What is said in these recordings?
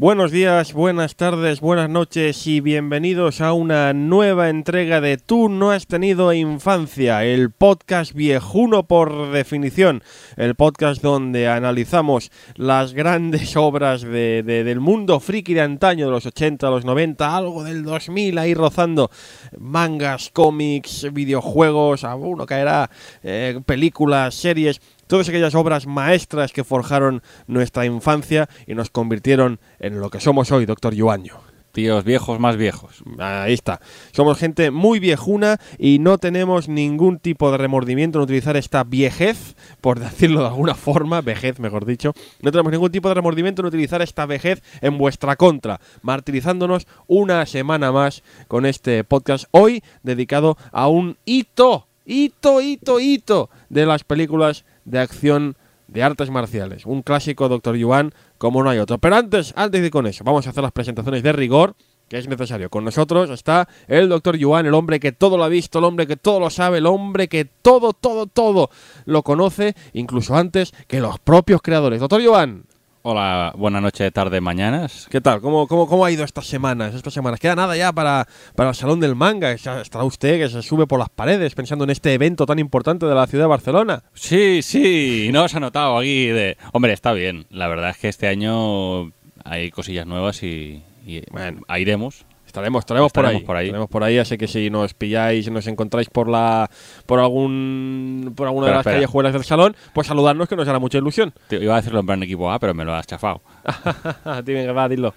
Buenos días, buenas tardes, buenas noches y bienvenidos a una nueva entrega de Tú no has tenido infancia, el podcast viejuno por definición, el podcast donde analizamos las grandes obras de, de- del mundo friki de antaño, de los 80, los 90, algo del 2000 ahí rozando, mangas, cómics, videojuegos, a uno caerá, eh, películas, series todas aquellas obras maestras que forjaron nuestra infancia y nos convirtieron en lo que somos hoy, doctor Yuaño. Tíos viejos más viejos. Ahí está. Somos gente muy viejuna y no tenemos ningún tipo de remordimiento en utilizar esta viejez, por decirlo de alguna forma, vejez mejor dicho. No tenemos ningún tipo de remordimiento en utilizar esta vejez en vuestra contra, martirizándonos una semana más con este podcast hoy dedicado a un hito, hito, hito, hito de las películas de acción de artes marciales. Un clásico Doctor Yuan como no hay otro. Pero antes, antes de ir con eso, vamos a hacer las presentaciones de rigor que es necesario. Con nosotros está el Doctor Yuan, el hombre que todo lo ha visto, el hombre que todo lo sabe, el hombre que todo, todo, todo lo conoce, incluso antes que los propios creadores. Doctor Yuan, Hola, buena noche, tarde, mañanas. ¿qué tal? ¿Cómo, cómo, cómo ha ido estas semanas? Estas semanas. Queda nada ya para, para el Salón del Manga. Estará usted que se sube por las paredes pensando en este evento tan importante de la ciudad de Barcelona. Sí, sí, no os ha notado aquí de... Hombre, está bien. La verdad es que este año hay cosillas nuevas y, y, Bueno. ahí iremos. Estaremos, estaremos, por, ahí, por ahí. Estaremos por ahí, así que si nos pilláis, si nos encontráis por la por algún por alguna de las espera. callejuelas del salón, pues saludarnos que nos hará mucha ilusión. Te- Iba a decirlo en plan equipo A, pero me lo has chafado. Dime que va, dilo.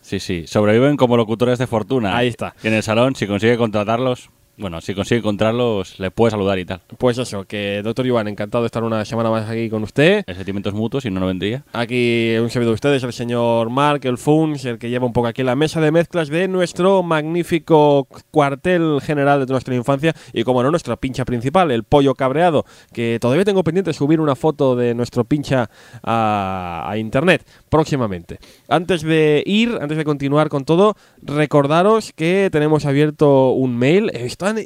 Sí, sí, sobreviven como locutores de fortuna. Ahí está. Y en el salón, si consigue contratarlos... Bueno, si consigue encontrarlos, le puede saludar y tal. Pues eso, que doctor Iván, encantado de estar una semana más aquí con usted. El sentimientos mutuos, si no, no vendría. Aquí un servidor de ustedes, el señor Mark, el Funs, el que lleva un poco aquí la mesa de mezclas de nuestro magnífico cuartel general de nuestra infancia y, como no, nuestra pincha principal, el pollo cabreado, que todavía tengo pendiente de subir una foto de nuestro pincha a, a internet próximamente. Antes de ir, antes de continuar con todo, recordaros que tenemos abierto un mail.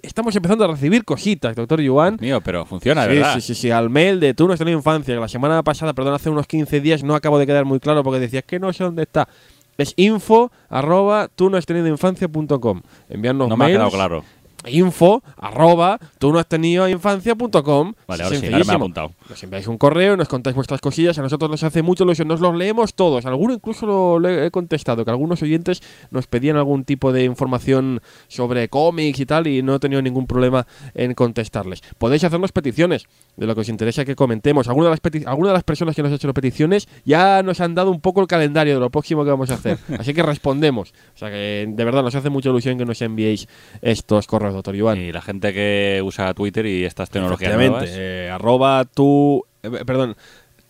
Estamos empezando a recibir cositas, doctor Yuan. Mío, pero funciona, Sí, ¿verdad? sí, sí, sí, al mail de tú nuestra infancia, que la semana pasada, perdón, hace unos 15 días no acabo de quedar muy claro porque decías que no sé dónde está. Es info arroba tú no has tenido infancia.com. Enviarnos No me ha quedado claro. Info arroba tú no has tenido infancia.com. Vale, ahora sí, ahora me he apuntado. Nos enviáis un correo, nos contáis vuestras cosillas, a nosotros nos hace mucho ilusión, nos los leemos todos. Alguno incluso lo, lo he contestado, que algunos oyentes nos pedían algún tipo de información sobre cómics y tal, y no he tenido ningún problema en contestarles. Podéis hacernos peticiones de lo que os interesa que comentemos. Algunas de las, peti- algunas de las personas que nos han hecho peticiones ya nos han dado un poco el calendario de lo próximo que vamos a hacer. Así que respondemos. O sea que de verdad nos hace mucha ilusión que nos enviéis estos correos, doctor Iván. Y la gente que usa Twitter y estas tecnologías nuevas... eh, arroba tu, eh, perdón,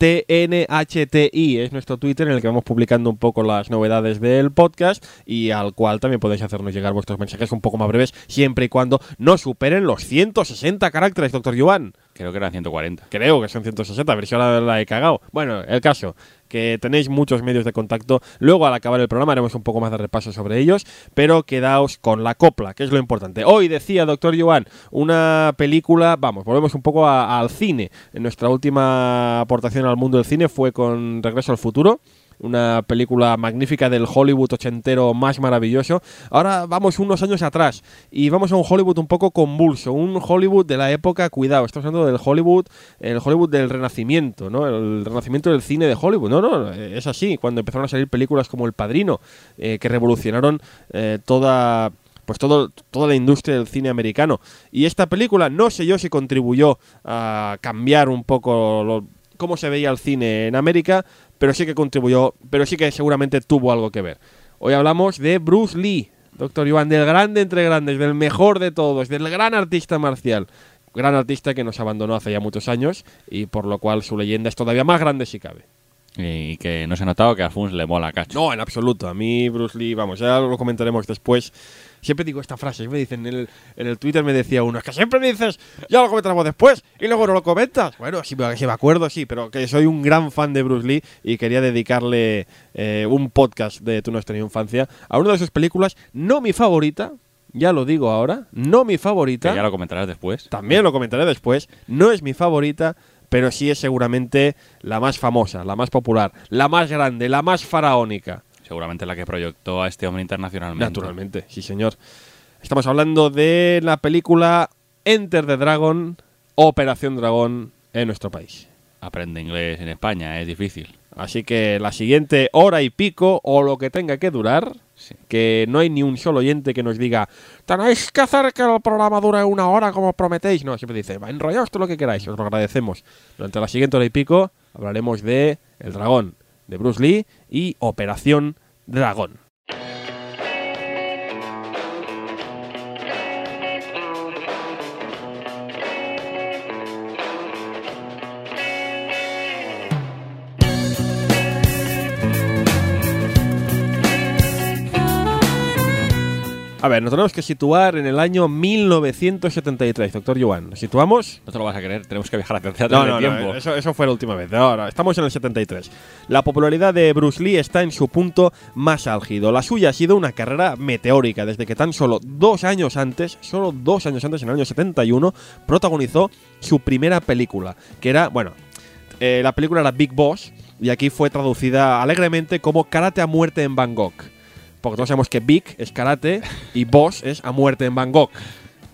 TNHTI es nuestro Twitter en el que vamos publicando un poco las novedades del podcast y al cual también podéis hacernos llegar vuestros mensajes un poco más breves siempre y cuando no superen los 160 caracteres, doctor Yuan. Creo que eran 140. Creo que son 160, a ver si ahora la he cagado. Bueno, el caso, que tenéis muchos medios de contacto. Luego, al acabar el programa, haremos un poco más de repaso sobre ellos, pero quedaos con la copla, que es lo importante. Hoy decía Doctor Joan, una película, vamos, volvemos un poco a- al cine. Nuestra última aportación al mundo del cine fue con Regreso al Futuro una película magnífica del Hollywood ochentero más maravilloso. Ahora vamos unos años atrás y vamos a un Hollywood un poco convulso, un Hollywood de la época, cuidado, estamos hablando del Hollywood, el Hollywood del Renacimiento, ¿no? El renacimiento del cine de Hollywood. No, no, es así, cuando empezaron a salir películas como El Padrino, eh, que revolucionaron eh, toda pues todo, toda la industria del cine americano. Y esta película, no sé yo si contribuyó a cambiar un poco cómo se veía el cine en América, pero sí que contribuyó, pero sí que seguramente tuvo algo que ver. Hoy hablamos de Bruce Lee, doctor Iván, del grande entre grandes, del mejor de todos, del gran artista marcial. Gran artista que nos abandonó hace ya muchos años y por lo cual su leyenda es todavía más grande si cabe. Y que no se ha notado que a Alfons le mola cacho. No, en absoluto. A mí Bruce Lee, vamos, ya lo comentaremos después. Siempre digo esta frase, me dicen en el, en el Twitter me decía uno, es que siempre dices, ya lo comentaremos después y luego no lo comentas. Bueno, si me, si me acuerdo, sí, pero que soy un gran fan de Bruce Lee y quería dedicarle eh, un podcast de Tú no has tenido infancia a una de sus películas, no mi favorita, ya lo digo ahora, no mi favorita. Que ya lo comentarás después. También lo comentaré después. No es mi favorita, pero sí es seguramente la más famosa, la más popular, la más grande, la más faraónica. Seguramente la que proyectó a este hombre internacionalmente. Naturalmente, sí señor. Estamos hablando de la película Enter the Dragon, Operación Dragón en nuestro país. Aprende inglés en España, es difícil. Así que la siguiente hora y pico, o lo que tenga que durar, Sí. que no hay ni un solo oyente que nos diga tenéis que hacer que el programa dure una hora como prometéis. No, siempre dice, enrollaos todo lo que queráis, os lo agradecemos. Durante la siguiente hora y pico hablaremos de El Dragón, de Bruce Lee y Operación Dragón. A ver, nos tenemos que situar en el año 1973, doctor Yuan. ¿Nos situamos? No te lo vas a creer, tenemos que viajar hacia atrás No, no, no, tiempo. eso, eso fue la última vez. Ahora, estamos en el 73. La popularidad de Bruce Lee está en su punto más álgido. La suya ha sido una carrera meteórica, desde que tan solo dos años antes, solo dos años antes, en el año 71, protagonizó su primera película, que era, bueno, eh, la película era Big Boss, y aquí fue traducida alegremente como Karate a muerte en Bangkok. Porque todos sabemos que Big es karate y Boss es a muerte en Bangkok.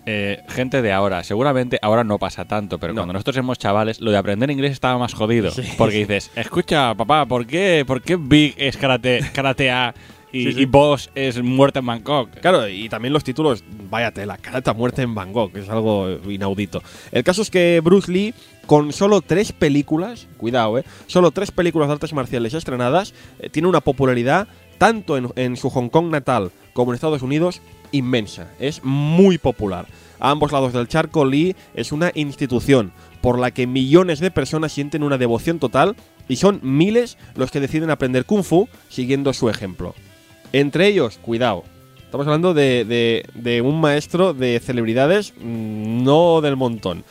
Eh, gente de ahora, seguramente ahora no pasa tanto, pero No. cuando nosotros éramos chavales, lo de aprender inglés estaba más jodido. Porque dices, escucha, papá, ¿por qué, por qué Big es karate, karate A y, Sí, sí. y Boss es muerte en Bangkok? Claro, y también los títulos, vaya tela, Karate a muerte en Bangkok, es algo inaudito. El caso es que Bruce Lee, con solo tres películas, cuidado, eh, solo tres películas de artes marciales estrenadas, eh, tiene una popularidad tanto en, su Hong Kong natal como en Estados Unidos inmensa. Es muy popular. A ambos lados del charco, Lee es una institución por la que millones de personas sienten una devoción total y son miles los que deciden aprender kung fu siguiendo su ejemplo. Entre ellos, cuidado, estamos hablando de, de- un maestro de celebridades, mm, no del montón.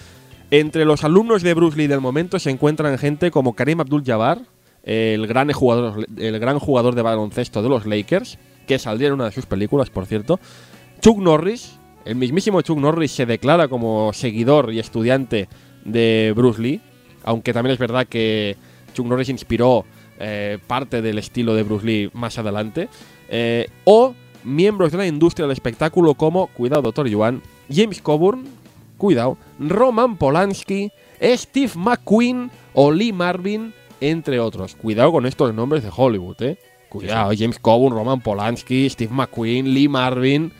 Entre los alumnos de Bruce Lee del momento se encuentran gente como Karim Abdul-Jabbar, el gran jugador, el gran jugador de baloncesto de los Lakers, que saldría en una de sus películas, por cierto. Chuck Norris, el mismísimo Chuck Norris se declara como seguidor y estudiante de Bruce Lee, aunque también es verdad que Chuck Norris inspiró eh, parte del estilo de Bruce Lee más adelante. Eh, o miembros de la industria del espectáculo como, cuidado, doctor Yuan, James Coburn, cuidado, Roman Polanski, Steve McQueen o Lee Marvin, entre otros. Cuidado con estos nombres de Hollywood, ¿eh? Cuidado, James Coburn, Roman Polanski, Steve McQueen, Lee Marvin.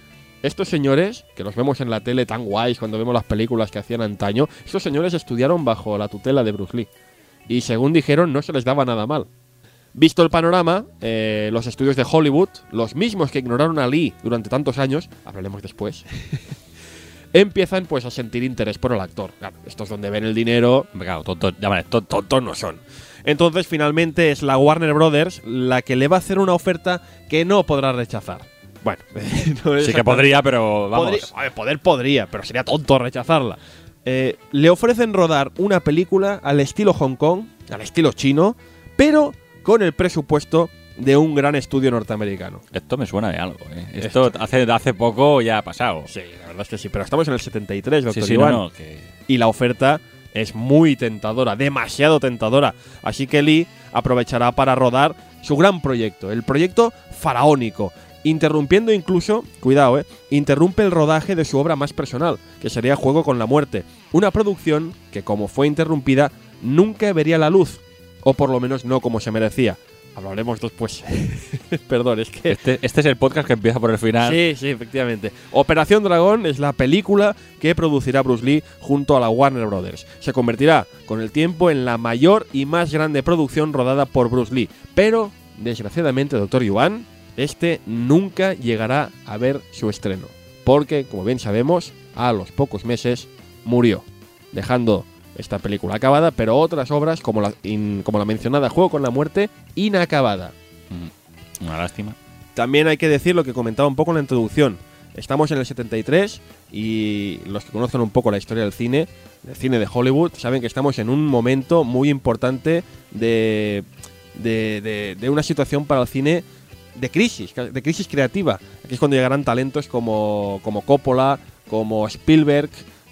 Estos señores, que los vemos en la tele tan guays cuando vemos las películas que hacían antaño, estos señores estudiaron bajo la tutela de Bruce Lee. Y según dijeron, no se les daba nada mal. Visto el panorama, eh, los estudios de Hollywood, los mismos que ignoraron a Lee durante tantos años, hablaremos después, empiezan pues a sentir interés por el actor. Claro, esto es donde ven el dinero, Claro, tontos, llámale, tontos. tontos no son. Entonces, finalmente es la Warner Brothers la que le va a hacer una oferta que no podrá rechazar. Bueno, no Sí que podría, pero vamos. Podría- a ver, poder podría, pero sería tonto rechazarla. Eh, le ofrecen rodar una película al estilo Hong Kong, al estilo chino, pero con el presupuesto de un gran estudio norteamericano. Esto me suena de algo, ¿eh? Esto hace, hace poco ya ha pasado. Sí, la verdad es que sí, pero estamos en el 73, sí, doctor sí, Iván, no, no, que- y la oferta es muy tentadora, demasiado tentadora. Así que Lee aprovechará para rodar su gran proyecto, el proyecto faraónico, interrumpiendo incluso, cuidado, eh, interrumpe el rodaje de su obra más personal, que sería Juego con la Muerte, una producción que como fue interrumpida nunca vería la luz, o por lo menos no como se merecía. Hablaremos después. Perdón, es que Este, este es el podcast que empieza por el final. Sí, sí, efectivamente. Operación Dragón es la película que producirá Bruce Lee junto a la Warner Brothers. Se convertirá con el tiempo en la mayor y más grande producción rodada por Bruce Lee. Pero, desgraciadamente, Doctor Yuan, este nunca llegará a ver su estreno. Porque, como bien sabemos, a los pocos meses murió, dejando esta película acabada, pero otras obras, como la, in- como la mencionada Juego con la Muerte, inacabada. Mm, Una lástima. También hay que decir lo que comentaba un poco en la introducción. Estamos en el 73 y los que conocen un poco la historia del cine, del cine de Hollywood, saben que estamos en un momento muy importante de, de, de- de una situación para el cine de crisis, de crisis creativa. Aquí es cuando llegarán talentos como, como Coppola, como Spielberg,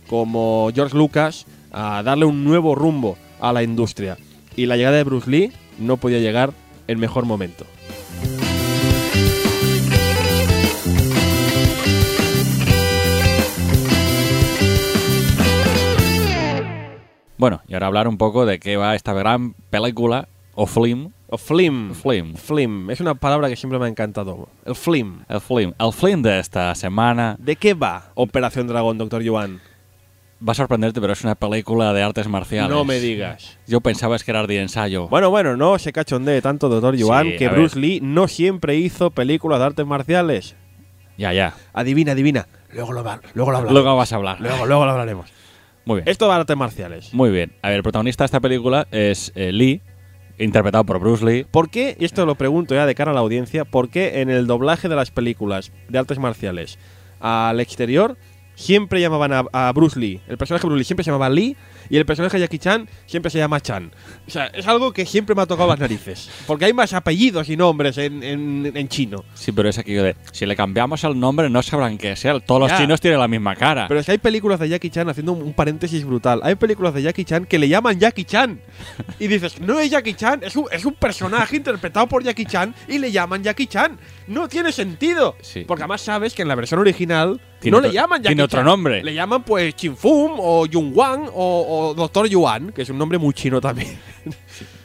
como George Lucas, a darle un nuevo rumbo a la industria. Y la llegada de Bruce Lee no podía llegar en mejor momento. Bueno, y ahora hablar un poco de qué va esta gran película o film. O film. Flim. Flim. Es una palabra que siempre me ha encantado. El flim. El flim. El flim de esta semana. ¿De qué va Operación Dragón, doctor Yuan? Va a sorprenderte, pero es una película de artes marciales. No me digas. Yo pensaba que era de ensayo. Bueno, bueno, no se cachondee tanto, doctor Yuan, Sí, que a Bruce ver. Lee no siempre hizo películas de artes marciales. Ya, ya. Adivina, adivina. Luego lo, va- luego lo hablaremos. Luego vas a hablar. Luego, luego lo hablaremos. Muy bien. Esto va de artes marciales. Muy bien. A ver, el protagonista de esta película es eh, Lee, interpretado por Bruce Lee. ¿Por qué, y esto lo pregunto ya de cara a la audiencia, por qué en el doblaje de las películas de artes marciales al exterior siempre llamaban a, Bruce Lee? El personaje Bruce Lee siempre llamaba Lee y el personaje de Jackie Chan siempre se llama Chan. O sea, es algo que siempre me ha tocado las narices. Porque hay más apellidos y nombres en, en- en chino. Sí, pero es aquello de, si le cambiamos el nombre no sabrán qué es él. Todos los chinos tienen la misma cara. Pero es que hay películas de Jackie Chan, haciendo un, un paréntesis brutal, hay películas de Jackie Chan que le llaman Jackie Chan. Y dices, no es Jackie Chan, es un, es un personaje interpretado por Jackie Chan y le llaman Jackie Chan. No tiene sentido. Sí. Porque además sabes que en la versión original no le llaman Jackie tiene otro Chan. nombre. Le llaman pues Chin Fum o Yung Wang o, o Doctor Yuan, que es un nombre muy chino también.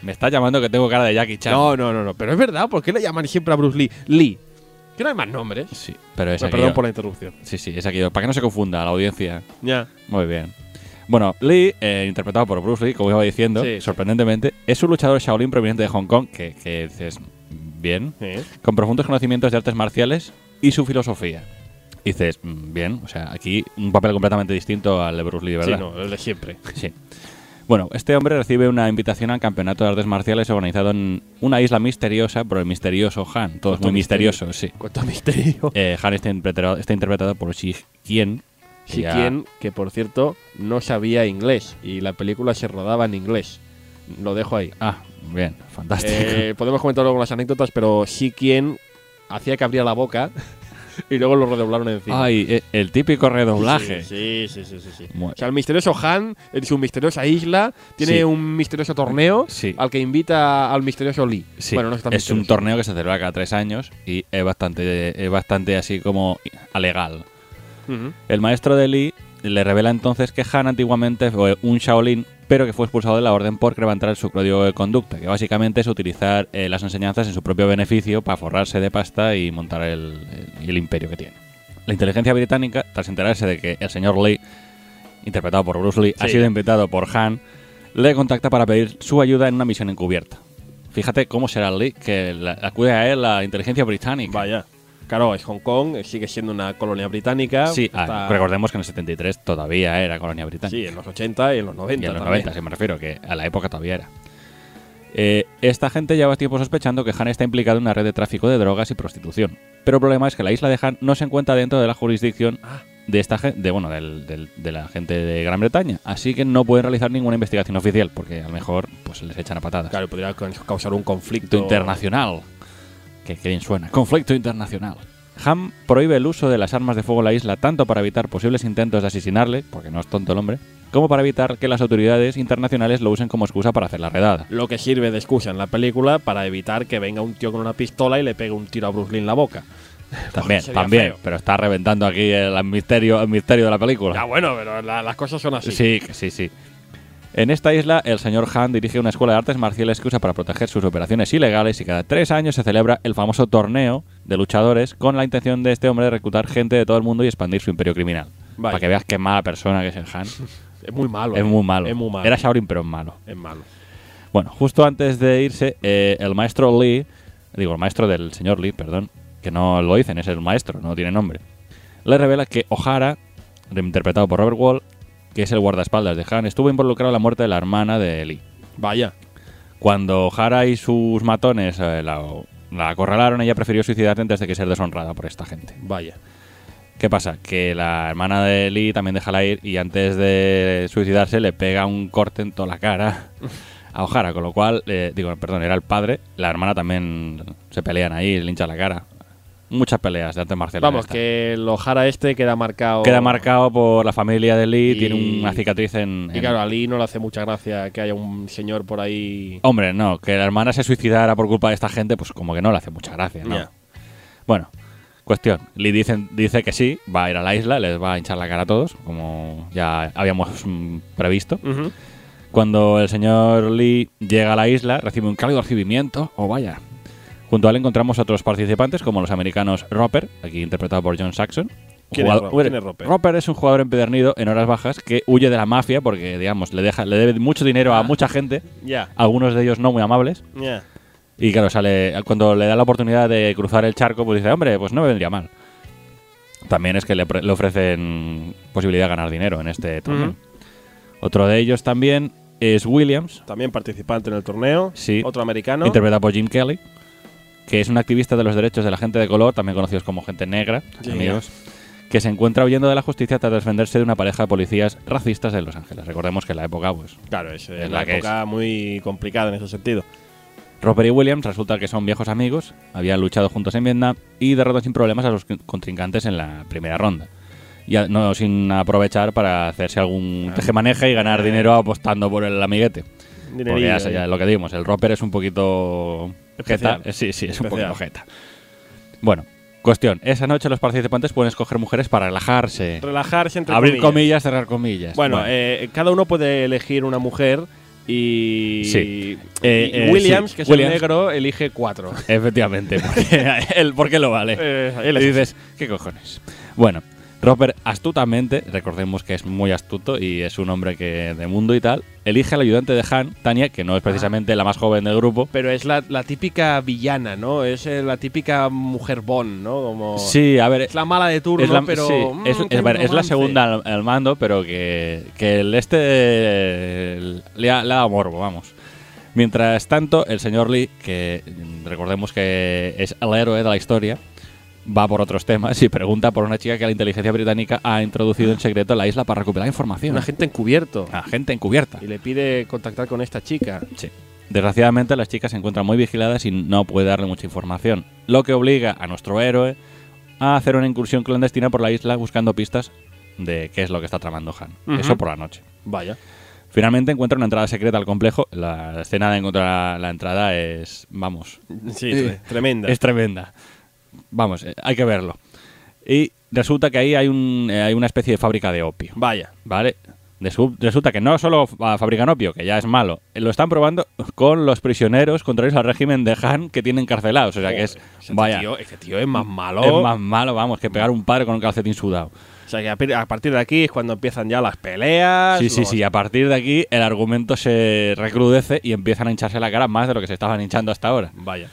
Me está llamando que tengo cara de Jackie Chan. No, no, no, no. Pero es verdad, ¿por qué le llaman siempre a Bruce Lee Lee? Que no hay más nombres. Sí, pero es perdón por la interrupción. Sí, sí, es aquello. Para que no se confunda la audiencia. Ya. Muy bien. Bueno, Lee, eh, interpretado por Bruce Lee, como iba diciendo, Sí, sí. sorprendentemente, es un luchador Shaolin proveniente de Hong Kong, que, que dices, bien, con profundos conocimientos de artes marciales y su filosofía. Y dices, mm, bien, o sea, aquí un papel completamente distinto al de Bruce Lee, ¿verdad? Sí, no, el de siempre. Sí. Bueno, este hombre recibe una invitación al campeonato de artes marciales organizado en una isla misteriosa por el misterioso Han. Todo es Cuánto muy misterio. misterioso, sí. Cuánto misterio. Eh, Han está interpretado, está interpretado por Qian. que Si ya- quien, que por cierto, no sabía inglés y la película se rodaba en inglés. Lo dejo ahí. Ah, bien, fantástico. Eh, podemos comentar luego las anécdotas, pero sí quien hacía que abría la boca y luego lo redoblaron encima. Ay, eh, el típico redoblaje. Sí, sí, sí, sí, sí. Mu- O sea, el misterioso Han en su misteriosa isla tiene Sí. un misterioso torneo Sí. al que invita al misterioso Lee. Sí, Bueno, no es tan es un torneo que se celebra cada tres años y es bastante, es bastante así como alegal. El maestro de Lee le revela entonces que Han antiguamente fue un Shaolin, pero que fue expulsado de la orden por levantar su código de conducta, que básicamente es utilizar eh, las enseñanzas en su propio beneficio para forrarse de pasta y montar el, el- el imperio que tiene. La inteligencia británica, tras enterarse de que el señor Lee, interpretado por Bruce Lee, ha sido invitado por Han, le contacta para pedir su ayuda en una misión encubierta. Fíjate cómo será Lee, que la- acude a él la inteligencia británica. Vaya. Claro, es Hong Kong, eh, sigue siendo una colonia británica. Sí, ah, recordemos que en el 73 todavía era colonia británica. Sí, en los 80 y en los 90. Y en los también. 90, sí me refiero, que a la época todavía era. Eh, esta gente lleva tiempo sospechando que Han está implicado en una red de tráfico de drogas y prostitución. Pero el problema es que la isla de Han no se encuentra dentro de la jurisdicción Ah. de esta de bueno del- del- de la gente de Gran Bretaña, así que no pueden realizar ninguna investigación oficial, porque a lo mejor pues les echan a patadas. Claro, podría ca- causar un Conflicto internacional. Que, que bien suena. Conflicto internacional. Han prohíbe el uso de las armas de fuego en la isla tanto para evitar posibles intentos de asesinarle, porque no es tonto el hombre, como para evitar que las autoridades internacionales lo usen como excusa para hacer la redada. Lo que sirve de excusa en la película para evitar que venga un tío con una pistola y le pegue un tiro a Bruce Lee en la boca. También, también, feo. pero está reventando aquí el, misterio, el misterio de la película. Ya bueno, pero la- las cosas son así. Sí, sí, sí. En esta isla, el señor Han dirige una escuela de artes marciales que usa para proteger sus operaciones ilegales y cada tres años se celebra el famoso torneo de luchadores con la intención de este hombre de reclutar gente de todo el mundo y expandir su imperio criminal. Vaya. Para que veas qué mala persona que es el Han. Es muy malo. es eh. muy malo. Es muy malo. Era Shaolin, pero es malo. Es malo. Bueno, justo antes de irse, eh, el maestro Lee, digo, el maestro del señor Lee, perdón, que no lo dicen, es el maestro, no tiene nombre, le revela que O'Hara, interpretado por Robert Wall, que es el guardaespaldas de Han, estuvo involucrado en la muerte de la hermana de Lee. Vaya. Cuando O'Hara y sus matones eh, la, la acorralaron, ella prefirió suicidarse antes de que ser deshonrada por esta gente. Vaya. ¿Qué pasa? Que la hermana de Lee también deja ir y antes de suicidarse le pega un corte en toda la cara a O'Hara, con lo cual, eh, digo, perdón, era el padre, la hermana también se pelean ahí, le hincha la cara. Muchas peleas de artes marciales. Vamos, esta. que el Ojara este queda marcado. Queda marcado por la familia de Lee, Y- tiene una cicatriz en... Y en- claro, a Lee no le hace mucha gracia que haya un señor por ahí. Hombre, no, que la hermana se suicidara por culpa de esta gente, pues como que no le hace mucha gracia, ¿no? Bueno, cuestión. Lee dicen, dice que sí, va a ir a la isla, les va a hinchar la cara a todos, como ya habíamos mm, previsto. Cuando el señor Lee llega a la isla, recibe un cálido recibimiento. ¡Oh, vaya! Junto a él encontramos otros participantes, como los americanos Roper, aquí interpretado por John Saxon. ¿Quién es Jugador- Ro- quién es Roper? Roper es un jugador empedernido en horas bajas que huye de la mafia porque, digamos, le, deja, le debe mucho dinero a Ah. mucha gente, algunos de ellos no muy amables. Y claro, sale cuando le da la oportunidad de cruzar el charco, pues dice, hombre, pues no me vendría mal. También es que le, ofrecen posibilidad de ganar dinero en este torneo. Otro de ellos también es Williams, También participante en el torneo. Sí. Otro americano. interpretado por Jim Kelly, que es un activista de los derechos de la gente de color, también conocidos como gente negra, amigos, que se encuentra huyendo de la justicia tras defenderse de una pareja de policías racistas en Los Ángeles. Recordemos que en la época, pues, Claro, es, eh, Es la época muy complicada en ese sentido. Roper y Williams resulta que son viejos amigos, habían luchado juntos en Vietnam y derrotan sin problemas a los contrincantes en la primera ronda. Y a- no sin aprovechar para hacerse algún tejemaneje y ganar dinero apostando por el amiguete. Porque ya, ya lo que dimos, el Roper es un poquito jeta. Sí, sí, es un poquito jeta. Bueno, cuestión. Esa noche los participantes pueden escoger mujeres para relajarse. Relajarse entre Abrir comillas. comillas, cerrar comillas. Bueno, eh, cada uno puede elegir una mujer y, Sí. y Eh, eh, Williams, sí. que es Williams. el negro, elige cuatro. Efectivamente, porque él, ¿por qué lo vale? Eh, él y es dices, ¿qué cojones? Bueno, Roper astutamente, recordemos que es muy astuto y es un hombre que de mundo y tal, elige al ayudante de Han, Tania, que no es precisamente la más joven del grupo. Pero es la, la típica villana, ¿no? Es eh, la típica mujer Bond, ¿no? Como Sí, a ver, Es la mala de turno, es la, pero. sí, mm, es, ver, es la segunda al, al mando, pero que, que el este eh, le, ha, le ha dado morbo, vamos. Mientras tanto, el señor Lee, que mm, recordemos que es el héroe de la historia, va por otros temas y pregunta por una chica que la inteligencia británica ha introducido en secreto en la isla para recuperar información. Un agente encubierto. A gente encubierta. Y le pide contactar con esta chica. Sí. Desgraciadamente, las chicas se encuentran muy vigiladas y no puede darle mucha información, lo que obliga a nuestro héroe a hacer una incursión clandestina por la isla buscando pistas de qué es lo que está tramando Han. Eso por la noche. Vaya. Finalmente encuentra una entrada secreta al complejo. La escena de encontrar la entrada es, vamos, Sí, tre- tremenda. es tremenda. Vamos, eh, hay que verlo. Y resulta que ahí hay, un, eh, hay una especie de fábrica de opio. Vaya. ¿Vale? Resulta que no solo fa- fabrican opio, que ya es malo, eh, lo están probando con los prisioneros contrarios al régimen de Han que tienen carcelados. O sea que es. Ese Vaya. Tío, ese tío es más malo. Es más malo, vamos, que pegar un padre con un calcetín sudado. O sea que a partir de aquí es cuando empiezan ya las peleas. Sí, sí, sí. A partir de aquí el argumento se recrudece y empiezan a hincharse la cara más de lo que se estaban hinchando hasta ahora. Vaya.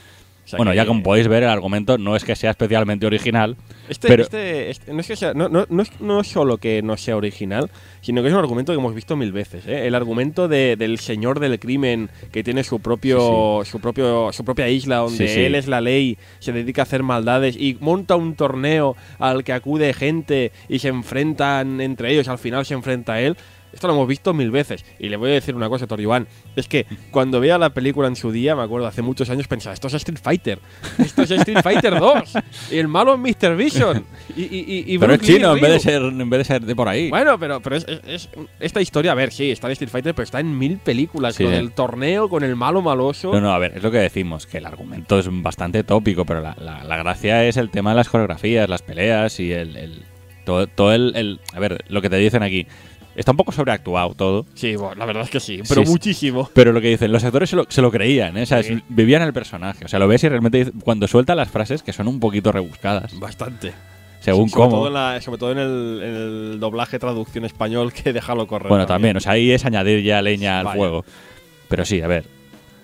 Sea bueno, que- ya como podéis ver, el argumento no es que sea especialmente original, Este, pero este- este- no es que sea, no, no, no es no solo que no sea original, sino que es un argumento que hemos visto mil veces. ¿eh? El argumento de- del señor del crimen que tiene su propio, su propio, su propia isla donde Sí, sí. él es la ley, se dedica a hacer maldades y monta un torneo al que acude gente y se enfrentan entre ellos. Al final se enfrenta a él. Esto lo hemos visto mil veces. Y le voy a decir una cosa, Toribán. Es que cuando veía la película en su día, me acuerdo, hace muchos años, pensaba, esto es Street Fighter. Esto es Street Fighter 2. Y el malo es Mr. Vision. Y, y, y, y pero es chino en vez de ser en vez de ser de por ahí. Bueno, pero, pero es, es- es- esta historia, a ver, sí, está en Street Fighter, pero está en mil películas. Sí. Con el torneo, con el malo maloso. No, no, a ver, es lo que decimos, que el argumento es bastante tópico, pero la, la- la gracia es el tema de las coreografías, las peleas y el, el- todo, todo el, el- A ver, lo que te dicen aquí. Está un poco sobreactuado todo, Sí, bueno, la verdad es que sí, pero Sí, sí. muchísimo. pero lo que dicen, los actores se lo, se lo creían, ¿eh? O sea, Sí. vivían el personaje. O sea, lo ves y realmente cuando suelta las frases que son un poquito rebuscadas, Bastante. según sobre cómo. Todo en la- sobre todo en el, en el doblaje traducción español que déjalo correr. Bueno, también, o sea, ahí es añadir ya leña al Vaya. fuego. Pero sí, a ver.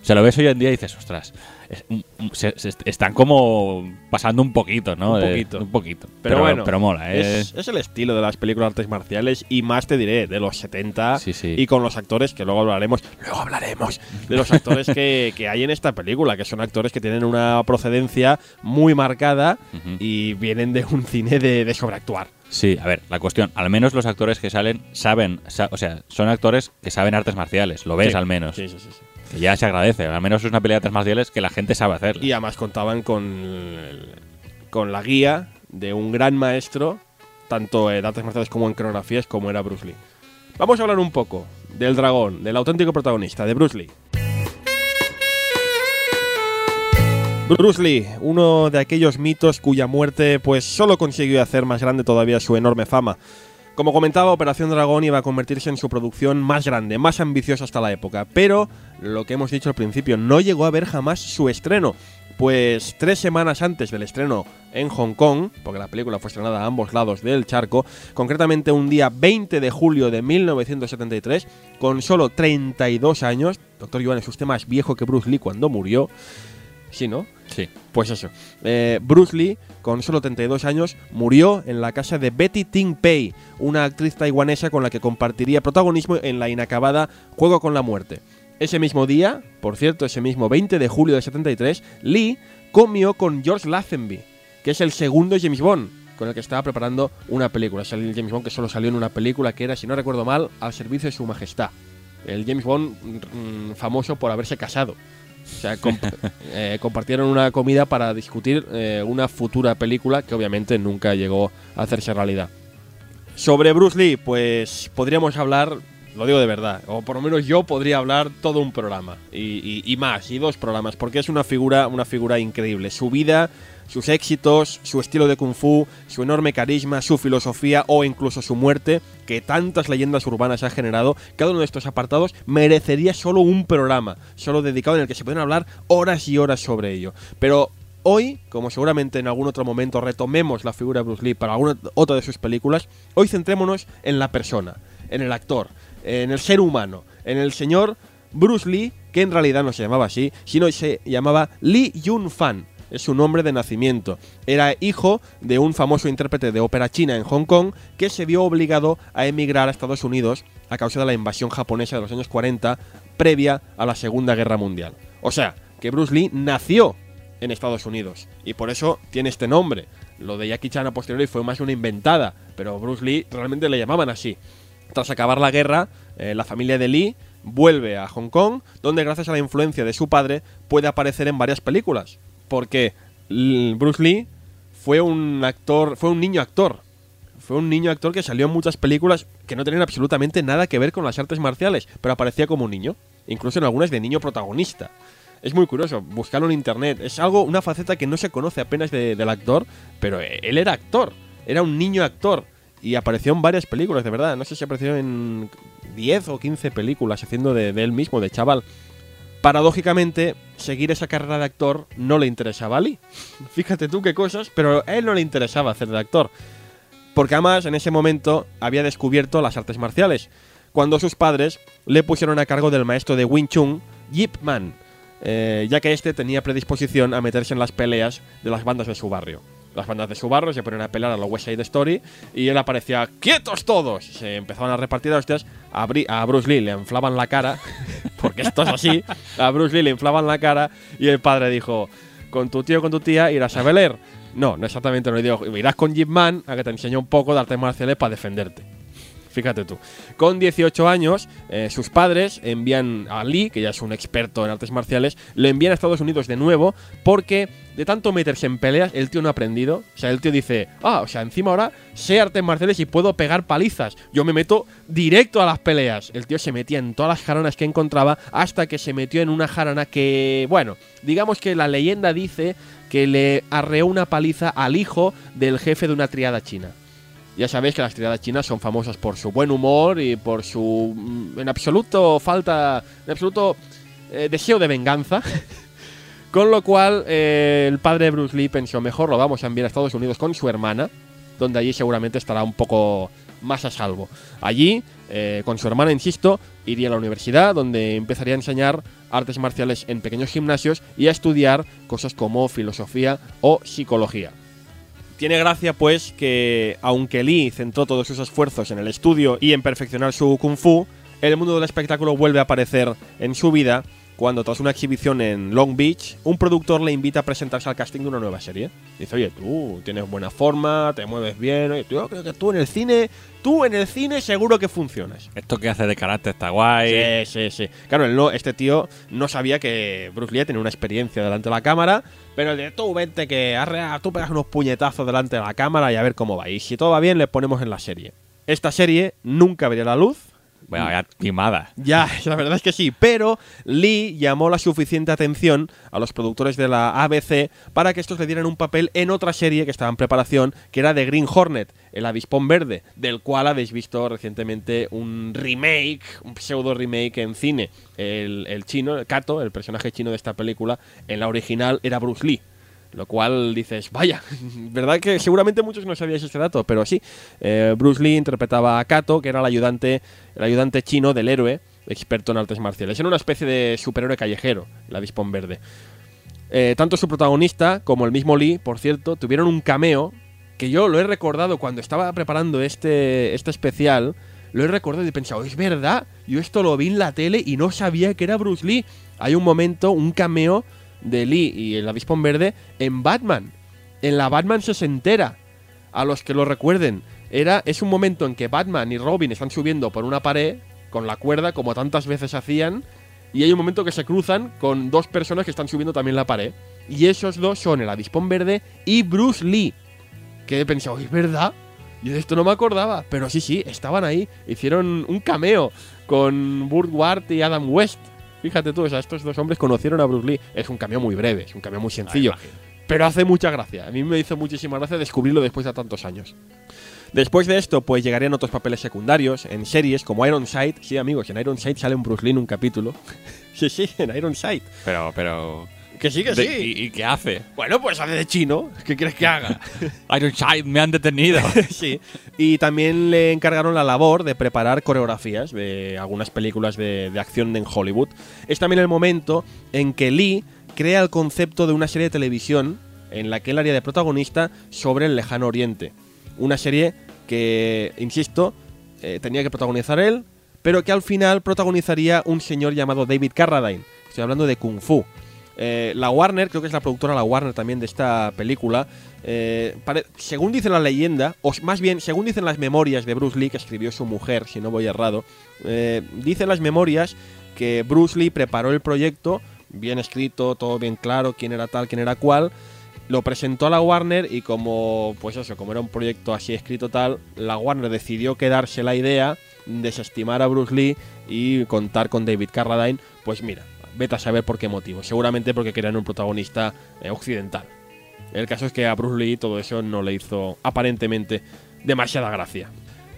O sea, lo ves hoy en día y dices, ostras, se, se est- están como pasando un poquito, ¿no? Un De- poquito. un poquito. Pero, bueno, Pero mola, ¿eh? es, es el estilo de las películas de artes marciales y más te diré, de los 70 Sí, sí. y con los actores que luego hablaremos, luego hablaremos de los actores que, que hay en esta película, que son actores que tienen una procedencia muy marcada y vienen de un cine de, de sobreactuar. Sí, a ver, la cuestión, al menos los actores que salen saben, sa- o sea, son actores que saben artes marciales, lo ves Sí. al menos. Sí, sí, sí, sí. Ya se agradece, al menos es una pelea de artes marciales que la gente sabe hacer. Y además contaban con, con la guía de un gran maestro, tanto en artes marciales como en coreografías, como era Bruce Lee. Vamos a hablar un poco del dragón, del auténtico protagonista, de Bruce Lee. Bruce Lee, uno de aquellos mitos cuya muerte pues solo consiguió hacer más grande todavía su enorme fama. Como comentaba, Operación Dragón iba a convertirse en su producción más grande, más ambiciosa hasta la época, pero lo que hemos dicho al principio, no llegó a ver jamás su estreno, pues tres semanas antes del estreno en Hong Kong, porque la película fue estrenada a ambos lados del charco, concretamente un día 20 de julio de 1973, con solo 32 años, Doctor Yuan es usted más viejo que Bruce Lee cuando murió, sí, ¿no? Sí. Pues eso. Eh, Bruce Lee, con solo 32 años, murió en la casa de Betty Ting Pei, una actriz taiwanesa con la que compartiría protagonismo en la inacabada Juego con la Muerte. Ese mismo día, por cierto, ese mismo 20 de julio de 73, Lee comió con George Lazenby, que es el segundo James Bond, con el que estaba preparando una película. El James Bond que solo salió en una película que era, si no recuerdo mal, al servicio de su majestad. El James Bond mm, famoso por haberse casado. O sea, eh, compartieron una comida para discutir eh, una futura película que obviamente nunca llegó a hacerse realidad. Sobre Bruce Lee, pues podríamos hablar, lo digo de verdad, o por lo menos yo podría hablar todo un programa y- y más, y dos programas, porque es una figura, una figura increíble. Su vida, sus éxitos, su estilo de kung fu, su enorme carisma, su filosofía o incluso su muerte, que tantas leyendas urbanas ha generado, cada uno de estos apartados merecería solo un programa, solo dedicado en el que se pueden hablar horas y horas sobre ello. Pero Hoy, como seguramente en algún otro momento retomemos la figura de Bruce Lee para alguna otra de sus películas, hoy centrémonos en la persona, en el actor, en el ser humano, en el señor Bruce Lee, que en realidad no se llamaba así, sino se llamaba Lee Yun Fan. Es su nombre de nacimiento. Era hijo de un famoso intérprete de ópera china en Hong Kong que se vio obligado a emigrar a Estados Unidos a causa de la invasión japonesa de los años 40 previa a la Segunda Guerra Mundial. O sea, que Bruce Lee nació en Estados Unidos. Y por eso tiene este nombre. Lo de Jackie Chan a posteriori fue más una inventada, pero Bruce Lee realmente le llamaban así. Tras acabar la guerra, eh, la familia de Lee vuelve a Hong Kong, donde gracias a la influencia de su padre puede aparecer en varias películas. Porque Bruce Lee fue un actor, fue un niño actor. Fue un niño actor que salió en muchas películas que no tenían absolutamente nada que ver con las artes marciales, pero aparecía como un niño, incluso en algunas de niño protagonista. Es muy curioso, buscarlo en internet. Es algo, una faceta que no se conoce apenas de- del actor, pero él era actor, era un niño actor. Y apareció en varias películas, de verdad. No sé si apareció en 10 o 15 películas haciendo de él mismo, de chaval. Paradójicamente, seguir esa carrera de actor no le interesaba a Lee. Fíjate tú qué cosas, pero a él no le interesaba hacer de actor. Porque además en ese momento había descubierto las artes marciales, cuando sus padres le pusieron a cargo del maestro de Wing Chun, Yip Man, eh, ya que este tenía predisposición a meterse en las peleas de las bandas de su barrio. Las bandas de su barrio se ponían a pelear a la West Side Story y él aparecía ¡Quietos todos! Se empezaban a repartir hostias. A, Bri- a Bruce Lee le inflaban la cara, porque esto es así. A Bruce Lee le inflaban la cara y el padre dijo: Con tu tío con tu tía irás a Beler. No, no exactamente, le digo. Irás con Jim Man a que te enseñe un poco de artes marciales para defenderte. Fíjate tú. Con 18 años, eh, sus padres envían a Lee, que ya es un experto en artes marciales, lo envían a Estados Unidos de nuevo porque de tanto meterse en peleas, el tío no ha aprendido. O sea, el tío dice, ah, o sea, encima ahora sé artes marciales y puedo pegar palizas. Yo me meto directo a las peleas. El tío se metía en todas las jaranas que encontraba hasta que se metió en una jarana que, bueno, digamos que la leyenda dice que le arreó una paliza al hijo del jefe de una triada china. Ya sabéis que las triadas chinas son famosas por su buen humor y por su mm, en absoluto falta, en absoluto eh, deseo de venganza. con lo cual eh, el padre de Bruce Lee pensó mejor lo vamos a enviar a Estados Unidos con su hermana, donde allí seguramente estará un poco más a salvo. Allí, eh, con su hermana, insisto, iría a la universidad, donde empezaría a enseñar artes marciales en pequeños gimnasios y a estudiar cosas como filosofía o psicología. Tiene gracia, pues, que aunque Lee centró todos sus esfuerzos en el estudio y en perfeccionar su kung fu, el mundo del espectáculo vuelve a aparecer en su vida cuando, tras una exhibición en Long Beach, un productor le invita a presentarse al casting de una nueva serie. Dice, oye, tú tienes buena forma, te mueves bien, oye, yo creo que tú en el cine, tú en el cine seguro que funcionas. Esto que hace de carácter está guay. Sí, sí, sí. Claro, él no, este tío no sabía que Bruce Lee tenía una experiencia delante de la cámara, pero el de tú vente que arrea, tú pegas unos puñetazos delante de la cámara y a ver cómo va. Y si todo va bien, le ponemos en la serie. Esta serie nunca vería la luz, Vaya timada. Ya, la verdad es que sí, pero Lee llamó la suficiente atención a los productores de la ABC para que estos le dieran un papel en otra serie que estaba en preparación, que era The Green Hornet, el avispón verde, del cual habéis visto recientemente un remake, un pseudo remake en cine. El, el chino, el Kato, el personaje chino de esta película, en la original era Bruce Lee. Lo cual dices, vaya, verdad que seguramente muchos no sabíais este dato, pero sí. eh, Bruce Lee interpretaba a Kato, que era el ayudante, el ayudante chino del héroe, experto en artes marciales. Era una especie de superhéroe callejero, el avispón verde. Eh, tanto su protagonista como el mismo Lee, por cierto, tuvieron un cameo que yo lo he recordado cuando estaba preparando este, este especial. Lo he recordado y he pensado, es verdad, yo esto lo vi en la tele y no sabía que era Bruce Lee. Hay un momento, un cameo de Lee y el avispón verde en Batman. En la Batman se entera. A los que lo recuerden, era, es un momento en que Batman y Robin están subiendo por una pared con la cuerda, como tantas veces hacían, y hay un momento que se cruzan con dos personas que están subiendo también la pared. Y esos dos son el avispón verde y Bruce Lee. Que he pensado, ¿es verdad? Yo de esto no me acordaba, pero sí, sí, estaban ahí. Hicieron un cameo con Burt Ward y Adam West. Fíjate tú, o sea, estos dos hombres conocieron a Bruce Lee. Es un cameo muy breve, es un cameo muy sencillo. pero hace mucha gracia. A mí me hizo muchísima gracia descubrirlo después de tantos años. Después de esto, pues llegarían otros papeles secundarios en series como Ironside. Sí, amigos, en Ironside sale un Bruce Lee en un capítulo. sí, sí, en Ironside. Pero, pero. Que sí, que de- sí. ¿y, y qué hace? Bueno, pues hace de chino. ¿Qué quieres que haga? Ironside, me han detenido. sí. Y también le encargaron la labor de preparar coreografías de algunas películas de, de acción en Hollywood. Es también el momento en que Lee crea el concepto de una serie de televisión en la que él haría de protagonista sobre el lejano oriente. Una serie que, insisto, eh, tenía que protagonizar él, pero que al final protagonizaría un señor llamado David Carradine. Estoy hablando de Kung Fu. Eh, la Warner, creo que es la productora la Warner también de esta película, eh, según dice la leyenda, o más bien, según dicen las memorias de Bruce Lee que escribió su mujer, si no voy errado, eh, dicen las memorias que Bruce Lee preparó el proyecto, bien escrito, todo bien claro, quién era tal, quién era cual, lo presentó a la Warner y como, pues eso, como era un proyecto así escrito tal, la Warner decidió quedarse la idea, desestimar a Bruce Lee y contar con David Carradine, pues mira, vete a saber por qué motivo, seguramente porque querían un protagonista eh, occidental. El caso es que a Bruce Lee todo eso no le hizo aparentemente demasiada gracia.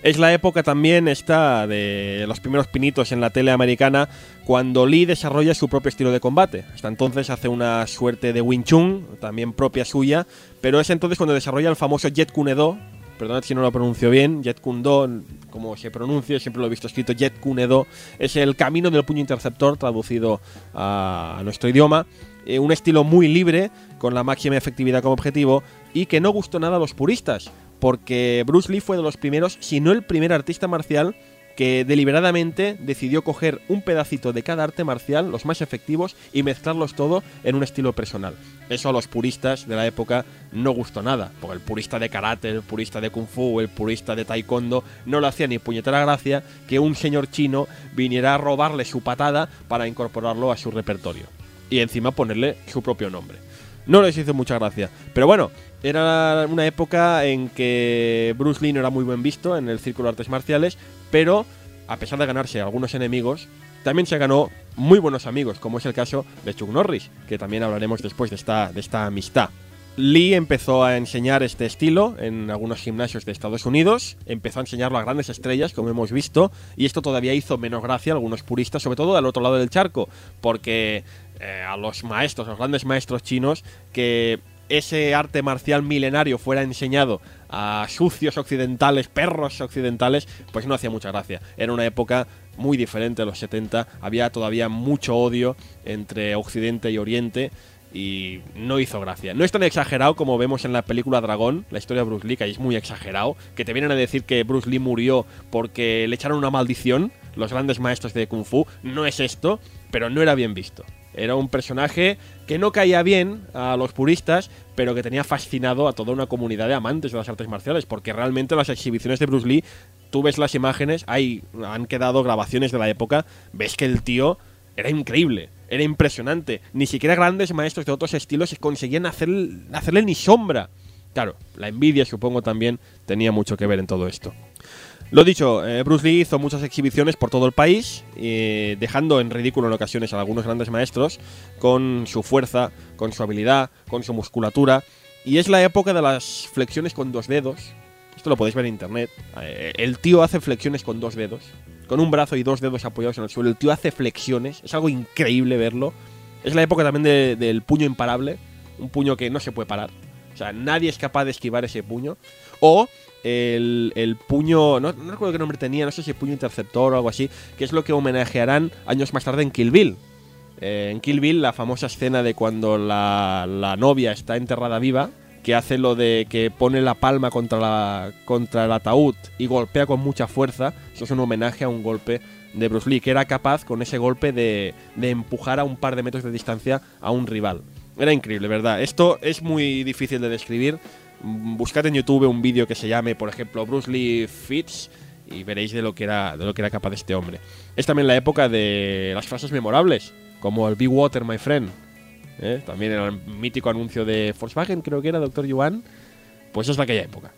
Es la época también esta de los primeros pinitos en la tele americana cuando Lee desarrolla su propio estilo de combate. Hasta entonces hace una suerte de Wing Chun, también propia suya, pero es entonces cuando desarrolla el famoso Jet Kune Do. Perdonad si no lo pronuncio bien, Jet Kune Do, como se pronuncia, siempre lo he visto escrito Jet Kune Do, es el camino del puño interceptor traducido a, a nuestro idioma. Eh, un estilo muy libre, con la máxima efectividad como objetivo, y que no gustó nada a los puristas, porque Bruce Lee fue de los primeros, si no el primer artista marcial que deliberadamente decidió coger un pedacito de cada arte marcial, los más efectivos, y mezclarlos todo en un estilo personal. Eso a los puristas de la época no gustó nada, porque el purista de karate, el purista de kung fu, el purista de taekwondo, no le hacía ni puñetera gracia que un señor chino viniera a robarle su patada para incorporarlo a su repertorio. Y encima ponerle su propio nombre. No les hizo mucha gracia. Pero bueno, era una época en que Bruce Lee no era muy buen visto en el círculo de artes marciales, pero a pesar de ganarse algunos enemigos, también se ganó muy buenos amigos, como es el caso de Chuck Norris, que también hablaremos después de esta, de esta amistad. Lee empezó a enseñar este estilo en algunos gimnasios de Estados Unidos, empezó a enseñarlo a grandes estrellas, como hemos visto, y esto todavía hizo menos gracia a algunos puristas, sobre todo al otro lado del charco, porque eh, a los maestros, a los grandes maestros chinos, que ese arte marcial milenario fuera enseñado a sucios occidentales, perros occidentales, pues no hacía mucha gracia. Era una época muy diferente a los 70, había todavía mucho odio entre Occidente y Oriente y no hizo gracia. No es tan exagerado como vemos en la película Dragón, la historia de Bruce Lee, que ahí es muy exagerado, que te vienen a decir que Bruce Lee murió porque le echaron una maldición, los grandes maestros de Kung Fu. No es esto, pero no era bien visto. Era un personaje que no caía bien a los puristas, pero que tenía fascinado a toda una comunidad de amantes de las artes marciales, porque realmente las exhibiciones de Bruce Lee, tú ves las imágenes, hay, han quedado grabaciones de la época, ves que el tío era increíble, era impresionante. Ni siquiera grandes maestros de otros estilos conseguían hacer, hacerle ni sombra. Claro, la envidia supongo también tenía mucho que ver en todo esto. Lo dicho, eh, Bruce Lee hizo muchas exhibiciones por todo el país, eh, dejando en ridículo en ocasiones a algunos grandes maestros con su fuerza, con su habilidad, con su musculatura. Y es la época de las flexiones con dos dedos. Esto lo podéis ver en internet. Eh, el tío hace flexiones con dos dedos, con un brazo y dos dedos apoyados en el suelo. El tío hace flexiones, es algo increíble verlo. Es la época también de- del puño imparable, un puño que no se puede parar. O sea, nadie es capaz de esquivar ese puño. O el, el puño, no, recuerdo qué nombre tenía, no sé si puño interceptor o algo así, que es lo que homenajearán años más tarde en Kill Bill. Eh, en Kill Bill, la famosa escena de cuando la, la novia está enterrada viva, que hace lo de que pone la palma contra, la, contra el ataúd y golpea con mucha fuerza, eso es un homenaje a un golpe de Bruce Lee, que era capaz con ese golpe de, de empujar a un par de metros de distancia a un rival. Era increíble, ¿verdad? Esto es muy difícil de describir. Buscad en YouTube un vídeo que se llame, por ejemplo, Bruce Lee Fits y veréis de lo que era, de lo que era capaz este hombre. Es también la época de las frases memorables, como el Be Water, my friend. ¿eh? También el mítico anuncio de Volkswagen, creo que era, Dr. Yuan. Pues es de aquella época.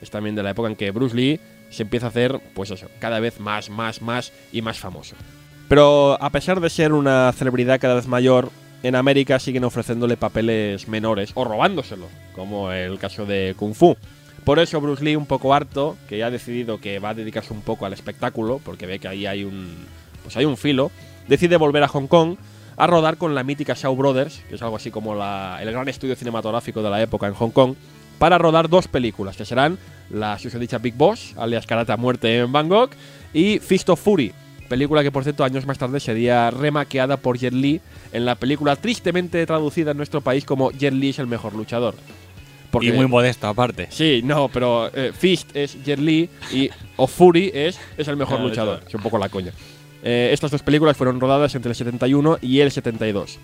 Es también de la época en que Bruce Lee se empieza a hacer, pues eso, cada vez más, más, más y más famoso. Pero a pesar de ser una celebridad cada vez mayor, en América siguen ofreciéndole papeles menores o robándoselo, como el caso de Kung Fu. Por eso Bruce Lee, un poco harto, que ya ha decidido que va a dedicarse un poco al espectáculo, porque ve que ahí hay un, pues hay un filo, decide volver a Hong Kong a rodar con la mítica Shaw Brothers, que es algo así como la- el gran estudio cinematográfico de la época en Hong Kong, para rodar dos películas, que serán la susodicha Big Boss, alias Karate a muerte en Bangkok, y Fist of Fury, película que por cierto años más tarde sería remaqueada por Jet Li en la película tristemente traducida en nuestro país como Jet Li es el mejor luchador. y muy modesto, aparte. Sí, no, pero eh, Fist es Jet Li y of Fury es, es el mejor Claro, luchador. Es un poco la coña. Eh, estas dos películas fueron rodadas entre el 71 y el 72.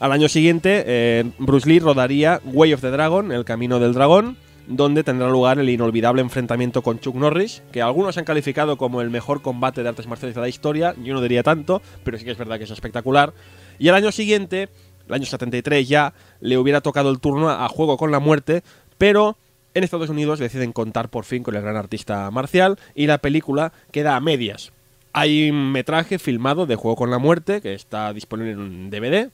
Al año siguiente, eh, Bruce Lee rodaría Way of the Dragon, El Camino del Dragón, donde tendrá lugar el inolvidable enfrentamiento con Chuck Norris, que algunos han calificado como el mejor combate de artes marciales de la historia, yo no diría tanto, pero sí que es verdad que es espectacular. Y al año siguiente, el año 73 ya, le hubiera tocado el turno a Juego con la Muerte, pero en Estados Unidos deciden contar por fin con el gran artista marcial y la película queda a medias. Hay un metraje filmado de Juego con la Muerte que está disponible en DVD.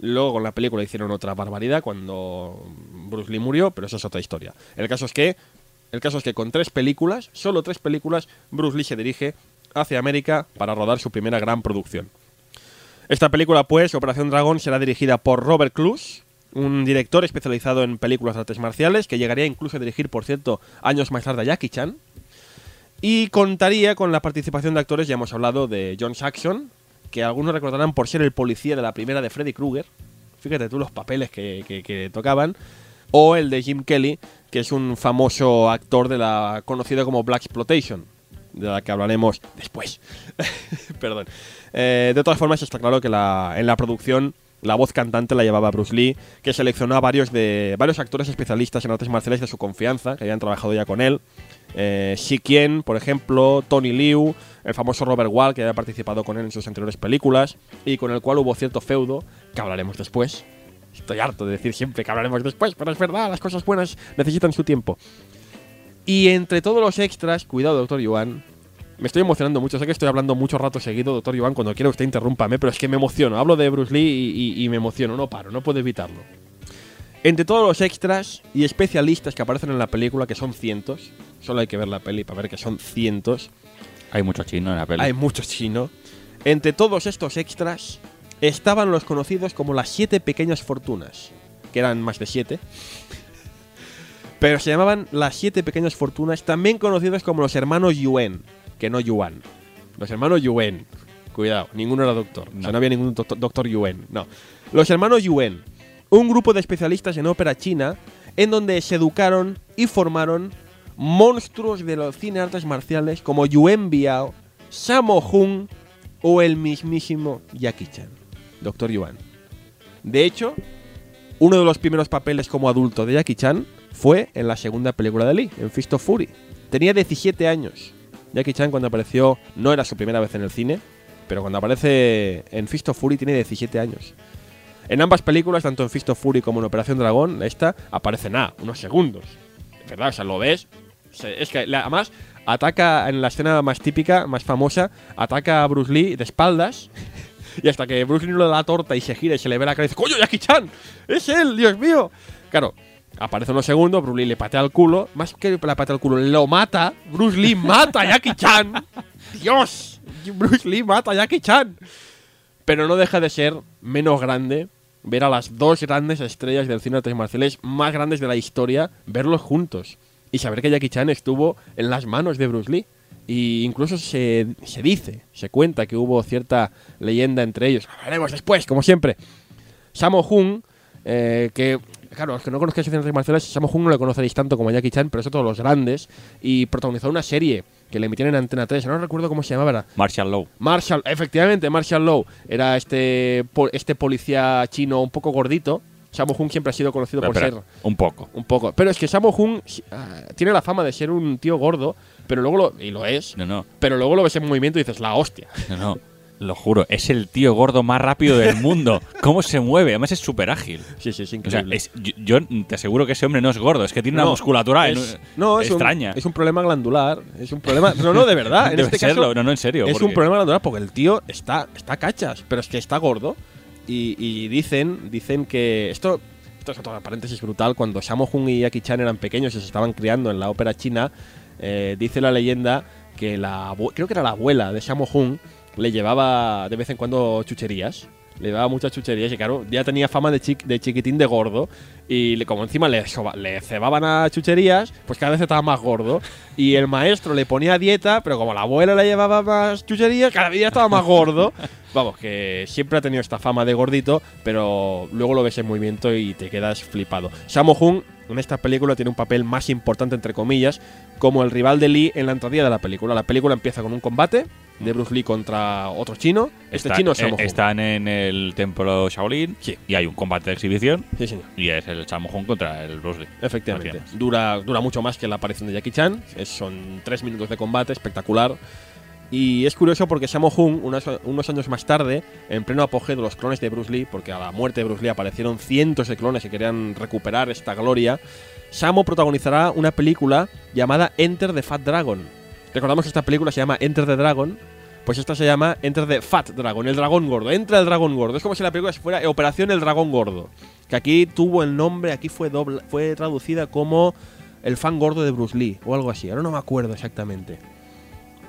Luego con la película hicieron otra barbaridad cuando Bruce Lee murió, pero eso es otra historia. El caso es que, el caso es que con tres películas, solo tres películas, Bruce Lee se dirige hacia América para rodar su primera gran producción. Esta película, pues, Operación Dragón, será dirigida por Robert Cluse, un director especializado en películas de artes marciales, que llegaría incluso a dirigir, por cierto, años más tarde a Jackie Chan. Y contaría con la participación de actores, ya hemos hablado de John Saxon, que algunos recordarán por ser el policía de la primera de Freddy Krueger. Fíjate tú los papeles que, que- tocaban. O el de Jim Kelly, que es un famoso actor de la conocido como Black Exploitation, de la que hablaremos después. Perdón. Eh, de todas formas, está claro que la- en la producción la voz cantante la llevaba Bruce Lee, que seleccionó a varios, de, varios actores especialistas en artes marciales de su confianza, que habían trabajado ya con él. Eh, Shi Kien, por ejemplo, Tony Liu, el famoso Robert Wall, que había participado con él en sus anteriores películas, y con el cual hubo cierto feudo, que hablaremos después. Estoy harto de decir siempre que hablaremos después, pero es verdad, las cosas buenas necesitan su tiempo. Y entre todos los extras, cuidado, doctor Yuan, me estoy emocionando mucho. Sé que estoy hablando mucho rato seguido, doctor Yuan. Cuando quiera usted interrúmpame, pero es que me emociono. Hablo de Bruce Lee y, y- y me emociono. No paro, no puedo evitarlo. Entre todos los extras y especialistas que aparecen en la película, que son cientos, solo hay que ver la peli para ver que son cientos, Hay mucho chino en la peli. hay muchos chinos. Entre todos estos extras estaban los conocidos como las siete pequeñas fortunas, que eran más de siete. Pero se llamaban las siete pequeñas fortunas, también conocidos como los hermanos Yuen, que no Yuan. Los hermanos Yuen. Cuidado, ninguno era doctor. O sea, No. no había ningún doctor, doctor Yuen. No. Los hermanos Yuen, un grupo de especialistas en ópera china en donde se educaron y formaron monstruos de los cine artes marciales como Yuen Biao, Sammo Hung o el mismísimo Jackie Chan. Doctor Yuan. De hecho, uno de los primeros papeles como adulto de Jackie Chan fue en la segunda película de Lee, en Fist of Fury. Tenía 17 años. Jackie Chan cuando apareció no era su primera vez en el cine, pero cuando aparece en Fist of Fury tiene 17 años. En ambas películas, tanto en Fist of Fury como en Operación Dragón, esta aparece nada, unos segundos. ¿Verdad? O sea, lo ves. Es que además ataca en la escena más típica, más famosa, ataca a Bruce Lee de espaldas. Y hasta que Bruce Lee no le da la torta y se gira y se le ve la cara y dice, ¡Coño, Jackie Chan! ¡Es él, Dios mío! Claro, aparece unos segundos, Bruce Lee le patea el culo. Más que le patea el culo, lo mata. Bruce Lee mata a Jackie Chan. ¡Dios! Bruce Lee mata a Jackie Chan. Pero no deja de ser menos grande ver a las dos grandes estrellas del cine de artes marciales más grandes de la historia, verlos juntos. Y saber que Jackie Chan estuvo en las manos de Bruce Lee. Y incluso se, se dice, se cuenta que hubo cierta leyenda entre ellos. Lo veremos después, como siempre. Sammo Hung, eh, que, claro, los que no conozcáis de artes marciales, Sammo Hung no le conoceréis tanto como Jackie Chan, pero es otro de los grandes. Y protagonizó una serie que le emitían en Antena 3, no recuerdo cómo se llamaba. Era Marshall Law. Marshall, efectivamente, Marshall Law era este, este policía chino un poco gordito. Sammo Hung siempre ha sido conocido por Espera, ser un poco. un poco. Pero es que Sammo Hung ah, tiene la fama de ser un tío gordo, pero luego lo, y lo es, No, no, pero luego lo ves en movimiento y dices, la hostia. no, no. Lo juro, es el tío gordo más rápido del mundo. ¿Cómo se mueve? Además es súper ágil. Sí, sí, es O sea, increíble. es- yo, yo te aseguro que ese hombre no es gordo, es que tiene una musculatura es, en- no, es extraña. Un, es un problema glandular. Es un problema. No, no, de verdad. En Debe este serlo, caso, no, no, en serio. es un problema glandular porque el tío está, está cachas, pero es que está gordo. Y, y dicen, dicen que. Esto, esto es otro paréntesis brutal. Cuando Sammo Hung y Jackie Chan eran pequeños y se estaban criando en la ópera china, eh, dice la leyenda que la. Creo que era la abuela de Sammo Hung le llevaba de vez en cuando chucherías. Le daba muchas chucherías y claro, ya tenía fama de, chiquitín de gordo. Y le- como encima le, cebaban a chucherías, pues cada vez estaba más gordo. Y el maestro le ponía dieta, pero como la abuela le llevaba más chucherías, cada día estaba más gordo. Vamos, que siempre ha tenido esta fama de gordito, pero luego lo ves en movimiento y te quedas flipado. Sammo Hung en esta película tiene un papel más importante, entre comillas, como el rival de Lee en la entradilla de la película. La película empieza con un combate de Bruce Lee contra otro chino. Este Está- chino es eh, Sammo Hung. Están en el templo Shaolin Sí. y hay un combate de exhibición Sí, señor. y es el Sammo Hung contra el Bruce Lee. Efectivamente. Así. Dura, dura mucho más que la aparición de Jackie Chan. Es- son tres minutos de combate, espectacular. Y es curioso porque Sammo Hung, unos, unos años más tarde, en pleno apogeo de los clones de Bruce Lee, porque a la muerte de Bruce Lee aparecieron cientos de clones que querían recuperar esta gloria, Sammo protagonizará una película llamada Enter the Fat Dragon. Recordamos que esta película se llama Enter the Dragon, pues esta se llama Enter the Fat Dragon, el dragón gordo. Entra el dragón gordo. Es como si la película fuera Operación el dragón gordo. Que aquí tuvo el nombre, aquí fue, dobla- fue traducida como el fan gordo de Bruce Lee o algo así. Ahora no me acuerdo exactamente.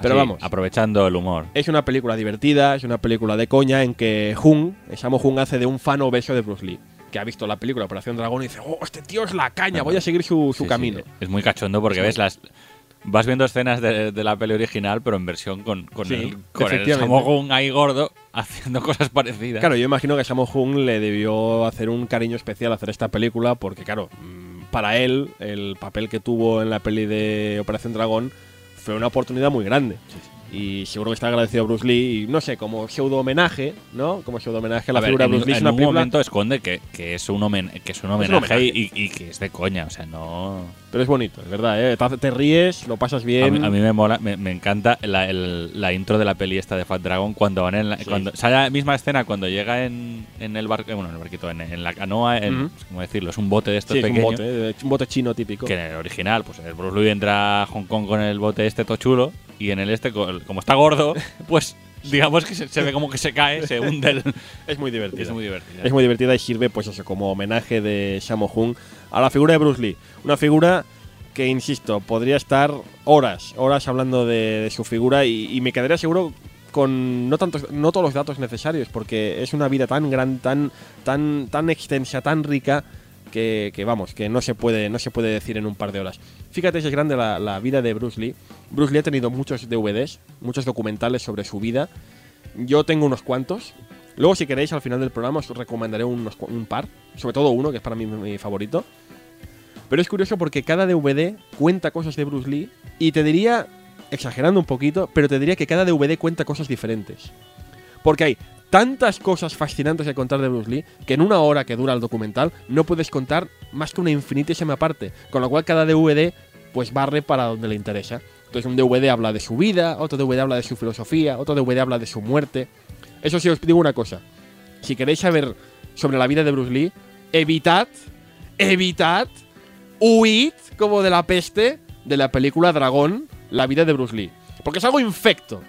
Pero vamos. Aprovechando el humor. Es una película divertida, es una película de coña en que Hung, Sammo Hung hace de un fan obeso de Bruce Lee. Que ha visto la película Operación Dragón y dice, oh, este tío es la caña, voy a seguir su, su Sí, sí, camino. Es muy cachondo porque Es ves las. Vas viendo escenas de, de la peli original, pero en versión con, con Sí, el, con el ahí gordo haciendo cosas parecidas. Claro, yo imagino que Sammo Hung le debió hacer un cariño especial hacer esta película porque, claro, mm, para él el papel que tuvo en la peli de Operación Dragón fue una oportunidad muy grande. Y seguro que está agradecido a Bruce Lee, y no sé, como pseudo homenaje, ¿no? Como pseudo homenaje a la A ver, figura de en, Bruce Lee. en es una un momento esconde que, que es un homen- que es un un homenaje. Y, y que es de coña, o sea, no... pero es bonito, es verdad, ¿eh? Te, te ríes, lo pasas A bien. mí, a mí me mola, me, me encanta la, el- la intro de la peli esta de Fat Dragon cuando van en la, Sí. cuando sale la misma escena cuando llega en, en el barco, bueno, en el barquito, en, en la canoa, en, Ujú. ¿cómo decirlo? Es un bote de estos Sí, es un pequeños. bote, eh, un bote chino típico. Que en el original, pues el Bruce Lee entra a Hong Kong con el bote este todo chulo y en el este, co- como está gordo, pues digamos que se, se ve como que se cae, se hunde el... Es muy divertido. Es muy divertido. Es muy divertida y sirve, pues eso, como homenaje de Sammo Hung a la figura de Bruce Lee. Una figura que, insisto, podría estar horas, horas hablando de, de su figura y, y me quedaría seguro con no tantos, no todos los datos necesarios, porque es una vida tan gran, tan, tan, tan extensa, tan rica. Que, que, vamos, que no se puede, no se puede decir en un par de horas. Fíjate si es grande la, la vida de Bruce Lee. Bruce Lee ha tenido muchos DVDs, muchos documentales sobre su vida. Yo tengo unos cuantos. Luego, si queréis, al final del programa os recomendaré unos un par. Sobre todo uno, que es para mí mi favorito. Pero es curioso porque cada DVD cuenta cosas de Bruce Lee. Y te diría, exagerando un poquito, pero te diría que cada DVD cuenta cosas diferentes. Porque hay tantas cosas fascinantes que contar de Bruce Lee que en una hora que dura el documental no puedes contar más que una infinitísima parte. Con lo cual cada DVD pues barre para donde le interesa. Entonces un DVD habla de su vida, otro DVD habla de su filosofía, otro DVD habla de su muerte. Eso sí os digo una cosa. Si queréis saber sobre la vida de Bruce Lee, evitad, evitad, huid como de la peste de la película Dragón la vida de Bruce Lee. Porque es algo infecto.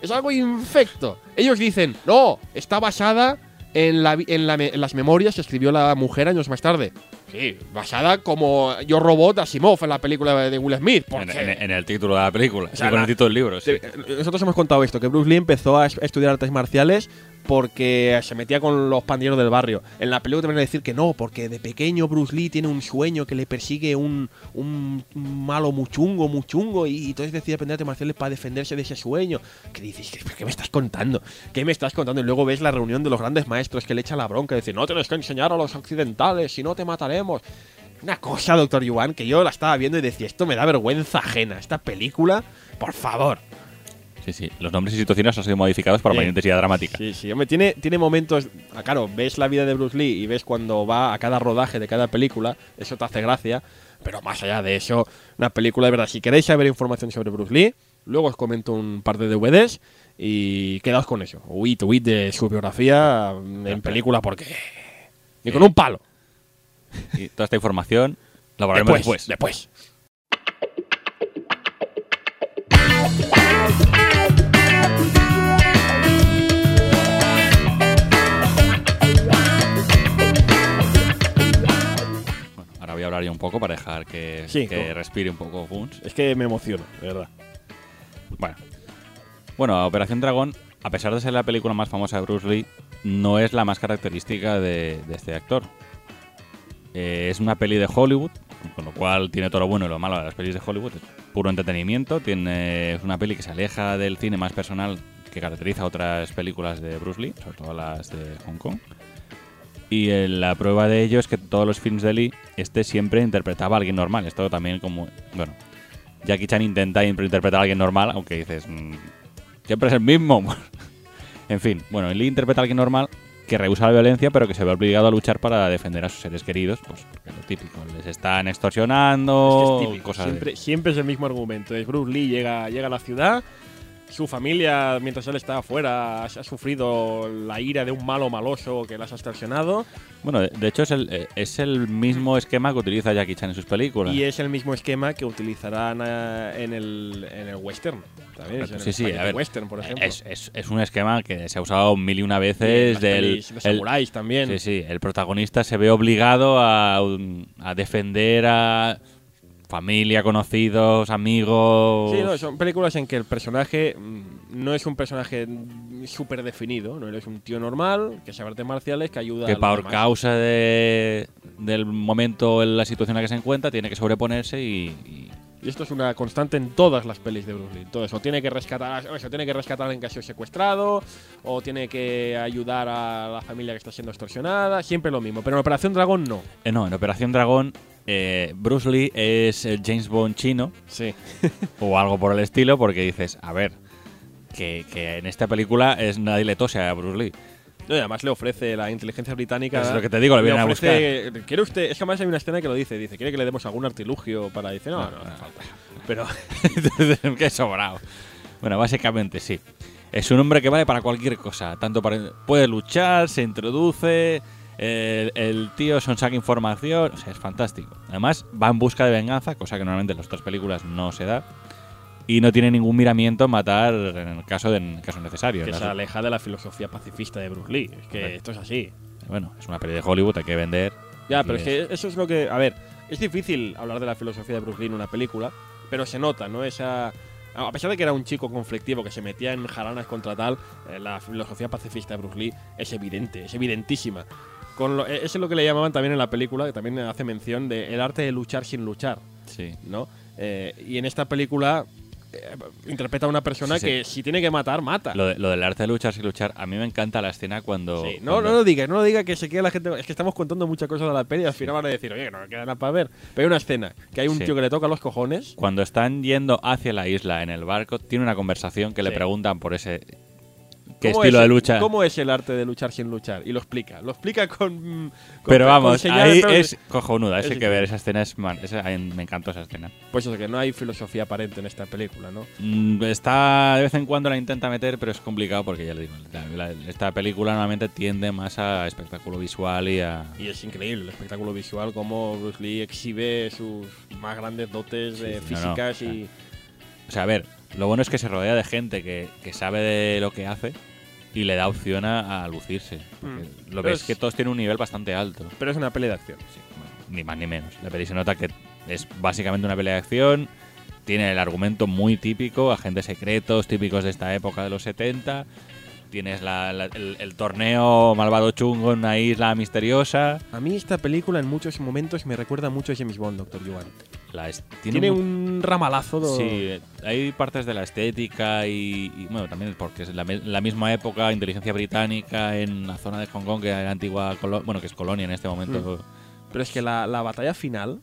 Es algo infecto. Ellos dicen, no, está basada en, en las memorias que escribió la mujer años más tarde. Sí, basada como Yo Robot Asimov en la película de Will Smith. En, porque- en- en el título de la película. O sea, sí, con el título del libro, sí. te- Nosotros hemos contado esto, que Bruce Lee empezó a estudiar artes marciales porque se metía con los pandilleros del barrio. En la película te van a decir que no, porque de pequeño Bruce Lee tiene un sueño que le persigue un, un malo muchungo, muchungo, y, y entonces decide aprender artes marciales para defenderse de ese sueño. ¿Qué dices? ¿Qué, me estás contando? ¿Qué me estás contando? Y luego ves la reunión de los grandes maestros que le echa la bronca, y dice, no tienes que enseñar a los occidentales, si no te mataremos. Una cosa, doctor Yuan, que yo la estaba viendo y decía, esto me da vergüenza ajena. Esta película, por favor. Sí, sí. Los nombres y situaciones han sido modificados para Sí. mayor intensidad dramática. Sí, sí, hombre, tiene, tiene momentos. ah, Claro, ves la vida de Bruce Lee y ves cuando va a cada rodaje de cada película, eso te hace gracia. Pero más allá de eso, una película de verdad. Si queréis saber información sobre Bruce Lee, luego os comento un par de DVDs y quedaos con eso. Huit, huit de su biografía en película porque. Ni con un palo. Y toda esta información la hablaremos Después, después. después. Voy a hablar yo un poco para dejar que, Sí, que como- respire un poco. Es que me emociono, de verdad. Bueno. Bueno, Operación Dragón, a pesar de ser la película más famosa de Bruce Lee, no es la más característica de, de este actor. Eh, es una peli de Hollywood, con lo cual tiene todo lo bueno y lo malo de las pelis de Hollywood. Es puro entretenimiento. Tiene, es una peli que se aleja del cine más personal que caracteriza otras películas de Bruce Lee, sobre todo las de Hong Kong. Y eh, la prueba de ello es que todos los films de Lee, este siempre interpretaba a alguien normal. Esto también como... Bueno, Jackie Chan intenta interpretar a alguien normal, aunque dices... mm, siempre es el mismo. en fin, bueno, Lee interpreta a alguien normal que rehúsa la violencia, pero que se ve obligado a luchar para defender a sus seres queridos. Pues porque lo típico, les están extorsionando, Es que es típico, cosas de- siempre, siempre es el mismo argumento. Es Bruce Lee llega, llega a la ciudad, su familia, mientras él está afuera, ha, sufrido la ira de un malo maloso que las ha extorsionado. Bueno, de, hecho es el, eh, es el mismo esquema que utiliza Jackie Chan en sus películas. Y es el mismo esquema que utilizarán eh, en, el, en el western. También, Correcto, en el sí, sí, a Spaghetti ver, western, por ejemplo. Es, es- es un esquema que se ha usado mil y una veces del pelis el- también. Sí, sí, el protagonista se ve obligado a, a defender a familia, conocidos, amigos. Sí, no, son películas en que el personaje mm, no es un personaje súper definido, no Él es un tío normal que sabe artes marciales que ayuda a que por demás. causa de, del momento, en la situación en la que se encuentra, tiene que sobreponerse y, y- Y esto es una constante en todas las pelis de Bruce Lee. Todo eso tiene que rescatar, o tiene que rescatar a alguien que ha sido secuestrado, o tiene que ayudar a la familia que está siendo extorsionada, siempre lo mismo. Pero en Operación Dragón no. Eh, no, en Operación Dragón, eh, Bruce Lee es el James Bond chino Sí. o algo por el estilo, porque dices, a ver, que, que en esta película es nadie le tose a Bruce Lee. No, y además le ofrece la inteligencia británica. Es lo que te digo, le vienen a ofrece, ¿Quiere usted? Es que además hay una escena que lo dice. Dice, ¿quiere que le demos algún artilugio para.? Dice, no, no, no hace falta. Pero. Entonces, qué sobrado. Bueno, básicamente sí. Es un hombre que vale para cualquier cosa. Tanto para, puede luchar, se introduce. El, el tío son saca información. O sea, es fantástico. Además, va en busca de venganza, cosa que normalmente en las otras películas no se da. Y no tiene ningún miramiento en matar en el caso, de, en el caso necesario. que ¿no? se aleja de la filosofía pacifista de Bruce Lee. Es que Correcto. esto es así. Bueno, es una peli de Hollywood, hay que vender. Ya, pero es que eso es lo que. A ver, es difícil hablar de la filosofía de Bruce Lee en una película, pero se nota, ¿no? Esa. A pesar de que era un chico conflictivo que se metía en jaranas contra tal, eh, la filosofía pacifista de Bruce Lee es evidente, es evidentísima. Con lo, eso es lo que le llamaban también en la película, que también hace mención de el arte de luchar sin luchar, Sí. ¿no? Eh, y en esta película eh, interpreta a una persona Sí, sí. que si tiene que matar, mata. Lo, de- lo del arte de luchar sin luchar, a mí me encanta la escena cuando. Sí, no, cuando- no lo digas, no lo digas que se queda la gente. Es que estamos contando muchas cosas de la peli y al final van a decir, oye, no me queda nada para ver. Pero hay una escena que hay un tío que le toca los cojones. Cuando están yendo hacia la isla en el barco, tiene una conversación que le preguntan por ese. ¿Qué ¿Cómo estilo es de lucha? ¿Cómo es el arte de luchar sin luchar? Y lo explica. Lo explica con. con- Pero vamos, ahí es cojonuda. es Ese hay que ver esa escena. Es, man- esa- me encantó esa escena. Pues eso, que no hay filosofía aparente en esta película, ¿no? Mm, Está de vez en cuando la intenta meter, pero es complicado porque ya le digo, la- la- esta película normalmente tiende más a espectáculo visual y a. Y es increíble el espectáculo visual, como Bruce Lee exhibe sus más grandes dotes eh, no, no, físicas o sea, y. O sea, a ver, lo bueno es que se rodea de gente que, que sabe de lo que hace y le da opción a, a lucirse. Porque Mm. Lo Pero ves es- que todos tienen un nivel bastante alto. Pero es una peli de acción. Sí, bueno, ni más ni menos. La peli se nota que es básicamente una pelea de acción. Tiene el argumento muy típico, agentes secretos típicos de esta época de los 70. Tienes la- la- el, el torneo malvado chungo en una isla misteriosa. A mí esta película en muchos momentos me recuerda mucho a James Bond, Doctor Yuan. La Tiene, un ramalazo. de- Sí, hay partes de la estética y, y, bueno, también porque es la, misma época, inteligencia británica en la zona de Hong Kong, que era antigua bueno, que es colonia en este momento. Pero es que la, la batalla final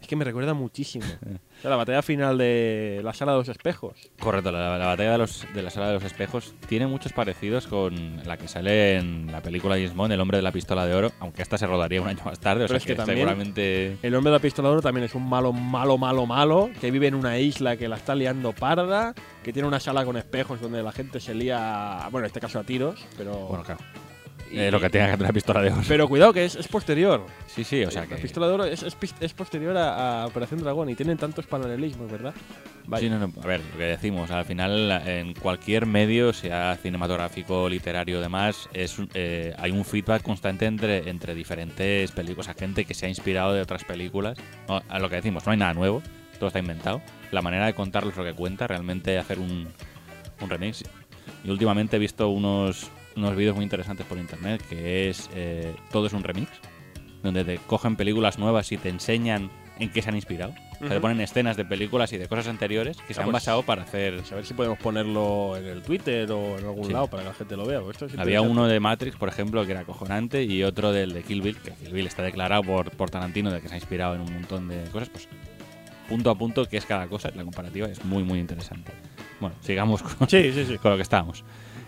es que me recuerda muchísimo. O sea, la batalla final de la sala de los espejos. Correcto, la, la batalla de, los, de la sala de los espejos tiene muchos parecidos con la que sale en la película James Bond, El hombre de la pistola de oro, aunque esta se rodaría un año más tarde, o Pero sea es que que, también- seguramente... El hombre de la pistola de oro también es un malo, malo, malo, malo, que vive en una isla que la está liando parda, que tiene una sala con espejos donde la gente se lía, bueno, en este caso a tiros, pero... Bueno, claro, y- eh, lo que tiene que una pistola de oro. Pero cuidado que es, es posterior. Sí, sí, o sea la que... pistola de oro es, es es posterior a, a Operación Dragón y tienen tantos paralelismos, ¿verdad? Vaya. Sí, no, no, a ver, lo que decimos, al final en cualquier medio, sea cinematográfico, literario o demás, es, eh, hay un feedback constante entre, entre diferentes películas, a gente que se ha inspirado de otras películas. No, a lo que decimos, no hay nada nuevo, todo está inventado. La manera de contarlo es lo que cuenta, realmente hacer un, un remix. Y últimamente he visto unos, unos vídeos muy interesantes por internet, que es eh, Todo es un remix, donde te cogen películas nuevas y te enseñan en qué se han inspirado. O sea, te Ujú. ponen escenas de películas y de cosas anteriores que se Ah, han pues, basado para hacer. A ver si podemos ponerlo en el Twitter o en algún Sí. lado para que la gente lo vea. esto es Había uno de Matrix, por ejemplo, que era acojonante, y otro del de Kill Bill, que Kill Bill está declarado por, por Tarantino de que se ha inspirado en un montón de cosas, pues punto a punto, que es cada cosa, la comparativa es muy, muy interesante. Bueno, sigamos con, Sí, sí, sí. con lo que estábamos.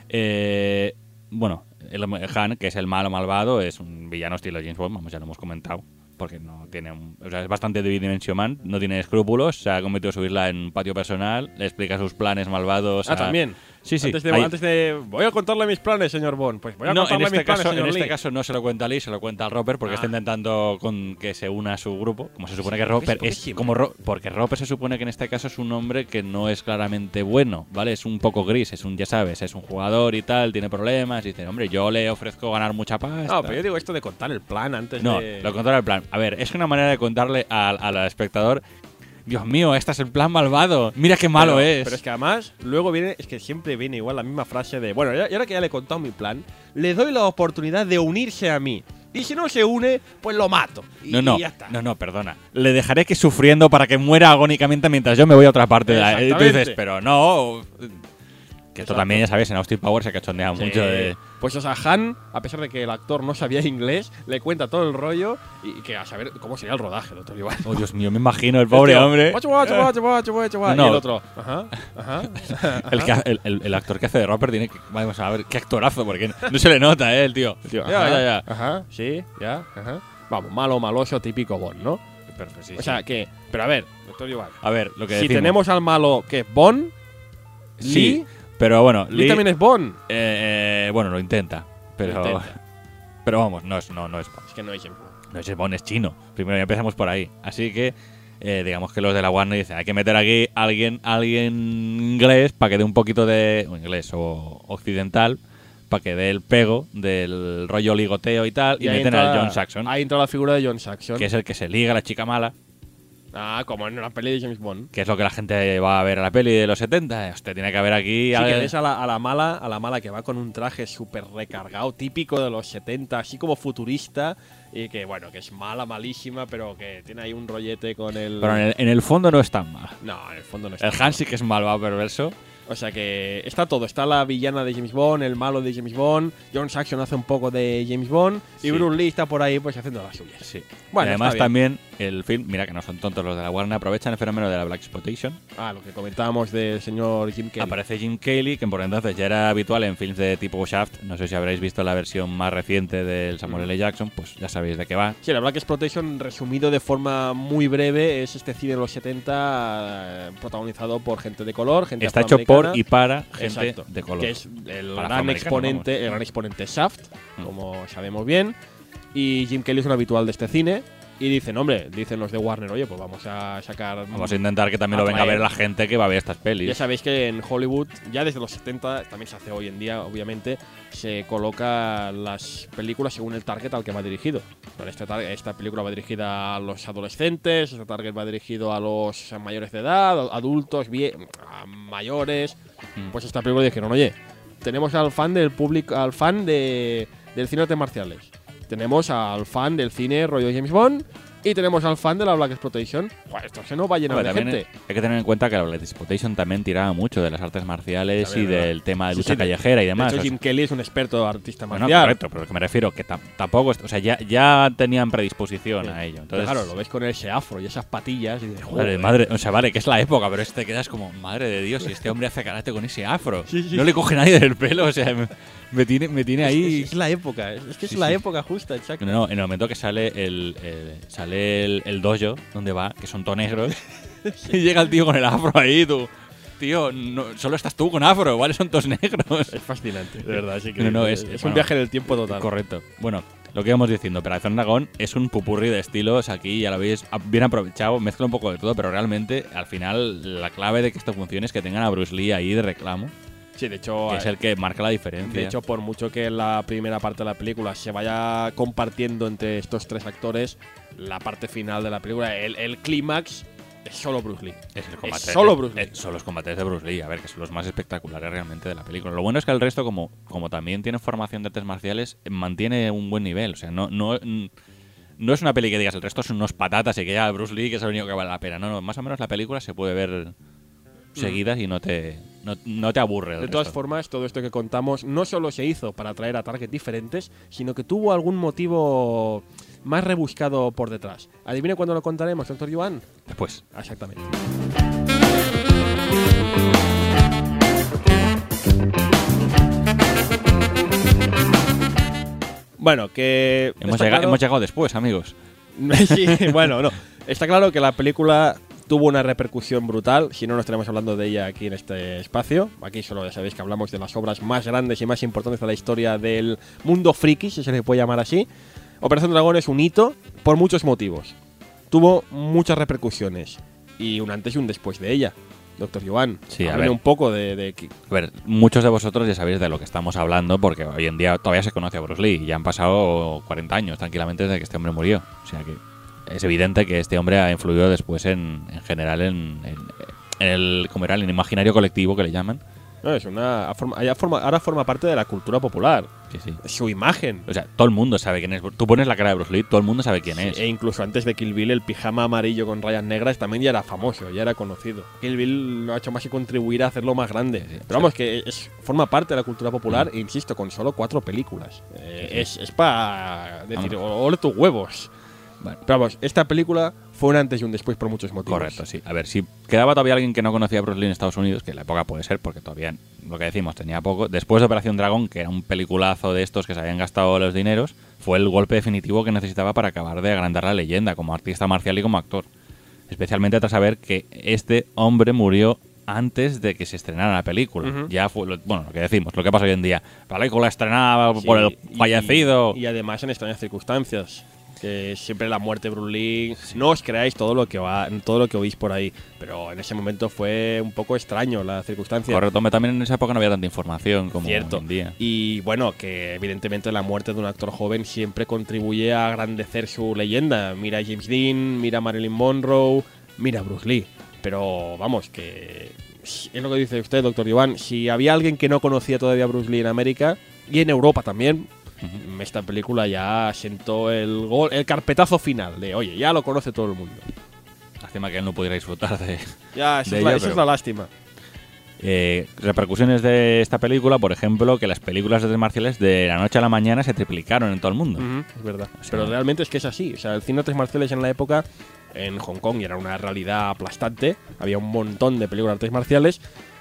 Eh, bueno, el Han, que es el malo malvado, es un villano estilo James Bond, vamos, ya lo hemos comentado. Porque no tiene un- o sea, es bastante dimensional, no tiene escrúpulos, se ha cometido subirla en un patio personal, le explica sus planes malvados. Ah, a- también. Sí, sí. Antes de, hay- antes de- Voy a contarle mis planes, señor Bond. Pues voy a no, en contarle este, mis planes, caso, en señor este Lee. caso no se lo cuenta a Lee, se lo cuenta al Roper porque Ah. está intentando con que se una a su grupo. Como se supone que ¿por qué- Roper es siempre? como Ro- porque Roper se supone que en este caso es un hombre que no es claramente bueno, ¿vale? Es un poco gris, es un, ya sabes, es un jugador y tal, tiene problemas y dice, hombre, yo le ofrezco ganar mucha pasta. No, pero yo digo esto de contar el plan antes No, de. lo contrario al plan. A ver, es una manera de contarle al, al espectador, Dios mío, este es el plan malvado. Mira qué malo pero, es. Pero es que además, luego viene. Es que siempre viene igual la misma frase de. Bueno, y ahora que ya le he contado mi plan, le doy la oportunidad de unirse a mí. Y si no se une, pues lo mato. Y, No, no, y ya está. no, no, perdona. Le dejaré que sufriendo para que muera agónicamente mientras yo me voy a otra parte de la. Y tú dices, pero no. Que esto también, ya sabes, en Austin Power se cachondea Sí. mucho de. Pues o sea, Han, a pesar de que el actor no sabía inglés, le cuenta todo el rollo y, y que a saber cómo sería el rodaje, doctor Iván. Oh, Dios mío, me imagino el pobre hombre. No, Y el otro. Ajá, ajá. El, que- el- el- el actor que hace de Roper tiene que. Vamos a ver, qué actorazo, porque no se le nota, ¿eh? El tío. Tío, ya, ajá, ya, ya. Ajá, sí, ya, ajá. Vamos, malo, maloso, típico Bond, ¿no? Perfecto, sí, o sea, sí. que. Pero a ver, doctor Iván. A ver, lo que Si decimos. tenemos al malo que es Bond, Sí, Lee, pero bueno, Lee Lee- también es Bond. eh, eh, bueno, lo intenta. Pero. Intenta. Pero vamos, no es, no, no es Bond. Es que no. No es Bond, es chino. Primero ya empezamos por ahí. Así que, eh, digamos que los de la Warner dicen, hay que meter aquí a alguien, alguien inglés para que dé un poquito de... o inglés o occidental, para que dé el pego del rollo ligoteo y tal. Y, ahí meten entra- al John Saxon, Ahí entra la figura de John Saxon. que es el que se liga a la chica mala, Ah, como en una peli de James Bond. que es lo que la gente va a ver a la peli de los 70. Hostia, tiene que haber aquí... Sí, que ves a la, a la mala, a la mala que va con un traje súper recargado, típico de los 70, así como futurista, y que bueno, que es mala, malísima, pero que tiene ahí un rollete con el. Pero en el, en el fondo no es tan mal. No, en el fondo no El está. Han sí que es malvado perverso. O sea que está todo. Está la villana de James Bond, el malo de James Bond, John Saxon hace un poco de James Bond, y Sí. Bruce Lee está por ahí pues haciendo las suyas. Sí. Bueno, y además también el film, mira que no son tontos los de la Warner, aprovechan el fenómeno de la Black Exploitation Ah, lo que comentábamos del señor Jim Kelly. Aparece Jim Cayley, que por entonces ya era habitual en films de tipo Shaft. No sé si habréis visto la versión más reciente del Samuel L. Jackson, pues ya sabéis de qué va. Sí, la Black Exploitation, resumido de forma muy breve, es este cine de los 70 eh, protagonizado por gente de color, gente Está hecho por y para gente Exacto, de color. Que es el gran exponente, el gran exponente Shaft, Mm. como sabemos bien. Y Jim Kelly es un habitual de este cine. Y dicen, hombre, dicen los de Warner, oye, pues vamos a sacar. Vamos a intentar que también lo venga a ver la gente que va a ver estas Ya pelis. sabéis que en Hollywood, ya desde los 70, también se hace hoy en día, obviamente, se coloca las películas según el target al que va dirigido. Esta, esta película va dirigida a los adolescentes, este target va dirigido a los mayores de edad, adultos, a mayores. Mm. Pues esta película dijeron, oye, tenemos al fan del público, al fan de, del cine de artes marciales. Tenemos al fan del cine rollo James Bond y tenemos al fan de la Black Exploitation. Joder, esto se nos va a llenar Hombre, de gente. hay que tener en cuenta que la Black Exploitation también tiraba mucho de las artes marciales y ¿verdad? del tema de Sí, lucha sí, de- callejera y De demás. hecho, O sea, Jim Kelly es un experto artista bueno, marcial. correcto, pero que me refiero que tam- tampoco, o sea, ya, ya tenían predisposición a ello. Entonces, claro, lo ves con ese afro y esas patillas y Madre, joder. madre, o sea, vale, que es la época, pero este te quedas como, madre de Dios, y este hombre hace karate con ese afro. Sí, sí. No le coge nadie del pelo, o sea, me, me tiene, me tiene ahí. Es, es la época, es, es que Sí, es la sí. época justa, exacto. No, no, en el momento que sale el, el- sale el, el dojo donde va, que son todos negros, y llega el tío con el afro ahí, tú. Tío, no, solo estás tú con afro, ¿vale? Son todos negros. Es fascinante, de verdad, sí que No, no, es, es- es bueno, un viaje en el tiempo total. Correcto. Bueno, lo que íbamos diciendo, Operación Dragón es un pupurri de estilos aquí, ya lo veis, a- bien aprovechado, mezcla un poco de todo, pero realmente al final la clave de que esto funcione es que tengan a Bruce Lee ahí de reclamo, Sí, de hecho, que es el que marca la diferencia. de hecho, por mucho que la primera parte de la película se vaya compartiendo entre estos tres actores, la parte final de la película, el, el clímax, es solo Bruce Lee. Es el combate. solo Bruce Lee. eh, son los combates de Bruce Lee, a ver, que son los más espectaculares realmente de la película. Lo bueno es que el resto, como, como también tiene formación de artes marciales, eh, mantiene un buen nivel. O sea, no, no, mm, no es una peli que digas el resto son unos patatas y que ya Bruce Lee que es el único que vale la pena. No, no, más o menos la película se puede ver seguidas y no te, no, no te aburre. De todas formas, todo esto que contamos no solo se hizo para atraer a targets diferentes, sino que tuvo algún motivo más rebuscado por detrás. Adivine cuándo lo contaremos, doctor Joan. Después. Exactamente. Bueno, que. Hemos llegado, claro- hemos llegado después, amigos. Sí, bueno, no. Está claro que la película tuvo una repercusión brutal, si no nos estaremos hablando de ella aquí en este espacio. Aquí solo ya sabéis que hablamos de las obras más grandes y más importantes de la historia del mundo friki, si se le puede llamar así. Operación Dragón es un hito por muchos motivos. Tuvo muchas repercusiones y un antes y un después de ella. Doctor Joan, Sí, a háblame ver. un poco de, de A ver, muchos de vosotros ya sabéis de lo que estamos hablando porque hoy en día todavía se conoce a Bruce Lee y ya han pasado 40 años tranquilamente desde que este hombre murió. O sea que es evidente que este hombre ha influido después en, en general en, en- en el, como era, en el imaginario colectivo que le llaman. no, es una ahora forma parte de la cultura popular. Sí, sí. Su imagen. O sea, todo el mundo sabe quién es. Tú pones la cara de Bruce Lee, todo el mundo sabe quién es. E incluso antes de Kill Bill, el pijama amarillo con rayas negras también ya era famoso, ya era conocido. Kill Bill no ha hecho más que contribuir a hacerlo más grande. Pero vamos, que es, forma parte de la cultura popular, Mm. insisto, con solo cuatro películas. Eh. Es, es para decir, ole tus huevos. Pero vamos, esta película fue un antes y un después por muchos motivos. Correcto, sí. A ver, si quedaba todavía alguien que no conocía a Bruce Lee en Estados Unidos, que en la época puede ser, porque todavía, lo que decimos, tenía poco. Después de Operación Dragón, que era un peliculazo de estos que se habían gastado los dineros, fue el golpe definitivo que necesitaba para acabar de agrandar la leyenda como artista marcial y como actor. Especialmente tras saber que este hombre murió antes de que se estrenara la película. Ya fue, lo- bueno, lo que decimos, lo que pasa hoy en día. La película estrenada Sí, por el y- fallecido. Y, además en extrañas circunstancias. Que siempre la muerte de Bruce Lee. No os creáis todo lo que va, todo lo que oís por ahí. Pero en ese momento fue un poco extraño la circunstancia. Correcto, hombre, también en esa época no había tanta información como Cierto. hoy en día. Y bueno, que evidentemente la muerte de un actor joven siempre contribuye a agrandecer su leyenda. Mira a James Dean, mira a Marilyn Monroe, mira a Bruce Lee. Pero vamos, que es lo que dice usted, doctor Iván. Si había alguien que no conocía todavía a Bruce Lee en América y en Europa también, Ujú. esta película ya sentó el gol, el carpetazo final de, oye, ya lo conoce todo el mundo. Lástima que él no pudiera disfrutar de, Ya, esa, De es, la, ella, esa es pero- la lástima. Eh, repercusiones de esta película, por ejemplo, que las películas de artes marciales de la noche a la mañana se triplicaron en todo el mundo. Ujú, es verdad. O sea- Pero realmente es que es así. O sea, el cine de artes marciales en la época en Hong Kong era una realidad aplastante. Había un montón de películas de artes marciales.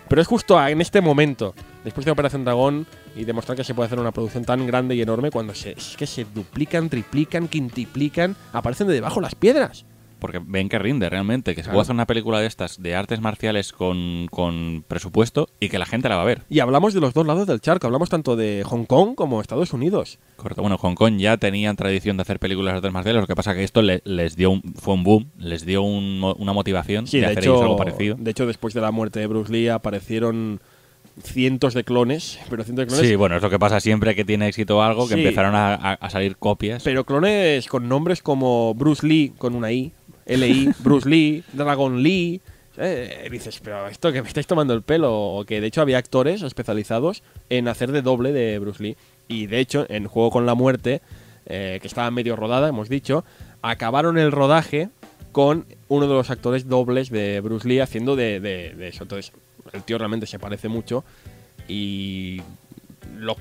Pero es justo en este momento, después de Operación Dragón y demostrar que se puede hacer una producción tan grande y enorme, cuando se, es que se duplican, triplican, quintuplican, aparecen de debajo las piedras. Porque ven que rinde realmente, que se Claro. puede hacer una película de estas, de artes marciales con, con presupuesto y que la gente la va a ver. Y hablamos de los dos lados del charco, hablamos tanto de Hong Kong como Estados Unidos. Correcto. Bueno, Hong Kong ya tenían tradición de hacer películas de artes marciales, lo que pasa que esto le- les dio un, fue un boom, les dio un una motivación Sí, de, de hacer hecho, algo parecido. de hecho, después de la muerte de Bruce Lee aparecieron cientos de clones, pero cientos de clones, Sí, bueno, es lo que pasa siempre que tiene éxito algo, que Sí. empezaron a salir copias. pero clones con nombres como Bruce Lee con una I, L-I, Bruce Lee, Dragon Lee. Eh, dices, pero esto que me estáis tomando el pelo, o que de hecho había actores especializados en hacer de doble de Bruce Lee. Y de hecho, en Juego con la Muerte, eh, que estaba medio rodada, hemos dicho, acabaron el rodaje con uno de los actores dobles de Bruce Lee haciendo de- de eso. Entonces, el tío realmente se parece mucho y lo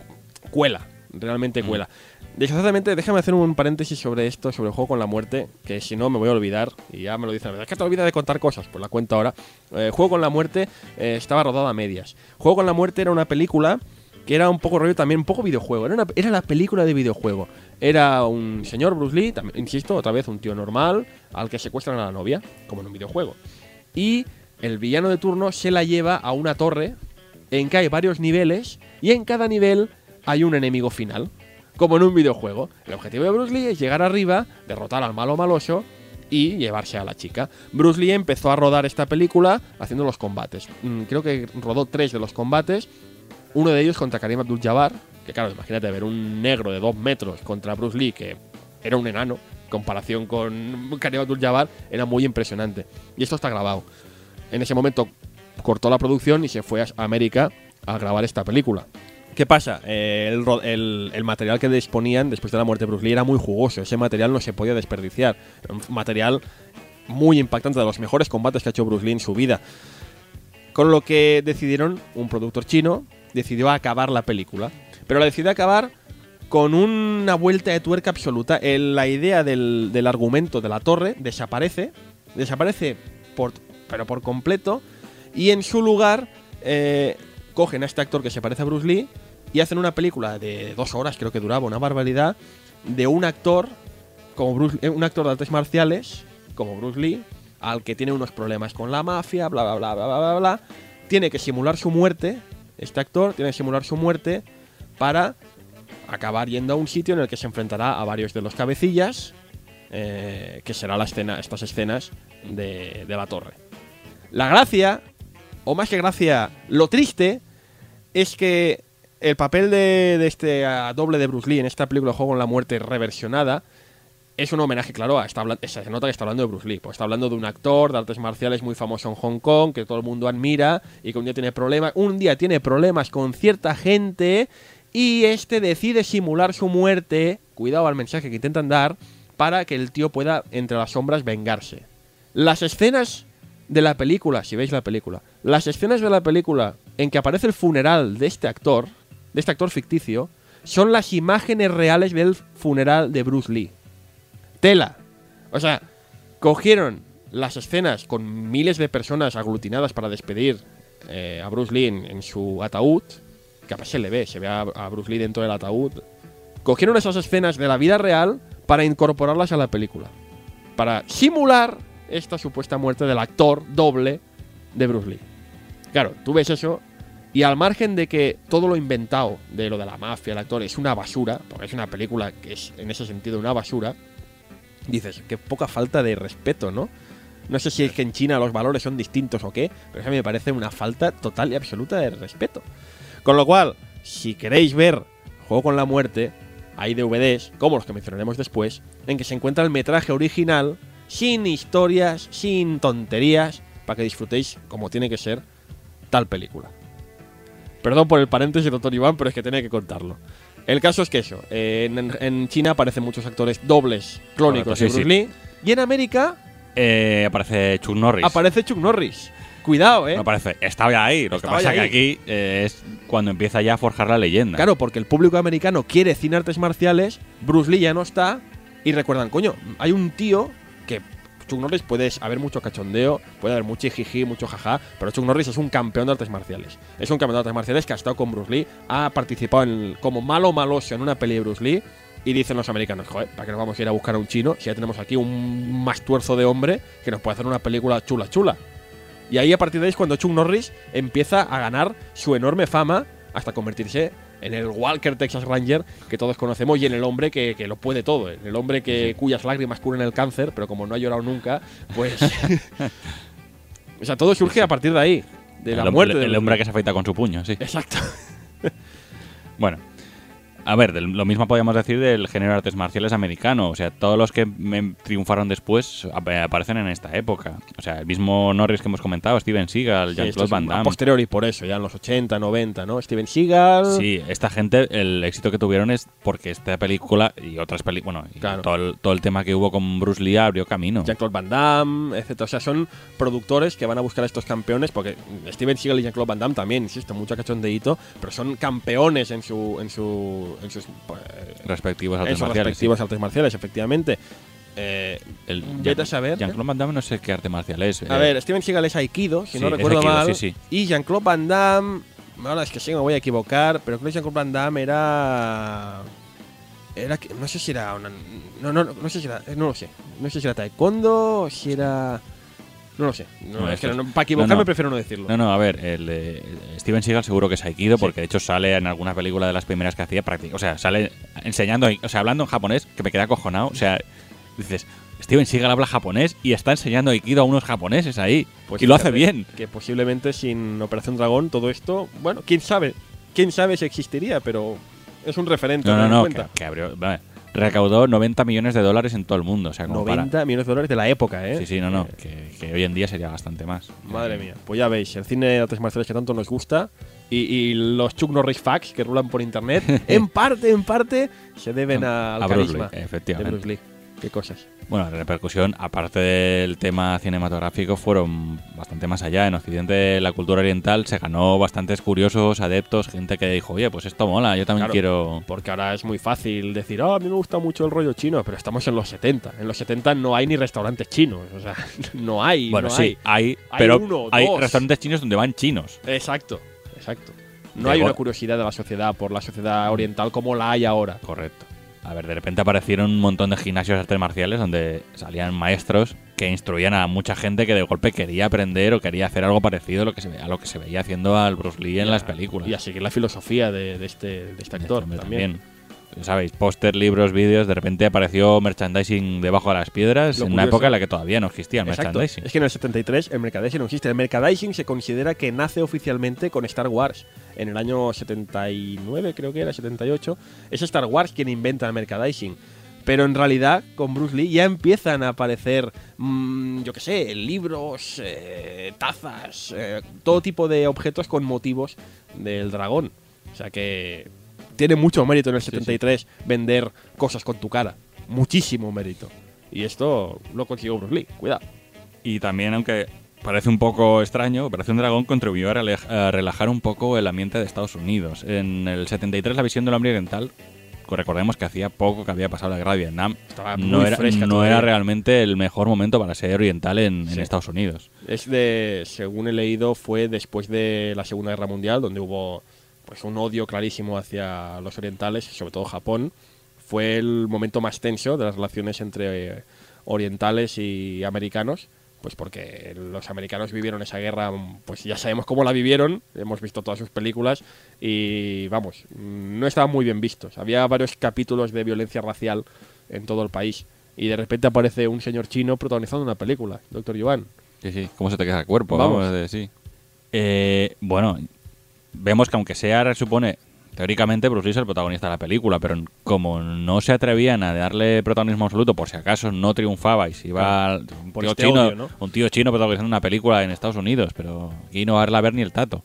cuela, realmente cuela. Desgraciadamente, déjame hacer un paréntesis sobre esto, sobre el juego con la muerte, que si no me voy a olvidar, y ya me lo dicen, es que te olvidas de contar cosas, pues la cuento ahora. Eh, juego con la muerte eh, estaba rodado a medias. Juego con la muerte era una película que era un poco rollo también, un poco videojuego, era, una- era la película de videojuego. Era un señor Bruce Lee, también, insisto, otra vez un tío normal, al que secuestran a la novia, como en un videojuego. Y el villano de turno se la lleva a una torre en que hay varios niveles y en cada nivel hay un enemigo final, como en un videojuego. El objetivo de Bruce Lee es llegar arriba, derrotar al malo maloso y llevarse a la chica. Bruce Lee empezó a rodar esta película haciendo los combates. Mm, Creo que rodó tres de los combates. Uno de ellos contra Karim Abdul-Jabbar, que claro, imagínate ver un negro de dos metros contra Bruce Lee, que era un enano, en comparación con Karim Abdul-Jabbar, era muy impresionante. Y esto está grabado. En ese momento cortó la producción y se fue a América a grabar esta película. ¿Qué pasa? Eh, el, material que disponían después de la muerte de Bruce Lee era muy jugoso. Ese material no se podía desperdiciar. Un material muy impactante, de los mejores combates que ha hecho Bruce Lee en su vida. Con lo que decidieron, un productor chino decidió acabar la película. Pero la decidió acabar con una vuelta de tuerca absoluta. El- la idea del, argumento de la torre desaparece. Desaparece pero por completo. Y en su lugar eh, cogen a este actor que se parece a Bruce Lee y hacen una película de dos horas, creo que duraba, una barbaridad, de un actor, como Bruce, eh, un actor de artes marciales, como Bruce Lee, al que tiene unos problemas con la mafia, bla, bla, bla, bla, bla, bla, bla. Tiene que simular su muerte, este actor tiene que simular su muerte para acabar yendo a un sitio en el que se enfrentará a varios de los cabecillas, eh, que será la escena, estas escenas de, de la torre. La gracia, o más que gracia, lo triste, es que el papel de, este doble de Bruce Lee en esta película Juego en la Muerte reversionada es un homenaje, claro, a está se nota que está hablando de Bruce Lee. Pues está hablando de un actor de artes marciales muy famoso en Hong Kong, que todo el mundo admira y que un día tiene problemas, un día tiene problemas con cierta gente y este decide simular su muerte, cuidado al mensaje que intentan dar, para que el tío pueda, entre las sombras, vengarse. Las escenas de la película, si veis la película, las escenas de la película en que aparece el funeral de este actor, de este actor ficticio, son las imágenes reales del funeral de Bruce Lee. Tela. O sea, cogieron las escenas con miles de personas aglutinadas para despedir eh, a Bruce Lee en, su ataúd, que se le ve, se ve a Bruce Lee dentro del ataúd. Cogieron esas escenas de la vida real para incorporarlas a la película. Para simular esta supuesta muerte del actor doble de Bruce Lee. Claro, tú ves eso y al margen de que todo lo inventado de lo de la mafia, el actor, es una basura, porque es una película que es en ese sentido una basura, dices, qué poca falta de respeto, ¿no? No sé si es que en China los valores son distintos o qué, pero eso me parece una falta total y absoluta de respeto. Con lo cual, si queréis ver Juego con la Muerte, hay DVDs, como los que mencionaremos después, en que se encuentra el metraje original, sin historias, sin tonterías, para que disfrutéis como tiene que ser tal película. Perdón por el paréntesis, doctor Iván, pero es que tenía que contarlo. El caso es que eso, eh, en, en China aparecen muchos actores dobles, clónicos Correcto, de sí, Bruce Lee, y en América Eh, aparece Chuck Norris. aparece Chuck Norris. Cuidado, eh. No aparece, estaba ya ahí. Lo Estaba que pasa que aquí eh, es cuando empieza ya a forjar la leyenda. Claro, porque el público americano quiere cine artes marciales, Bruce Lee ya no está, y recuerdan, coño, hay un tío que Chuck Norris puede haber mucho cachondeo, puede haber mucho jiji, mucho jaja, pero Chuck Norris es un campeón de artes marciales. Es un campeón de artes marciales que ha estado con Bruce Lee, ha participado en- como malo maloso en una peli de Bruce Lee, Y dicen los americanos, joder, ¿para qué nos vamos a ir a buscar a un chino si ya tenemos aquí un mastuerzo de hombre que nos puede hacer una película chula, chula? Y ahí a partir de ahí es cuando Chuck Norris empieza a ganar su enorme fama hasta convertirse en el Walker Texas Ranger que todos conocemos y en el hombre que, que lo puede todo, en el hombre que cuyas lágrimas curan el cáncer, pero como no ha llorado nunca, pues... o sea, todo surge a partir de ahí, de la muerte el, el hombre que se afeita con su puño, sí. Exacto. Bueno, a ver, del- lo mismo podríamos decir del género de artes marciales americano. O sea, todos los que me- triunfaron después ap- aparecen en esta época. O sea, el mismo Norris que hemos comentado, Steven Seagal, Sí, Jean-Claude es Van a Damme. posteriori por eso, ya en los 80, 90, ¿no? Steven Seagal. Sí, esta gente, el éxito que tuvieron es porque esta película y otras películas, bueno, y Claro. todo, el, todo el tema que hubo con Bruce Lee abrió camino. Jean-Claude Van Damme, etc. O sea, son productores que van a buscar a estos campeones, porque Steven Seagal y Jean-Claude Van Damme también, insisto, mucho cachondeíto, pero son campeones en su en su en sus, eh, Respectivos en artes sus marciales. respectivas artes marciales, efectivamente. Eh. El, Vete a saber, ¿eh? Jean-Claude Van Damme no sé qué arte marcial es. a eh, ver, Steven Seagal es Aikido, si sí, no recuerdo Aikido, mal. sí. Y Jean-Claude Van Damme, ahora es que sí, me voy a equivocar, pero creo que Jean-Claude Van Damme era era que- no sé si era una, no, no, no sé si era, no lo sé. No sé si era taekwondo o si era no lo sé. No, No, es que no- para equivocarme no, prefiero no decirlo. No, no, a ver, el de Steven Seagal seguro que es Aikido, porque de hecho sale en alguna película de las primeras que hacía práctica. O sea, sale enseñando, o sea, hablando en japonés, que me queda acojonado. O sea, dices, Steven Seagal habla japonés y está enseñando Aikido a unos japoneses ahí. Pues y lo hace bien. Que posiblemente sin Operación Dragón todo esto, bueno, quién sabe, quién sabe si existiría, pero es un referente. No, no, no, que, que abrió, vale, recaudó 90 millones de dólares en todo el mundo. O sea, como 90 millones de dólares de la época, ¿eh? para. Sí, sí, no, no, Eh, que, que hoy en día sería bastante más. Madre Eh, mía, pues ya veis, el cine de artes marciales que tanto nos gusta y, y los Chuck Norris facts que rulan por internet, en parte, en parte, se deben a- al A Bruce carisma Lee, de efectivamente. Bruce Lee. Qué cosas. Bueno, la repercusión, aparte del tema cinematográfico, fueron bastante más allá. En Occidente, la cultura oriental se ganó bastantes curiosos, adeptos, gente que dijo, oye, pues esto mola, yo también Claro. quiero... Porque ahora es muy fácil decir, oh, a mí me gusta mucho el rollo chino, pero estamos en los 70. En los 70 no hay ni restaurantes chinos. O sea, no hay. Bueno, no sí, hay. hay, Hay pero uno, hay dos. restaurantes chinos donde van chinos. Exacto, exacto. No De hay una curiosidad de la sociedad por la sociedad oriental como la hay ahora. Correcto. A ver, de repente aparecieron un montón de gimnasios de artes marciales donde salían maestros que instruían a mucha gente que de golpe quería aprender o quería hacer algo parecido a lo que se, ve- a lo que se veía haciendo al Bruce Lee en las películas. Y a seguir la filosofía de, de este, de este actor Hombre, también. Ya Sabéis, póster, libros, vídeos, de repente apareció merchandising debajo de las piedras Lo en una curioso- época en la que todavía no existía el Exacto. merchandising. Es que en el 73 el merchandising no existe. El merchandising se considera que nace oficialmente con Star Wars. En el año 79, creo que era, 78. Es Star Wars quien inventa el merchandising. Pero en realidad, con Bruce Lee ya empiezan a aparecer, mm, yo qué sé, libros, eh, tazas, eh, todo tipo de objetos con motivos del dragón. O sea que tiene mucho mérito en el 73 vender cosas con tu cara. Muchísimo mérito. Y esto lo consiguió Bruce Lee. Cuidado. Y también, aunque parece un poco extraño, Operación Dragón contribuyó a, relajar un poco el ambiente de Estados Unidos. En el 73 la visión del hombre oriental, recordemos que hacía poco que había pasado la guerra de Vietnam, Estaba no, era, no realmente el mejor momento para ser oriental en, en. Estados Unidos. Es de, según he leído, fue después de la Segunda Guerra Mundial, donde hubo pues un odio clarísimo hacia los orientales, sobre todo Japón. Fue el momento más tenso de las relaciones entre eh, orientales y americanos, pues porque los americanos vivieron esa guerra, pues ya sabemos cómo la vivieron, hemos visto todas sus películas y vamos, no estaban muy bien vistos. Había varios capítulos de violencia racial en todo el país y de repente aparece un señor chino protagonizando una película, Doctor Yuan. Sí, sí. ¿Cómo se te queda el cuerpo? Vamos. Sí. Eh, bueno, vemos que aunque sea, supone, teóricamente Bruce Lee es el protagonista de la película, pero como no se atrevían a darle protagonismo absoluto, por si acaso no triunfaba y se iba al- un, tío este chino, ¿no? un tío chino protagonizando una película en Estados Unidos, pero aquí no va a darla a ver ni el tato.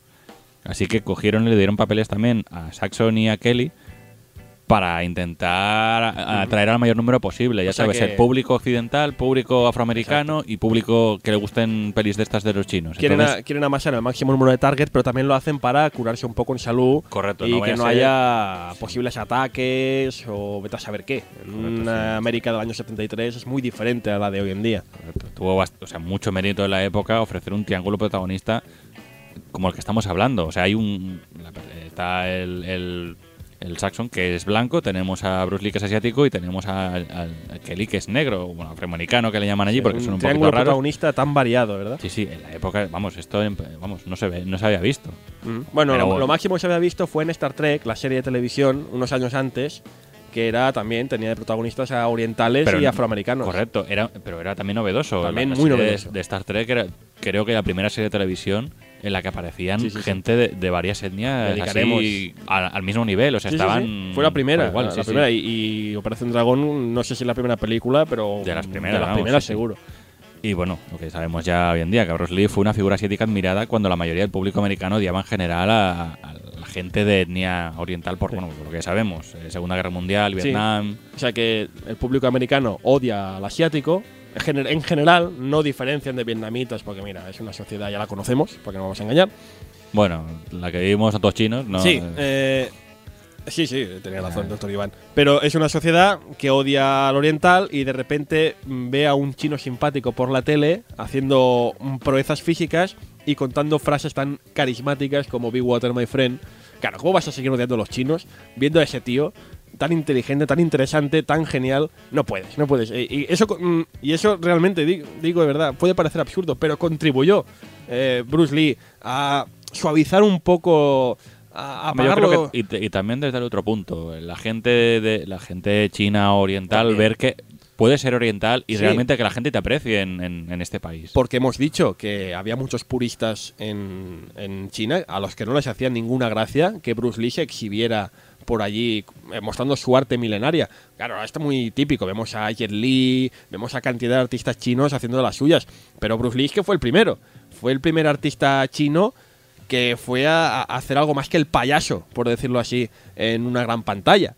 Así que cogieron y le dieron papeles también a Saxon y a Kelly para intentar atraer al mayor número posible. Ya O sea sabes, que- el público occidental, público afroamericano y público que le gusten pelis de estas de los chinos. Quieren, Entonces, a- quieren amasar el máximo número de target, pero también lo hacen para curarse un poco en salud Correcto, y no que no ser- haya posibles ataques o vete a saber qué. En Correcto, una sí. América del año 73 es muy diferente a la de hoy en día. Correcto. Tuvo o sea, mucho mérito en la época ofrecer un triángulo protagonista como el que estamos hablando. O sea, hay un. la- está el, el, el Saxon, que es blanco, tenemos a Bruce Lee, que es asiático, y tenemos a, al Kelly, que es negro, bueno, afroamericano, que le llaman allí, porque un son un poquito raros. protagonista tan variado, ¿verdad? Sí, sí, en la época, vamos, esto vamos, no se ve, no se había visto. Mm. Bueno, lo, máximo que se había visto fue en Star Trek, la serie de televisión, unos años antes, que era también, tenía de protagonistas a orientales Pero y no- afroamericanos. Correcto, era, pero era también novedoso. También muy serie de- novedoso. De, Star Trek era, creo que la primera serie de televisión en la que aparecían Sí, sí, sí. gente de, de varias etnias así, al, al mismo nivel, o sea, Sí, sí, estaban... sí. Fue la primera, igual, la, sí, la sí. primera Y, y Operación Dragón, no sé si es la primera película, pero De las primeras, de las vamos, primeras sí, sí. seguro. Y bueno, lo que sabemos ya hoy en día, que Bruce Lee fue una figura asiática admirada cuando la mayoría del público americano odiaba en general a, a la gente de etnia oriental por, bueno, por lo que sabemos, eh, Segunda Guerra Mundial, Sí. Vietnam... O sea que el público americano odia al asiático. En gener- En general, no diferencian de vietnamitas, porque mira, es una sociedad, ya la conocemos, porque no vamos a engañar. Bueno, la que vivimos son todos chinos, ¿no? Sí, Eh, sí, sí, tenía razón, doctor Iván. Pero es una sociedad que odia al oriental y de repente ve a un chino simpático por la tele haciendo proezas físicas y contando frases tan carismáticas como Big Water, my friend. Claro, ¿cómo vas a seguir odiando a los chinos viendo a ese tío tan inteligente, tan interesante, tan genial? No puedes, no puedes. Y, eso, mm, y eso realmente, di- digo de verdad, puede parecer absurdo, pero contribuyó eh, Bruce Lee a suavizar un poco, a yo apagarlo. creo que- y, también desde el otro punto, la gente de la gente china oriental También. ver que puede ser oriental y Sí. realmente que la gente te aprecie en, en- en este país. Porque hemos dicho que había muchos puristas en, en China a los que no les hacía ninguna gracia que Bruce Lee se exhibiera por allí eh, mostrando su arte milenaria. Claro, esto es muy típico. Vemos a Jet Li, vemos a cantidad de artistas chinos haciendo las suyas. Pero Bruce Lee es que fue el primero. Fue el primer artista chino que fue a, a hacer algo más que el payaso, por decirlo así, en una gran pantalla.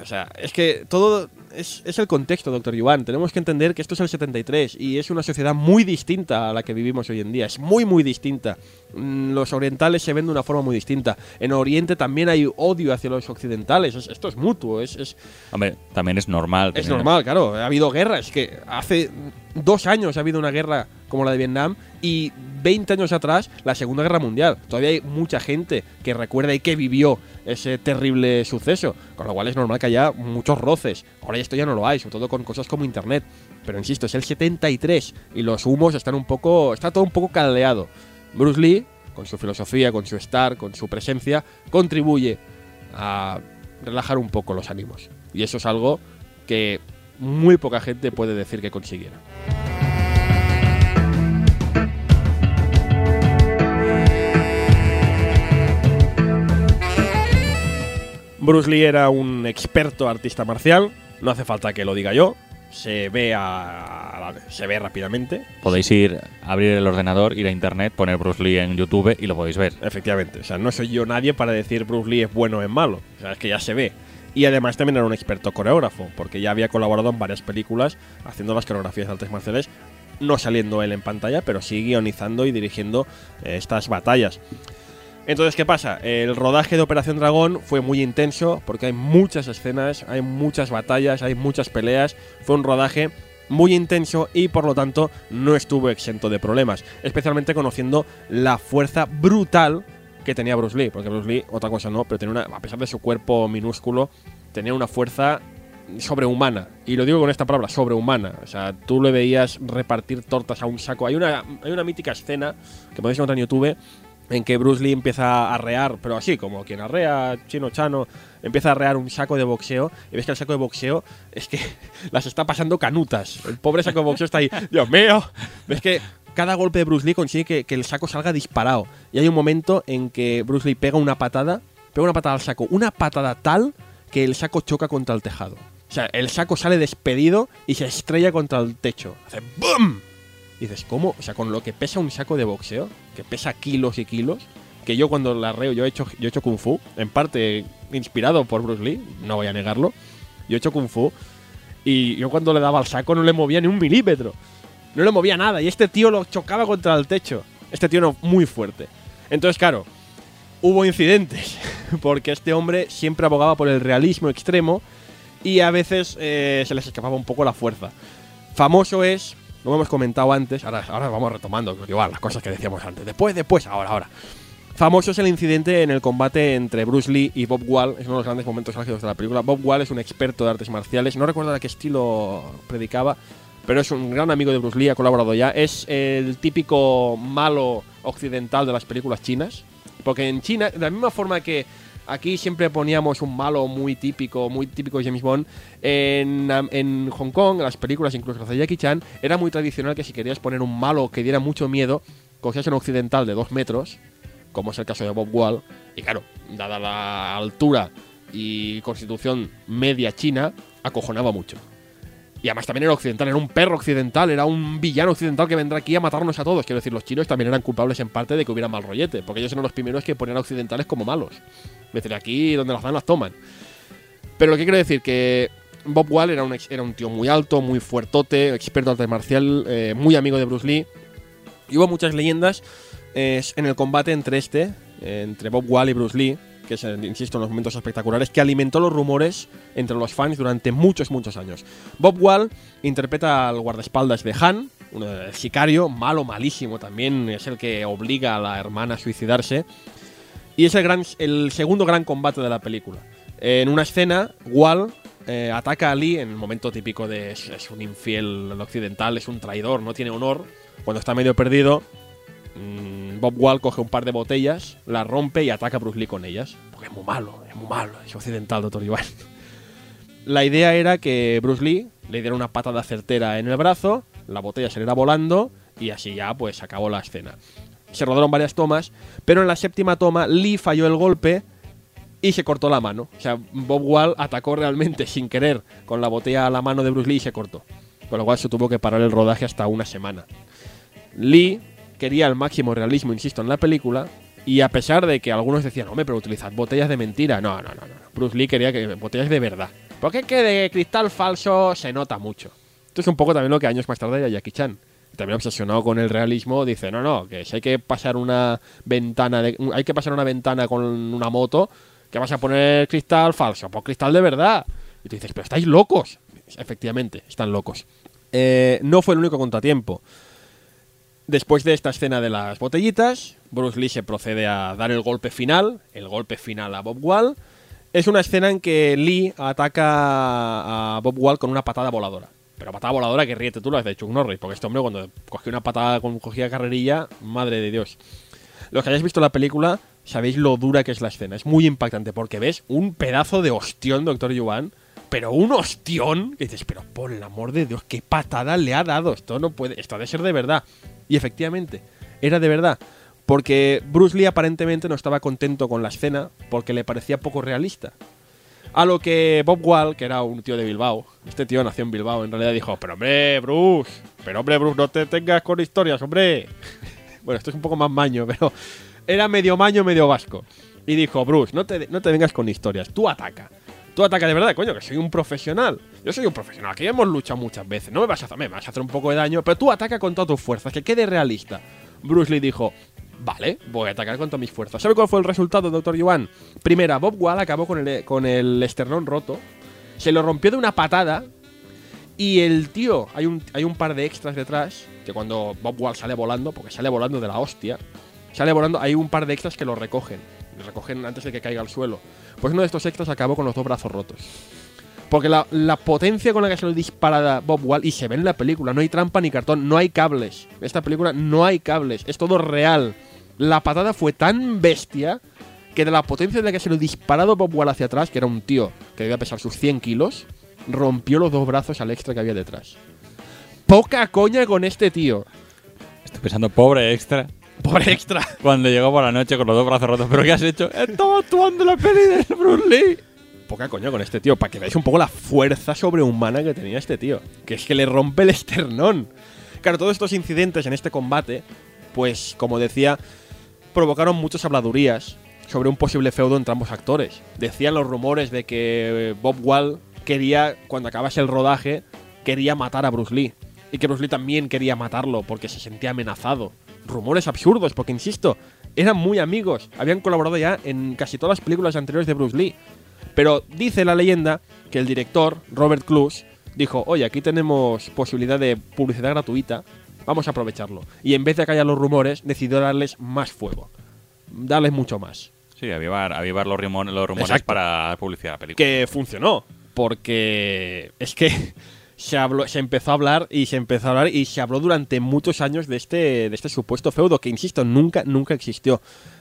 O sea, es que todo es, es el contexto, doctor Yuan. Tenemos que entender que esto es el 73 y es una sociedad muy distinta a la que vivimos hoy en día. Es muy, muy distinta. Mm, Los orientales se ven de una forma muy distinta. En Oriente también hay odio hacia los occidentales. Es- esto es mutuo, es, es, Hombre, también es normal. es normal, claro. Ha habido guerras. que hace dos años ha habido una guerra como la de Vietnam y 20 años atrás la Segunda Guerra Mundial. Todavía hay mucha gente que recuerda y que vivió ese terrible suceso. Con lo cual es normal que haya muchos roces. Ahora esto ya no lo hay, sobre todo con cosas como Internet. Pero insisto, es el 73 y los humos están un poco. Está todo un poco caldeado. Bruce Lee, con su filosofía, con su estar, con su presencia, contribuye a relajar un poco los ánimos. Y eso es algo que muy poca gente puede decir que consiguiera. Bruce Lee era un experto artista marcial, no hace falta que lo diga yo, se ve, a- se ve rápidamente, Podéis ir, abrir el ordenador, ir a internet, poner Bruce Lee en YouTube y lo podéis ver. Efectivamente, o sea, no soy yo nadie para decir Bruce Lee es bueno o es malo, o sea, es que ya se ve. Y además también era un experto coreógrafo, porque ya había colaborado en varias películas haciendo las coreografías de artes marciales, no saliendo él en pantalla, pero sí guionizando y dirigiendo eh, estas batallas. Entonces, ¿qué pasa? El rodaje de Operación Dragón fue muy intenso porque hay muchas escenas, hay muchas batallas, hay muchas peleas. Fue un rodaje muy intenso y por lo tanto no estuvo exento de problemas, especialmente conociendo la fuerza brutal que tenía Bruce Lee, porque Bruce Lee, otra cosa no, pero a pesar de su cuerpo minúsculo, tenía una fuerza sobrehumana. Y lo digo con esta palabra, sobrehumana. O sea, tú le veías repartir tortas a un saco. Hay una, hay una mítica escena que podéis encontrar en YouTube en que Bruce Lee empieza a arrear, pero así como quien arrea, chino chano, empieza a arrear un saco de boxeo y ves que el saco de boxeo es que las está pasando canutas. El pobre saco de boxeo está ahí, Dios mío. Ves que cada golpe de Bruce Lee consigue que, que el saco salga disparado. Y hay un momento en que Bruce Lee pega una patada, pega una patada al saco, una patada tal que el saco choca contra el tejado. O sea, el saco sale despedido y se estrella contra el techo. Hace ¡BUM! Dices, ¿cómo? O sea, con lo que pesa un saco de boxeo, que pesa kilos y kilos, que yo cuando la arreo, yo he hecho, yo he hecho kung fu, en parte inspirado por Bruce Lee, no voy a negarlo. Yo he hecho kung fu y yo cuando le daba al saco no le movía ni un milímetro. No le movía nada y este tío lo chocaba contra el techo. Este tío no, muy fuerte. Entonces, claro, hubo incidentes, porque este hombre siempre abogaba por el realismo extremo y a veces eh, se les escapaba un poco la fuerza. Famoso es, lo hemos comentado antes, ahora, ahora vamos retomando, igual, las cosas que decíamos antes. Después, después, ahora, ahora. Famoso es el incidente en el combate entre Bruce Lee y Bob Wall. Es uno de los grandes momentos álgidos de la película. Bob Wall es un experto de artes marciales. No recuerdo a qué estilo predicaba, pero es un gran amigo de Bruce Lee, ha colaborado ya. Es el típico malo occidental de las películas chinas. Porque en China, de la misma forma que aquí siempre poníamos un malo muy típico, muy típico de James Bond, en, Hong Kong, en las películas, incluso las de Jackie Chan, era muy tradicional que si querías poner un malo que diera mucho miedo, cogías un occidental de dos metros, como es el caso de Bob Wall, y claro, dada la altura y constitución media china, acojonaba mucho. Y además también era occidental, era un perro occidental, era un villano occidental que vendrá aquí a matarnos a todos. Quiero decir, los chinos también eran culpables en parte de que hubiera mal rollete, porque ellos eran los primeros que ponían a occidentales como malos. Es decir, aquí donde las dan las toman. Pero lo que quiero decir que Bob Wall era un, era un tío muy alto, muy fuertote, experto en arte marcial, eh, muy amigo de Bruce Lee. Y hubo muchas leyendas eh, en el combate entre este, entre Bob Wall y Bruce Lee, que es, insisto, en los momentos espectaculares, que alimentó los rumores entre los fans durante muchos, muchos años. Bob Wall interpreta al guardaespaldas de Han, un eh, sicario, malo, malísimo también, es el que obliga a la hermana a suicidarse. Y es el, gran, el segundo gran combate de la película. En una escena, Wall eh, ataca a Lee en el momento típico de es, es un infiel occidental, es un traidor, no tiene honor. Cuando está medio perdido, mm, Bob Wall coge un par de botellas, las rompe y ataca a Bruce Lee con ellas. Porque es muy malo, es muy malo, es occidental, doctor Iván. La idea era que Bruce Lee le diera una patada certera en el brazo, la botella saliera volando y así ya pues acabó la escena. Se rodaron varias tomas, pero en la séptima toma Lee falló el golpe y se cortó la mano. O sea, Bob Wall atacó realmente sin querer con la botella a la mano de Bruce Lee y se cortó. Con lo cual se tuvo que parar el rodaje hasta una semana. Lee quería el máximo realismo, insisto, en la película. Y a pesar de que algunos decían, hombre, pero utilizad botellas de mentira. No, no, no, no. Bruce Lee quería que botellas de verdad. Porque es que de cristal falso se nota mucho. Esto es un poco también lo que años más tarde era Jackie Chan. También obsesionado con el realismo, dice, no, no, que si hay que pasar una ventana de, hay que pasar una ventana con una moto, que vas a poner cristal falso, pues cristal de verdad. Y tú dices, pero estáis locos. Efectivamente, están locos. Eh, no fue el único contratiempo. Después de esta escena de las botellitas, Bruce Lee se procede a dar el golpe final, el golpe final a Bob Wall. Es una escena en que Lee ataca a Bob Wall con una patada voladora. Pero patada voladora que ríete tú las de Chuck Norris, porque este hombre cuando cogió una patada con cogía carrerilla, madre de Dios. Los que hayáis visto la película sabéis lo dura que es la escena. Es muy impactante porque ves un pedazo de ostión, Doctor Yuan, pero un ostión que dices, pero por el amor de Dios, qué patada le ha dado. Esto no puede, esto ha de ser de verdad. Y efectivamente, era de verdad. Porque Bruce Lee aparentemente no estaba contento con la escena porque le parecía poco realista. A lo que Bob Wall, que era un tío de Bilbao, este tío nació en Bilbao, en realidad dijo, pero hombre, Bruce, pero hombre, Bruce, no te tengas con historias, hombre. bueno, esto es un poco más maño, pero era medio maño, medio vasco. Y dijo, Bruce, no te, no te vengas con historias, tú ataca. Tú ataca de verdad, coño, que soy un profesional. Yo soy un profesional, aquí hemos luchado muchas veces. No me vas a hacer, me vas a hacer un poco de daño, pero tú ataca con todas tus fuerzas, que quede realista. Bruce Lee dijo, vale, voy a atacar con todas mis fuerzas. ¿Sabe cuál fue el resultado, doctor Yuan? Primera, Bob Wall acabó con el, con el esternón roto, se lo rompió de una patada y el tío, hay un, hay un par de extras detrás, que cuando Bob Wall sale volando, porque sale volando de la hostia, sale volando, hay un par de extras que lo recogen. Recogen antes de que caiga al suelo. Pues uno de estos extras acabó con los dos brazos rotos. Porque la, potencia con la que se lo dispara Bob Wall, y se ve en la película, no hay trampa ni cartón, no hay cables. En esta película no hay cables, es todo real. La patada fue tan bestia que de la potencia de la que se lo disparado Bob Wall hacia atrás, que era un tío que debía pesar sus 100 kilos, rompió los dos brazos al extra que había detrás. Poca coña con este tío. Estoy pensando, pobre extra. Por extra. Cuando llegó por la noche con los dos brazos rotos. ¿Pero qué has hecho? Estaba actuando la peli de Bruce Lee. Poca coña con este tío, para que veáis un poco la fuerza sobrehumana que tenía este tío. Que es que le rompe el esternón. Claro, todos estos incidentes en este combate, pues como decía, provocaron muchas habladurías sobre un posible feudo entre ambos actores. Decían los rumores de que Bob Wall quería, cuando acabase el rodaje, quería matar a Bruce Lee. Y que Bruce Lee también quería matarlo porque se sentía amenazado. Rumores absurdos, porque insisto, eran muy amigos. Habían colaborado ya en casi todas las películas anteriores de Bruce Lee. Pero dice la leyenda que el director, Robert Cluse, dijo, oye, aquí tenemos posibilidad de publicidad gratuita, vamos a aprovecharlo. Y en vez de callar los rumores, decidió darles más fuego. darles mucho más. Sí, avivar, avivar los, rumores, los rumores Exacto. para publicidad de la película. Que funcionó, porque es que se, empezó a hablar y se empezó a hablar y se habló durante muchos años de este, de este supuesto feudo, que insisto, nunca, nunca existió.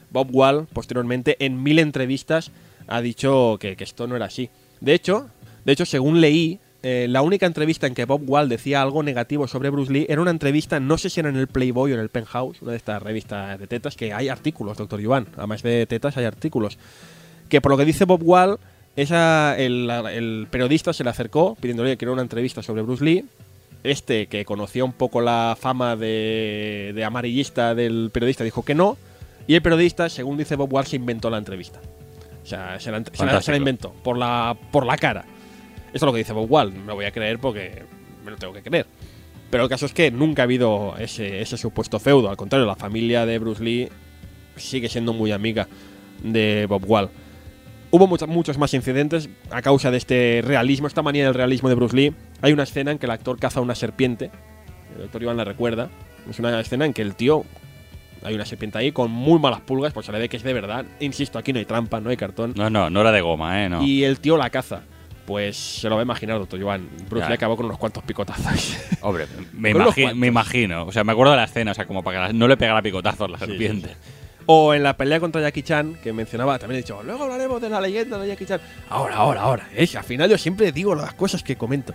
Bob Wall, posteriormente, en mil entrevistas, ha dicho que, que esto no era así. De hecho, de hecho, según leí, eh, la única entrevista en que Bob Wall decía algo negativo sobre Bruce Lee era una entrevista, no sé si era en el Playboy o en el Penthouse, una de estas revistas de tetas, que hay artículos, doctor Iván. Además de tetas, hay artículos. Que por lo que dice Bob Wall, esa, el, el periodista se le acercó pidiéndole que era una entrevista sobre Bruce Lee. Este, que conocía un poco la fama de, de amarillista del periodista, dijo que no. Y el periodista, según dice Bob Wall, se inventó la entrevista. O sea, se la, se la- se la Fantástico. inventó por la, por la cara. Esto es lo que dice Bob Wall. Me lo voy a creer porque me lo tengo que creer. Pero el caso es que nunca ha habido ese, ese supuesto feudo. Al contrario, la familia de Bruce Lee sigue siendo muy amiga de Bob Wall. Hubo muchos, muchos más incidentes a causa de este realismo, esta manía del realismo de Bruce Lee. Hay una escena en que el actor caza una serpiente. El doctor Iván la recuerda. Es una escena en que el tío. Hay una serpiente ahí con muy malas pulgas, pues se le ve que es de verdad. Insisto, aquí no hay trampa, no hay cartón. No, no, no era de goma, ¿eh? No. Y el tío la caza. Pues se lo va a imaginar, doctor Iván. Bruce. Lee acabó con unos cuantos picotazos. Hombre, me, imagi- me imagino. O sea, me acuerdo de la escena, o sea, como para que la- no le pegara picotazos la Sí, sí, serpiente. sí. O en la pelea contra Jackie Chan, que mencionaba, también he dicho, luego hablaremos de la leyenda de Jackie Chan. Ahora, ahora, ahora. Es, al final yo siempre digo las cosas que comento.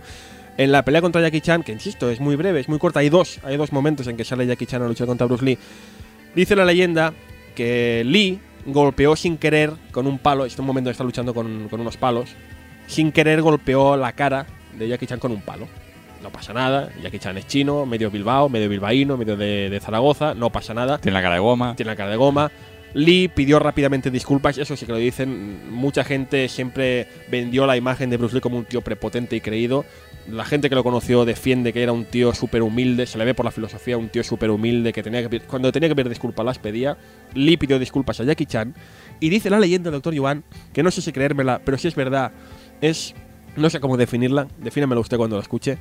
En la pelea contra Jackie Chan, que insisto, es muy breve, es muy corta, hay dos, hay dos momentos en que sale Jackie Chan a luchar contra Bruce Lee. Dice la leyenda que Lee golpeó sin querer con un palo, este momento está luchando con, con unos palos, sin querer golpeó la cara de Jackie Chan con un palo. No pasa nada, Jackie Chan es chino, medio Bilbao, medio bilbaíno, medio de, de Zaragoza, no pasa nada Tiene la cara de goma. tiene la cara de goma. Lee pidió rápidamente disculpas, eso sí que lo dicen. Mucha gente siempre vendió la imagen de Bruce Lee como un tío prepotente y creído. La gente que lo conoció defiende que era un tío súper humilde, se le ve por la filosofía un tío súper humilde que tenía que cuando tenía que pedir disculpas las pedía. Lee pidió disculpas a Jackie Chan y dice la leyenda, doctor Yuan, que no sé si creérmela, pero si es verdad, es no sé cómo definirla, defínemelo usted cuando lo escuche.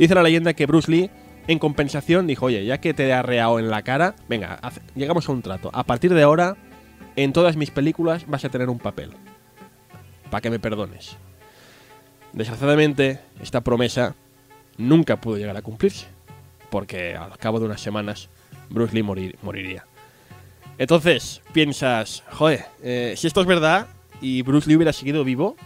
Dice la leyenda que Bruce Lee en compensación dijo, oye, ya que te he arreado en la cara, venga, llegamos a un trato. A partir de ahora, en todas mis películas vas a tener un papel. Para que me perdones. Desgraciadamente, esta promesa nunca pudo llegar a cumplirse. Porque al cabo de unas semanas, Bruce Lee morir- moriría. Entonces, piensas, joder, eh, si esto es verdad y Bruce Lee hubiera seguido vivo,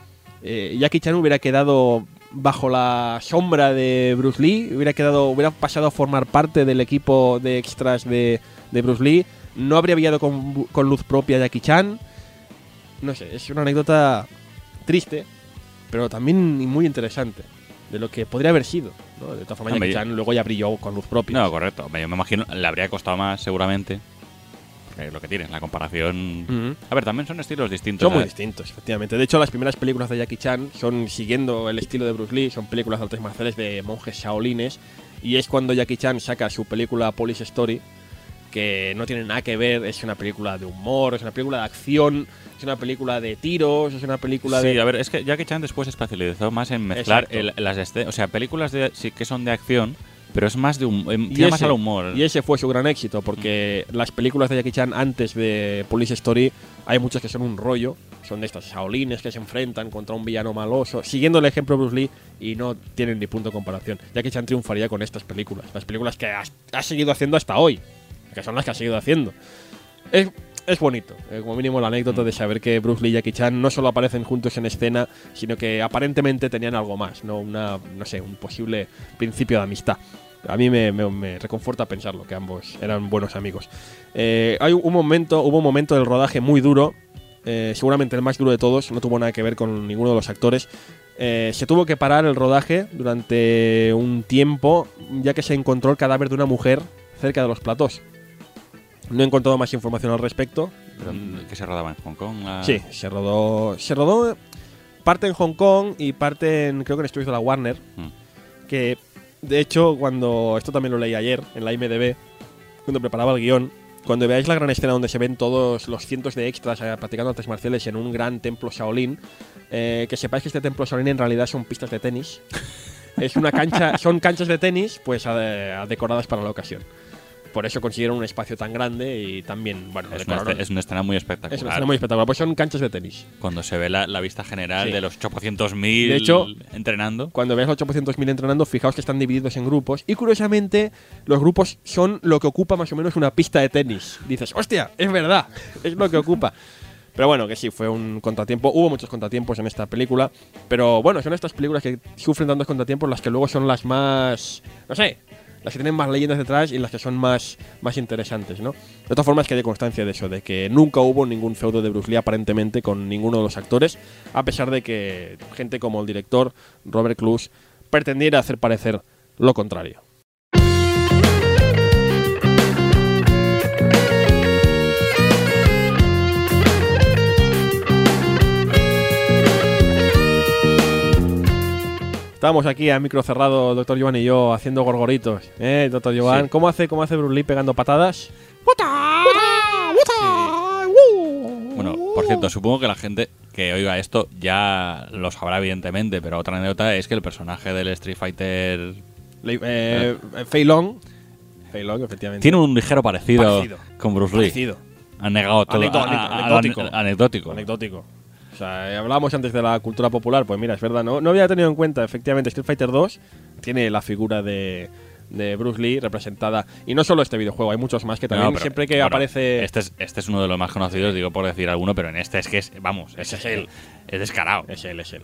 eh, Jackie Chan hubiera quedado bajo la sombra de Bruce Lee, hubiera quedado, hubiera pasado a formar parte del equipo de extras de, de Bruce Lee, no habría brillado con, con luz propia Jackie Chan. No sé, es una anécdota triste, pero también muy interesante de lo que podría haber sido. ¿no? De todas formas, Jackie Chan luego ya brilló con luz propia. No, correcto. Yo me imagino, le habría costado más, seguramente. Es lo que tiene, la comparación. A ver, también son estilos distintos. Son muy ¿eh? distintos, efectivamente. De hecho, las primeras películas de Jackie Chan son siguiendo el estilo de Bruce Lee, son películas de artes marciales de monjes shaolines. Y es cuando Jackie Chan saca su película Police Story, que no tiene nada que ver, es una película de humor, es una película de acción, es una película de tiros, es una película Sí, de... a ver, es que Jackie Chan después se especializó más en mezclar el- las. O sea, películas de, sí que son de acción, pero es más de un. em, tira más al humor. Y ese fue su gran éxito, porque las películas de Jackie Chan antes de Police Story hay muchas que son un rollo, son de estas shaolines que se enfrentan contra un villano maloso, siguiendo el ejemplo de Bruce Lee y no tienen ni punto de comparación. Jackie Chan triunfaría con estas películas, las películas que ha, ha seguido haciendo hasta hoy, que son las que ha seguido haciendo. Es, es bonito, eh, como mínimo la anécdota de saber que Bruce Lee y Jackie Chan no solo aparecen juntos en escena, sino que aparentemente tenían algo más, no una, no sé, un posible principio de amistad. A mí me, me- me reconforta pensarlo, que ambos eran buenos amigos. Eh, hay un momento, hubo un momento del rodaje muy duro, eh, seguramente el más duro de todos, no tuvo nada que ver con ninguno de los actores. Eh, se tuvo que parar el rodaje durante un tiempo, ya que se encontró el cadáver de una mujer cerca de los platós. No he encontrado más información al respecto. Pero, que se rodaba en Hong Kong. La- Sí, se rodó. Se rodó parte en Hong Kong y parte en. Creo que en estudios de la Warner. Mm. Que de hecho, cuando. Esto también lo leí ayer en la IMDB. Cuando preparaba el guion. Cuando veáis la gran escena donde se ven todos los cientos de extras eh, practicando artes marciales en un gran templo Shaolin, eh, que sepáis que este templo Shaolin en realidad son pistas de tenis. es una cancha, son canchas de tenis, pues ade- decoradas para la ocasión. Por eso consiguieron un espacio tan grande y también, bueno, Es una, es una escena muy es espectacular. una escena muy espectacular. Pues son canchas de tenis. Cuando se ve la, la vista general Sí. de los 800.000 De hecho, entrenando. Cuando ves los 800.000 entrenando, fijaos que están divididos en grupos. Y curiosamente, los grupos son lo que ocupa más o menos una pista de tenis. Dices, hostia, es verdad, es lo que ocupa. Pero bueno, que sí, fue un contratiempo. Hubo muchos contratiempos en esta película. Pero bueno, son estas películas que sufren tantos contratiempos las que luego son las más. No sé. Las que tienen más leyendas detrás y las que son más, más interesantes, ¿no? De todas formas, que hay constancia de eso, de que nunca hubo ningún feudo de Bruce Lee aparentemente con ninguno de los actores, a pesar de que gente como el director Robert Clouse pretendiera hacer parecer lo contrario. Estamos aquí a micro cerrado, doctor Joan y yo, haciendo gorgoritos. ¿Eh, doctor Joan? Sí. ¿Cómo hace, cómo hace Bruce Lee pegando patadas? Bueno, por cierto, supongo que la gente que oiga esto ya lo sabrá evidentemente, pero otra anécdota es que el personaje del Street Fighter Le- eh, Fei Long. Fei Long, efectivamente. tiene un ligero parecido, Parecido. con Bruce Lee. Parecido. Han negado todo. Anecdó- a- a- a- anecdótico. ane- anecdótico. O sea, eh, hablábamos antes de la cultura popular, pues mira, es verdad, no, no había tenido en cuenta, efectivamente, Street Fighter 2 tiene la figura de, de Bruce Lee representada. Y no solo este videojuego, hay muchos más que también No, pero, siempre que bueno, aparece... Este es, este es uno de los más conocidos, digo por decir alguno, pero en este es que es, vamos, Ese es, él. es descarado. Es él, es él.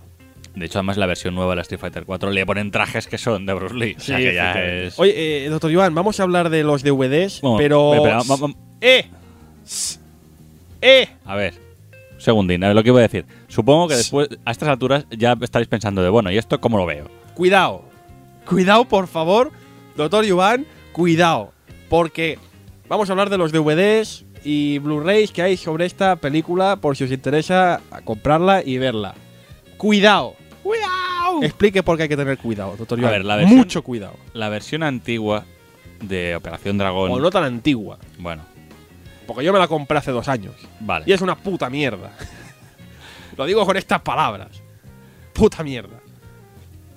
De hecho, además, la versión nueva de la Street Fighter 4 le ponen trajes que son de Bruce Lee. o sea que ya es. Oye, eh, doctor Joan, vamos a hablar de los DVDs, Bueno, pero... espera, ¡Eh! ¡Eh! A ver, segundín, a ver lo que iba a decir. Supongo que después, a estas alturas, ya estaréis pensando de, bueno, ¿y esto cómo lo veo? Cuidado. Cuidado, por favor. Doctor Iván, cuidado. Porque vamos a hablar de los DVDs y Blu-rays que hay sobre esta película por si os interesa a comprarla y verla. Cuidado. Cuidado. Explique por qué hay que tener cuidado, doctor A Iván. ver, la versión- Mucho cuidado. La versión antigua de Operación Dragón. O no tan antigua. Bueno, Porque yo me la compré hace dos años. vale. Y es una puta mierda. Lo digo con estas palabras. Puta mierda.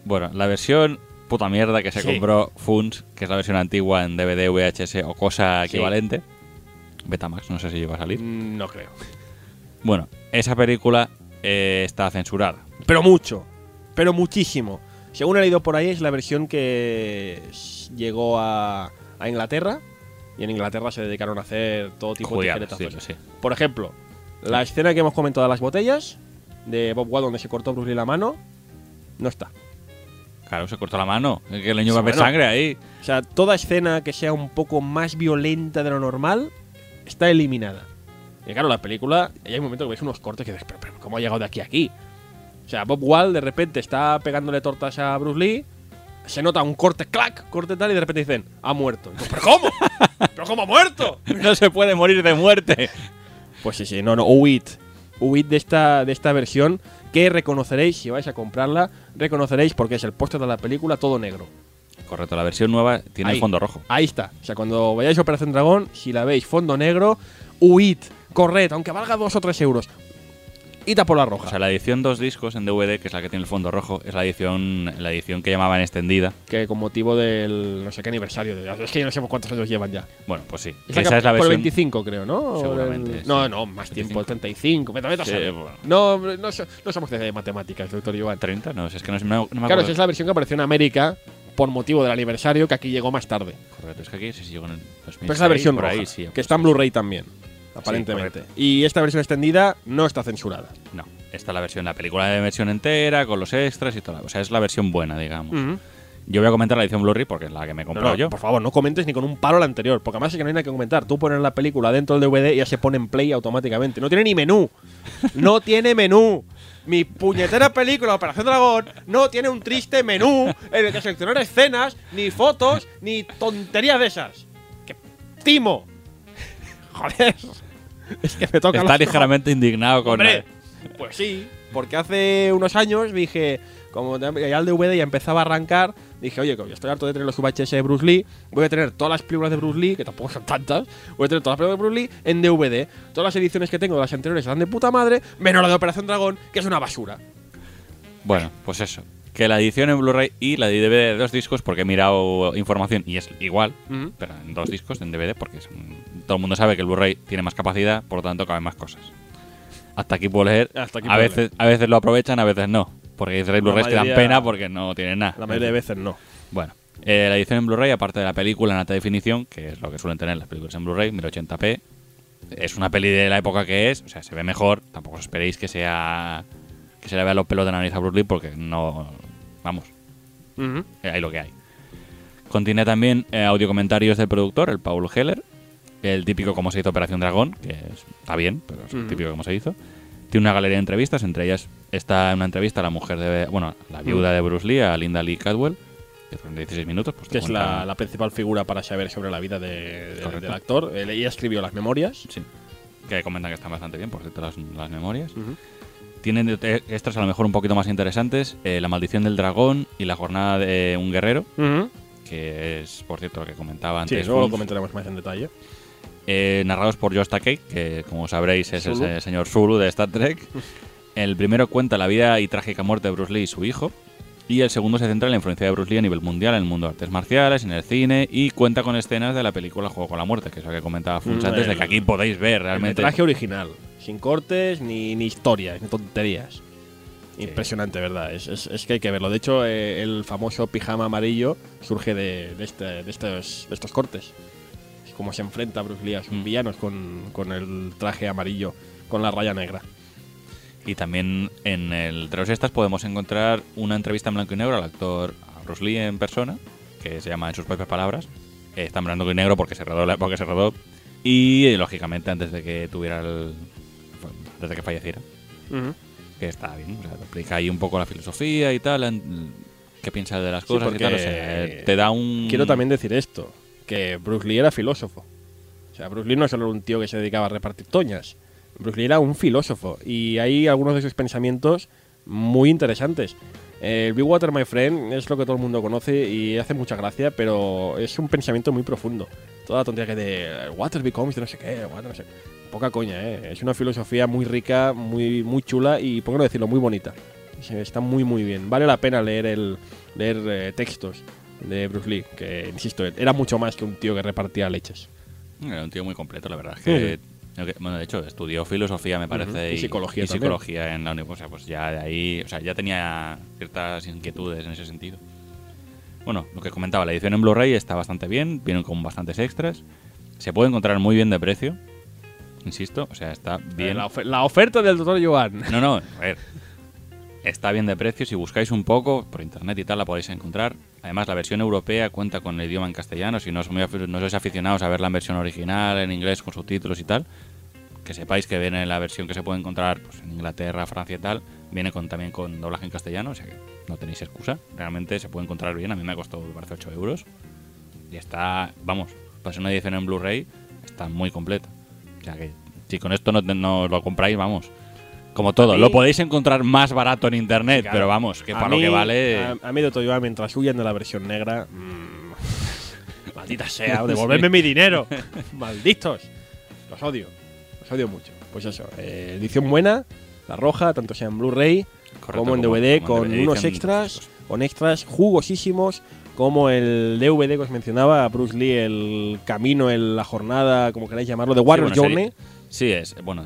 Bueno, la versión puta mierda que se Sí. compró Funs, que es la versión antigua en DVD, VHS o cosa Sí. equivalente. Betamax, no sé si llegó a salir. Mm, No creo. Bueno, esa película eh, está censurada. Pero mucho. Pero muchísimo. Según he leído por ahí, es la versión que llegó a, a Inglaterra. Y en Inglaterra se dedicaron a hacer todo tipo de tijeretazos. sí, sí. Por ejemplo, la escena que hemos comentado de las botellas de Bob Wall donde se cortó Bruce Lee la mano, no está. Claro, se cortó la mano. Que el niño va a ver sangre ahí. O sea, toda escena que sea un poco más violenta de lo normal está eliminada. Y claro, la película, hay un momento que ves unos cortes que dices, pero, pero, ¿cómo ha llegado de aquí a aquí? O sea, Bob Wall de repente está pegándole tortas a Bruce Lee, se nota un corte, clac, corte tal, y de repente dicen, ha muerto. Y ¿Pero cómo? ¿Pero cómo ha muerto? no se puede morir de muerte. Pues sí, sí, no, no, huid. Huid de esta, de esta versión que reconoceréis, si vais a comprarla, reconoceréis porque es el póster de la película todo negro. Correcto, la versión nueva tiene Ahí. el fondo rojo. Ahí está. O sea, cuando vayáis a Operación Dragón, si la veis fondo negro, huid, corred, aunque valga dos o tres euros. A por la roja. O sea, la edición dos discos en DVD, que es la que tiene el fondo rojo, es la edición, la edición que llamaban extendida. que con motivo del no sé qué aniversario. de- es que yo no sé cuántos años llevan ya. Bueno, pues sí. Esa, es la por el versión. 25, creo, ¿no? Seguramente, el- sí. No, no, más tiempo, el 35. Vete, Sí, bueno. No, no, no somos de matemáticas, doctor Iván. 30, no, es que no, no- no me Claro, esa es la versión que apareció en América por motivo del aniversario que aquí llegó más tarde. Correcto, es que aquí sí, sí llegó en el 2006, Pero es la versión por roja, ahí, sí. que está en Blu-ray también, aparentemente. y esta versión extendida no está censurada. No, esta es la versión, la película de versión entera, con los extras y todo. O sea, es la versión buena, digamos. Yo voy a comentar la edición Blu-ray porque es la que me he No, comprado no, yo. Por favor, no comentes ni con un palo la anterior, porque además es que no hay nada que comentar. Tú pones la película dentro del DVD y ya se pone en play automáticamente. No tiene ni menú. No tiene menú. Mi puñetera película Operación Dragón no tiene un triste menú en el que seleccionar escenas, ni fotos, ni tonterías de esas. ¡Qué timo! Joder. Es que me toca Está ligeramente indignado con. Hombre, pues sí, porque hace unos años dije, como ya el DVD ya empezaba a arrancar, dije, oye, como yo estoy harto de tener los VHS de Bruce Lee, voy a tener todas las películas de Bruce Lee, que tampoco son tantas, voy a tener todas las películas de Bruce Lee en DVD. Todas las ediciones que tengo de las anteriores están de puta madre, menos la de Operación Dragón, que es una basura. Bueno, pues eso. que la edición en Blu-ray y la de DVD de dos discos, porque he mirado información y es igual, pero en dos discos, en DVD, porque es un- todo el mundo sabe que el Blu-ray tiene más capacidad, por lo tanto caben más cosas. Hasta aquí puedo leer. Hasta aquí a, puedo veces, a veces lo aprovechan, a veces no. Porque hay Blu-rays que dan pena porque no tienen nada. La mayoría de veces no. Bueno, eh, la edición en Blu-ray, aparte de la película en alta definición, que es lo que suelen tener las películas en Blu-ray, 1080p, es una peli de la época que es, o sea, se ve mejor. Tampoco os esperéis que sea que se le vean los pelos de la nariz a Bruce Lee porque no, vamos, eh, hay lo que hay. Contiene también eh, audio comentarios del productor, el Paul Heller, el típico cómo se hizo Operación Dragón, que es- está bien, pero es el Ujú. típico cómo se hizo. Tiene una galería de entrevistas, entre ellas está una entrevista a la mujer de, bueno, la viuda de Bruce Lee, a Linda Lee Cadwell, que son 16 minutos. Pues Que es la, cuenta- la principal figura para saber sobre la vida de- de- del actor. Él- Ella escribió las memorias. Sí, que comentan que están bastante bien, por cierto, las, las memorias. Tienen de- extras a lo mejor un poquito más interesantes, eh, La maldición del dragón y La jornada de un guerrero, Ujú. que es, por cierto, lo que comentaba Sí, antes. luego lo Fulms. comentaremos más en detalle. Eh, narrados por Josh Takei, que como sabréis es Zulu. ese señor Zulu de Star Trek. El primero cuenta la vida y trágica muerte de Bruce Lee y su hijo. Y el segundo se centra en la influencia de Bruce Lee a nivel mundial en el mundo de artes marciales, en el cine y cuenta con escenas de la película Juego con la Muerte, que es lo que comentaba Funs Mm, antes, de que aquí podéis ver El realmente. metraje original. Sin cortes, ni, ni historias, ni tonterías. Impresionante, ¿verdad? Es, es- es que hay que verlo. De hecho, eh, el famoso pijama amarillo surge de, de este- de estos, de estos cortes. Es como se enfrenta Bruce Lee a sus Mm. villanos con, con el traje amarillo, con la raya negra. Y también en el entre los extras podemos encontrar una entrevista en blanco y negro al actor a Bruce Lee en persona, que se llama en sus propias palabras. Eh, está en blanco y negro porque se rodó la época que se rodó. Y eh, lógicamente antes de que tuviera el. antes de que falleciera. Que está bien. O sea, te explica ahí un poco la filosofía y tal. en- qué piensa de las Sí, cosas y porque tal. O sea, te da un. Quiero también decir esto, que Bruce Lee era filósofo. O sea, Bruce Lee no es solo un tío que se dedicaba a repartir toñas. Bruce Lee era un filósofo y hay algunos de sus pensamientos muy interesantes. El Big Water, my friend, es lo que todo el mundo conoce y hace mucha gracia, pero es un pensamiento muy profundo. Toda la tontería que de water becomes de no sé qué, water no sé Poca coña, ¿eh? Es una filosofía muy rica, muy, muy chula y, por qué no decirlo, muy bonita. Está muy, muy bien. Vale la pena leer, el, leer eh, textos de Bruce Lee, que, insisto, era mucho más que un tío que repartía leches. Era un tío muy completo, la verdad. es que, que- bueno, de hecho, estudió filosofía, me parece. Y psicología y psicología en la universidad. Pues ya de ahí. O sea, ya tenía ciertas inquietudes en ese sentido. Bueno, lo que comentaba, la edición en Blu-ray está bastante bien. Vienen con bastantes extras. Se puede encontrar muy bien de precio. Insisto, o sea, está bien. La oferta del doctor Joan. No, no, a ver. Está bien de precio. Si buscáis un poco por internet y tal, la podéis encontrar. Además, la versión europea cuenta con el idioma en castellano. Si no, no sois aficionados a verla en versión original, en inglés, con subtítulos y tal, que sepáis que viene la versión que se puede encontrar pues, en Inglaterra, Francia y tal. Viene con, también con doblaje en castellano, o sea que no tenéis excusa. Realmente se puede encontrar bien. A mí me ha costado, me parece, 8 euros. Y está, vamos, para ser una edición en Blu-ray, está muy completa. O sea que si con esto no, no lo compráis, vamos. Como todo, mí- lo podéis encontrar más barato en internet, Claro. pero vamos, que para lo que vale. A, a mí, doctor Joan, mientras huyan de la versión negra. mm, maldita sea, devolverme mi dinero. Malditos. Los odio. Los odio mucho. Pues eso, eh, edición buena, la roja, tanto sea en Blu-ray como en DVD, como con DVD, unos extras, con extras jugosísimos, como el DVD que os mencionaba, Bruce Lee, el camino, el, la jornada, como queráis llamarlo, de Warrior bueno, Journey. Sí, es, bueno,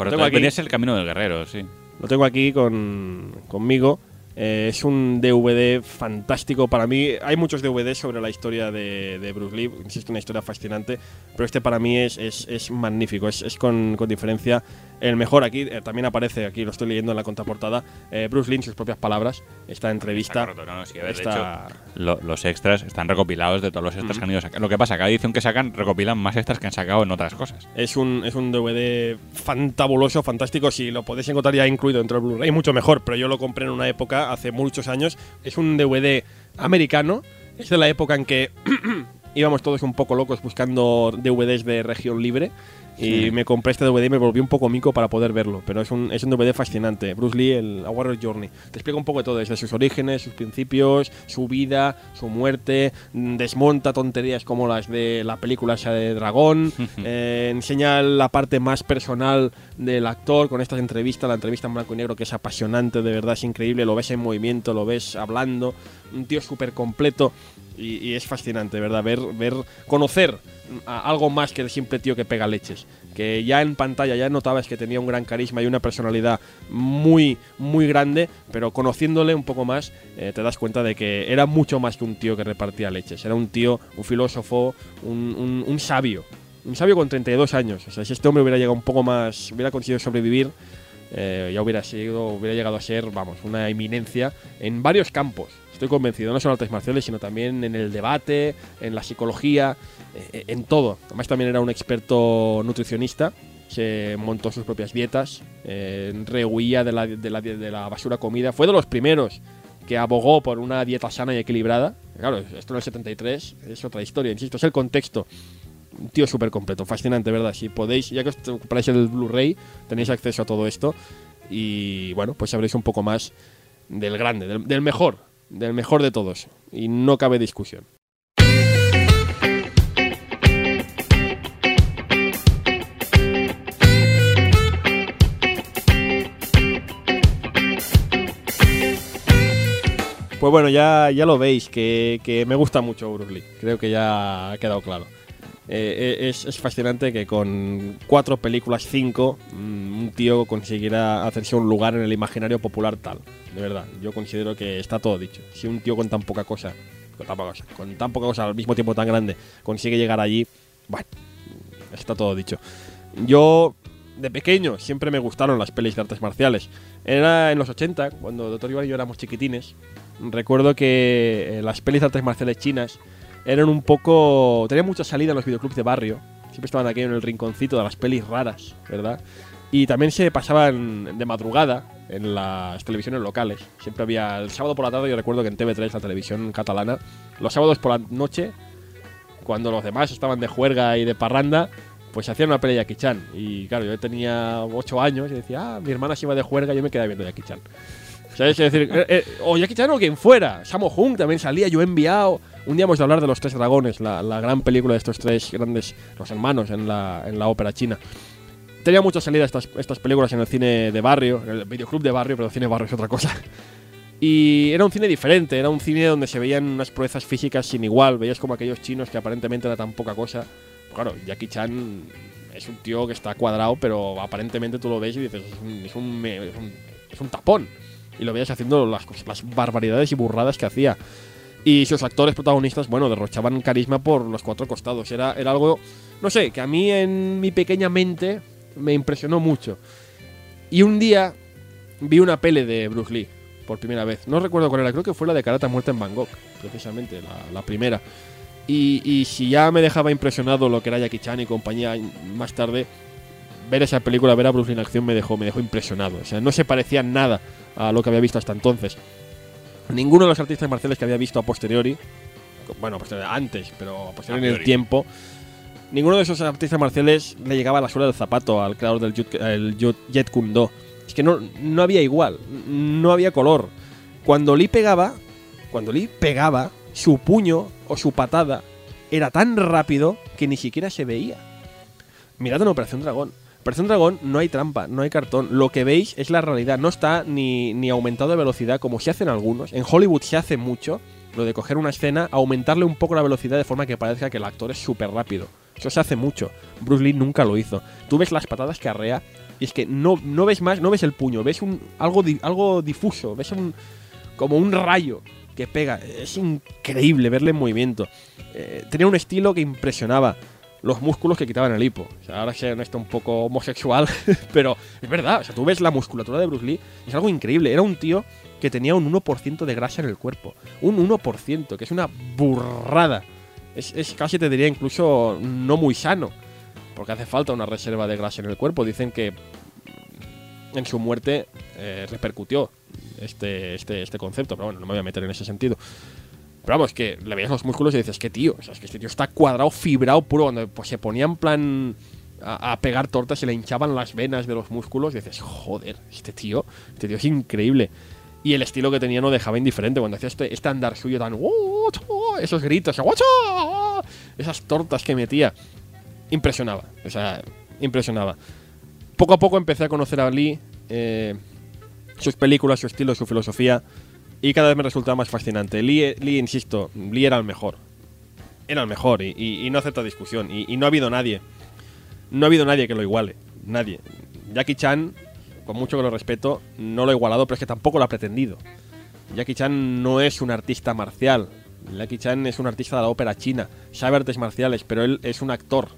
correcto. tengo aquí. Ser el camino del guerrero, sí. Lo tengo aquí con, conmigo. Eh, es un DVD fantástico para mí. Hay muchos DVDs sobre la historia de, de Bruce Lee. Insisto, una historia fascinante. Pero este para mí es, es, es magnífico. Es, es con, con diferencia el mejor. Aquí eh, también aparece, aquí lo estoy leyendo en la contraportada, eh, Bruce Lee en sus propias palabras. Esta entrevista. Está correcto, no, sí, ver, de está- Lo- los extras están recopilados de todos los extras Ujú. que han ido sacando. Lo que pasa, cada edición que sacan recopilan más extras que han sacado en otras cosas. Es un, es un DVD fantabuloso, fantástico. Si lo podéis encontrar ya incluido dentro del Blu-ray, mucho mejor. Pero yo lo compré en una época, hace muchos años. Es un DVD americano. Es de la época en que íbamos todos un poco locos buscando DVDs de región libre. Y Sí. me compré este DVD y me volví un poco mico para poder verlo. Pero es un, es un DVD fascinante. Bruce Lee, el A Warrior Journey. Te explica un poco de todo, desde sus orígenes, sus principios, su vida, su muerte. mm, Desmonta tonterías como las de la película esa de Dragón. eh, enseña la parte más personal del actor con estas entrevistas. La entrevista en blanco y negro que es apasionante, de verdad es increíble. Lo ves en movimiento, lo ves hablando. Un tío súper completo. Y, es fascinante, ¿verdad? Ver, ver, conocer a algo más que el simple tío que pega leches. Que ya en pantalla ya notabas que tenía un gran carisma y una personalidad muy, muy grande, pero conociéndole un poco más, eh, te das cuenta de que era mucho más que un tío que repartía leches. Era un tío, un filósofo, un, un- un sabio. Un sabio con 32 años. O sea, si este hombre hubiera llegado un poco más, hubiera conseguido sobrevivir, eh, ya hubiera sido, hubiera llegado a ser, vamos, una eminencia en varios campos. Estoy convencido, no solo en artes marciales, sino también en el debate, en la psicología, eh, en todo. Además también era un experto nutricionista, se montó sus propias dietas, eh, rehuía de la, de, la, de la basura comida. Fue de los primeros que abogó por una dieta sana y equilibrada. Claro, esto en el 73 es otra historia, insisto, es el contexto. Un tío súper completo, fascinante, ¿verdad? Si podéis, ya que os compráis el Blu-ray, tenéis acceso a todo esto. Y bueno, pues sabréis un poco más del grande, del, del mejor, del mejor de todos. Y no cabe discusión. Pues bueno, ya, ya lo veis, que, que me gusta mucho Bruce Lee. Creo que ya ha quedado claro. Eh, eh, es, es fascinante que con cuatro películas, cinco, mm, un tío conseguirá hacerse un lugar en el imaginario popular tal. De verdad, yo considero que está todo dicho. Si un tío con tan poca cosa, con tan poca cosa, con tan poca cosa al mismo tiempo tan grande, consigue llegar allí, bueno, está todo dicho. Yo, de pequeño, siempre me gustaron las pelis de artes marciales. Era en los 80, cuando Doctor Iván y yo éramos chiquitines. Recuerdo que eh, las pelis de artes marciales chinas eran un poco. tenían mucha salida en los videoclubs de barrio. Siempre estaban aquí en el rinconcito de las pelis raras, ¿verdad? Y también se pasaban de madrugada en las televisiones locales. Siempre había. El sábado por la tarde, yo recuerdo que en TV3, la televisión catalana, los sábados por la noche, cuando los demás estaban de juerga y de parranda, pues hacían una peli de Jackie Chan. Y claro, yo tenía 8 años y decía, ah, mi hermana se iba de juerga yo me quedaba viendo Jackie Chan. ¿Sabes? Es decir, eh, eh, o Jackie Chan o quien fuera. Sammo Hung también salía, yo enviado. Un día hemos de hablar de Los Tres Dragones, la, la gran película de estos tres grandes, los hermanos en la, en la ópera china. Tenía mucha salida estas, estas películas en el cine de barrio, en el videoclub de barrio, pero el cine de barrio es otra cosa. Y era un cine diferente, era un cine donde se veían unas proezas físicas sin igual. Veías como aquellos chinos que aparentemente era tan poca cosa. Claro, Jackie Chan es un tío que está cuadrado, pero aparentemente tú lo ves y dices, es un, es un, es un, es un tapón. Y lo veías haciendo las, las barbaridades y burradas que hacía. Y sus actores protagonistas, bueno, derrochaban carisma por los cuatro costados. Era, era algo, no sé, que a mí en mi pequeña mente me impresionó mucho. Y un día vi una pele de Bruce Lee por primera vez. No recuerdo cuál era, creo que fue la de Karate Muerte en Bangkok, precisamente, la, la primera. Y, y si ya me dejaba impresionado lo que era Jackie Chan y compañía más tarde, ver esa película, ver a Bruce Lee en acción me dejó, me dejó impresionado. O sea, no se parecía nada a lo que había visto hasta entonces. Ninguno de los artistas marciales que había visto a posteriori, bueno, a posteriori, antes, pero a posteriori en el tiempo, ninguno de esos artistas marciales le llegaba a la suela del zapato al creador del Jet, el Jet- Jet Kune Do. Es que no, no había igual, no había color. Cuando Lee pegaba, cuando Lee pegaba, su puño o su patada era tan rápido que ni siquiera se veía. Mirad en Operación Dragón. Operación Dragón no hay trampa, no hay cartón. Lo que veis es la realidad. No está ni, ni aumentado de velocidad como se hacen algunos. En Hollywood se hace mucho lo de coger una escena, aumentarle un poco la velocidad de forma que parezca que el actor es súper rápido. Eso se hace mucho. Bruce Lee nunca lo hizo. Tú ves las patadas que arrea y es que no, no ves más, no ves el puño, ves un, algo, di- algo difuso, ves un, como un rayo que pega. Es increíble verle en movimiento. Eh, tenía un estilo que impresionaba. Los músculos que quitaban el hipo. O sea, ahora sé esto un poco homosexual, pero es verdad. O sea, tú ves la musculatura de Bruce Lee, es algo increíble. Era un tío que tenía un 1% de grasa en el cuerpo. Un 1%, que es una burrada. Es, es casi te diría incluso no muy sano. Porque hace falta una reserva de grasa en el cuerpo. Dicen que en su muerte eh, repercutió este, este, este concepto. Pero bueno, no me voy a meter en ese sentido. Pero vamos, que le veías los músculos y dices, qué tío, o sea, es que este tío está cuadrado, fibrado, puro. Cuando pues, se ponía en plan a, pegar tortas, se le hinchaban las venas de los músculos. Y dices, joder, este tío, este tío es increíble. Y el estilo que tenía no dejaba indiferente cuando hacía este, este andar suyo tan. "Oh, oh", Esos gritos, "Oh, esas tortas que metía. Impresionaba, o sea, impresionaba. Poco a poco empecé a conocer a Lee, eh, sus películas, su estilo, su filosofía, y cada vez me resultaba más fascinante. Lee, Lee insisto, Lee era el mejor. Era el mejor y, no acepta discusión. Y, y no ha habido nadie. No ha habido nadie que lo iguale. Nadie. Jackie Chan, con mucho que lo respeto, no lo ha igualado, pero es que tampoco lo ha pretendido. Jackie Chan no es un artista marcial. Jackie Chan es un artista de la ópera china. Sabe artes marciales, pero él es un actor.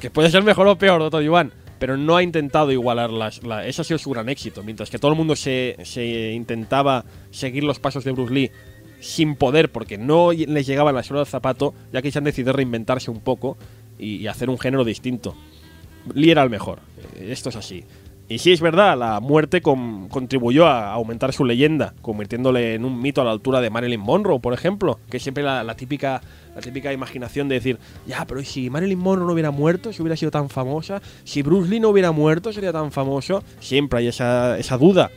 Que puede ser mejor o peor, Doctor Yuan. Pero no ha intentado igualar las. La, ha sido su gran éxito. Mientras que todo el mundo se, se intentaba seguir los pasos de Bruce Lee sin poder, porque no les llegaba la suela del zapato, Jackie Chan decidió reinventarse un poco y, y hacer un género distinto. Lee era el mejor. Eh, Esto es así. Y sí, es verdad, la muerte con- contribuyó a aumentar su leyenda, convirtiéndole en un mito a la altura de Marilyn Monroe, por ejemplo, que siempre la, típica, la típica imaginación de decir, ya, pero ¿y si Marilyn Monroe no hubiera muerto, si hubiera sido tan famosa, si Bruce Lee no hubiera muerto, sería tan famoso, siempre hay esa, esa duda.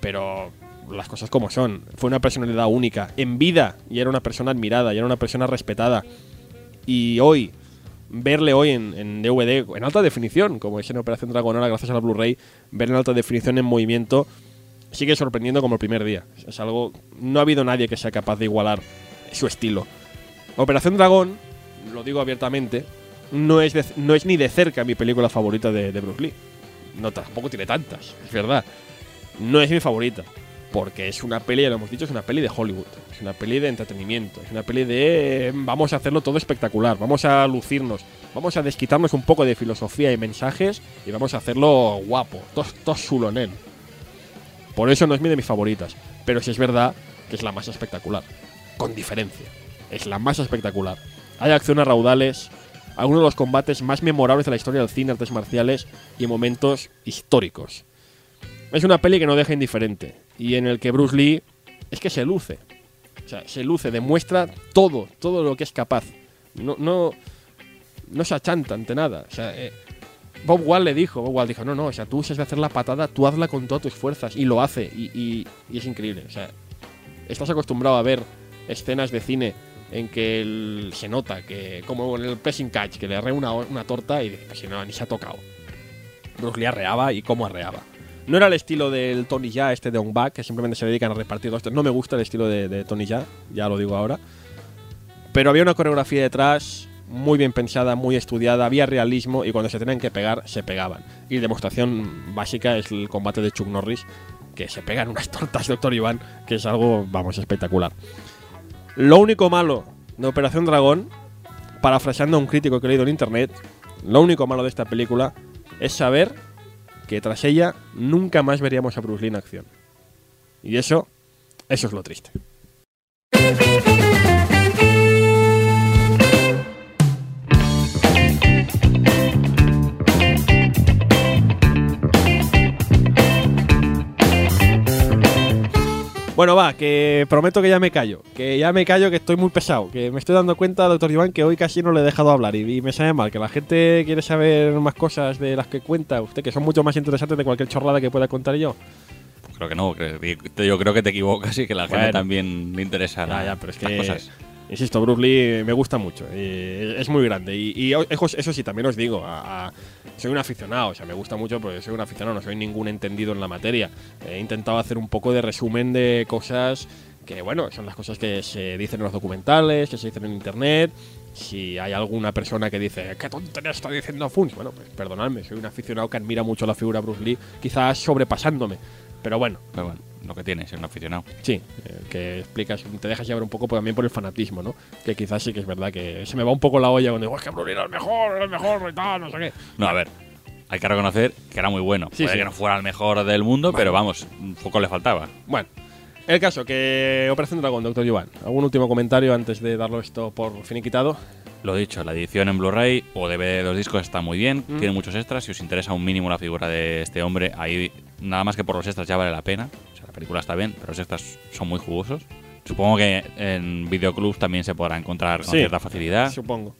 Pero las cosas como son, fue una personalidad única, en vida, y era una persona admirada, y era una persona respetada. Y hoy, verle hoy en, DVD, en alta definición, como es en Operación Dragon ahora gracias a la Blu-ray, ver en alta definición en movimiento, sigue sorprendiendo como el primer día. Es algo. No ha habido nadie que sea capaz de igualar su estilo. Operación Dragón, lo digo abiertamente, no es, no es ni de cerca mi película favorita de, de Bruce Lee. No, tampoco tiene tantas, es verdad. No es mi favorita. Porque es una peli, ya lo hemos dicho, es una peli de Hollywood. Es una peli de entretenimiento. Es una peli de. Vamos a hacerlo todo espectacular. Vamos a lucirnos. Vamos a desquitarnos un poco de filosofía y mensajes. Y vamos a hacerlo guapo. Todo, todo chulo, nen. Por eso no es mi de mis favoritas. Pero sí es verdad que es la más espectacular. Con diferencia. Es la más espectacular. Hay acciones raudales. Algunos de los combates más memorables de la historia del cine, artes marciales y momentos históricos. Es una peli que no deja indiferente. Y en el que Bruce Lee es que se luce. O sea, se luce, demuestra todo, todo lo que es capaz. No, no, no se achanta ante nada. O sea, eh, Bob Wall le dijo, Bob Wall dijo, no, no, o sea, tú si de hacer la patada, tú hazla con todas tus fuerzas. Y lo hace. Y, y- es increíble. O sea, estás acostumbrado a ver escenas de cine en que se nota que, como en el pressing catch, que le arrea una, una torta y dice, pues no, ni se ha tocado. Bruce Lee arreaba y cómo arreaba. No era el estilo del Tony Ya, este de On Back, que simplemente se dedican a repartir hostias. No me gusta el estilo de, de Tony Ya, ya lo digo ahora. Pero había una coreografía detrás muy bien pensada, muy estudiada, había realismo y cuando se tenían que pegar, se pegaban. Y demostración básica es el combate de Chuck Norris, que se pegan unas tortas, doctor Iván, que es algo, vamos, espectacular. Lo único malo de Operación Dragón, parafraseando a un crítico que he leído en internet, lo único malo de esta película es saber que tras ella nunca más veríamos a Bruce Lee en acción. Y eso, eso es lo triste. Bueno, va, que prometo que ya me callo. Que ya me callo, que estoy muy pesado. Que me estoy dando cuenta, doctor Iván, que hoy casi no le he dejado hablar. Y, y me sabe mal, que la gente quiere saber más cosas de las que cuenta usted, que son mucho más interesantes de cualquier chorrada que pueda contar yo. Creo que no, yo creo que te equivocas y que la gente también le interesa Ya, ya, pero es que. cosas. Insisto, Bruce Lee me gusta mucho. es muy grande. Y, eso, sí, también os digo. soy un aficionado. O sea, me gusta mucho porque soy un aficionado. No soy ningún entendido en la materia. He intentado hacer un poco de resumen de cosas que, bueno, son las cosas que se dicen en los documentales, que se dicen en internet. Si hay alguna persona que dice, ¿qué tontería está diciendo Funs? Bueno, pues perdonadme, soy un aficionado que admira mucho la figura Bruce Lee, quizás sobrepasándome. Pero bueno, Pero bueno, lo que tiene, ser un aficionado. Sí, eh, que explicas, te dejas llevar un poco pues, también por el fanatismo, ¿no? Que quizás sí que es verdad que se me va un poco la olla cuando digo, es que Lee era el mejor, era el mejor y tal, no sé qué. No, a ver, hay que reconocer que era muy bueno. Sí, Puede sí. que no fuera el mejor del mundo, pero vamos, un poco le faltaba. Bueno, el caso que Operación Dragón, doctor Joan. ¿Algún último comentario antes de darlo esto por finiquitado? Lo dicho, la edición en Blu-ray o DVD de dos discos está muy bien, Mm. tiene muchos extras. Si os interesa un mínimo la figura de este hombre, ahí nada más que por los extras ya vale la pena. O sea, la película está bien, pero los extras son muy jugosos. Supongo que en videoclubs también se podrá encontrar con Sí. cierta facilidad. Supongo.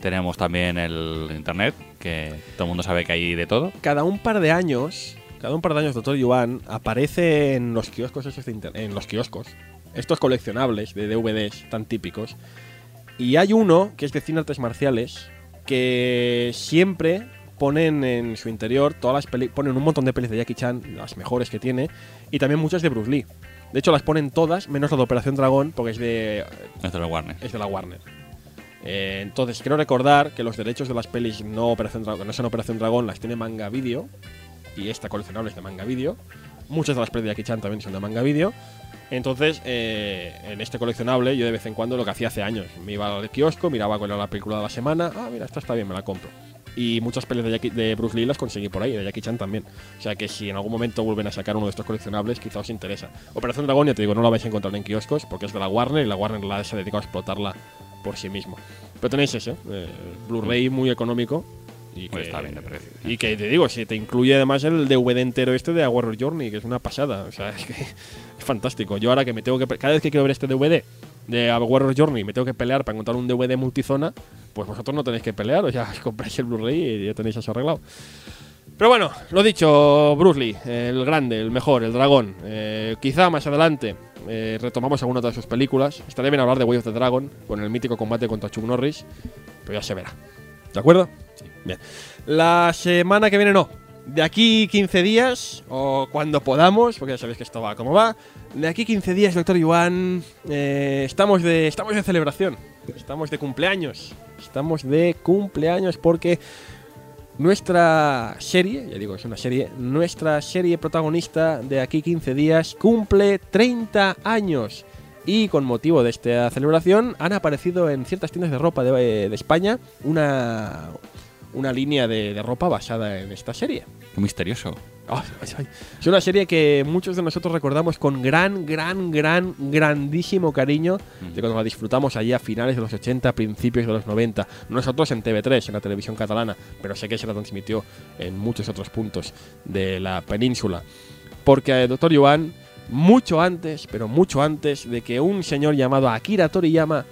Tenemos también el internet, que todo el mundo sabe que hay de todo. Cada un par de años, cada un par de años, Doctor Yuan aparece en los kioscos de inter- en los kioscos, estos coleccionables de DVDs tan típicos. Y hay uno que es de cine artes marciales que siempre ponen en su interior todas las peli ponen un montón de pelis de Jackie Chan, las mejores que tiene, y también muchas de Bruce Lee. De hecho, las ponen todas, menos la de Operación Dragón, porque es de Warner. es de la Warner. Eh, entonces, quiero recordar que los derechos de las pelis no, Operación Dragón, no son Operación Dragón, las tiene Manga Video. Y esta coleccionable es de Manga Video. Muchas de las pelis de Jackie Chan también son de Manga Video. Entonces, eh, en este coleccionable, yo de vez en cuando lo que hacía hace años, me iba al kiosco, miraba cuál era la película de la semana. Ah, mira, esta está bien, me la compro. Y muchas pelis de, Jackie- de Bruce Lee las conseguí por ahí, de Jackie Chan también. O sea que si en algún momento vuelven a sacar uno de estos coleccionables, quizá os interesa. Operación Dragón, ya te digo, no la vais a encontrar en kioscos porque es de la Warner y la Warner la se ha dedicado a explotarla por sí mismo. Pero tenéis ese, eh, Blu-ray muy económico. Y que, está bien de precio. y que te digo, si te incluye además el DVD entero este de A Warrior Journey, que es una pasada. O sea, es que es fantástico. Yo ahora que me tengo que. Cada vez que quiero ver este DVD de Warrior Journey me tengo que pelear para encontrar un DVD multizona, pues vosotros no tenéis que pelear, o sea, os compráis el Blu-ray y ya tenéis eso arreglado. Pero bueno, lo dicho, Bruce Lee, el grande, el mejor, el dragón. Eh, quizá más adelante eh, retomamos alguna de sus películas. Estaría bien hablar de Way of the Dragon, con el mítico combate contra Chuck Norris, pero ya se verá. ¿De acuerdo? Sí. Bien. La semana que viene no. De aquí 15 días, o cuando podamos, porque ya sabéis que esto va como va. De aquí 15 días, doctor Yuan, eh, estamos, de, estamos de celebración. Estamos de cumpleaños. Estamos de cumpleaños porque nuestra serie, ya digo, es una serie, nuestra serie protagonista de aquí 15 días cumple 30 años. Y con motivo de esta celebración han aparecido en ciertas tiendas de ropa de, de España una, una línea de, de ropa basada en esta serie. Qué misterioso. Ay, ay, ay. Es una serie que muchos de nosotros recordamos con gran, gran, gran, grandísimo cariño de cuando la disfrutamos allí a finales de los 80, principios de los 90. Nosotros en TV3, en la televisión catalana, pero sé que se la transmitió en muchos otros puntos de la península. Porque, eh, doctor Yuan, mucho antes, pero mucho antes de que un señor llamado Akira Toriyama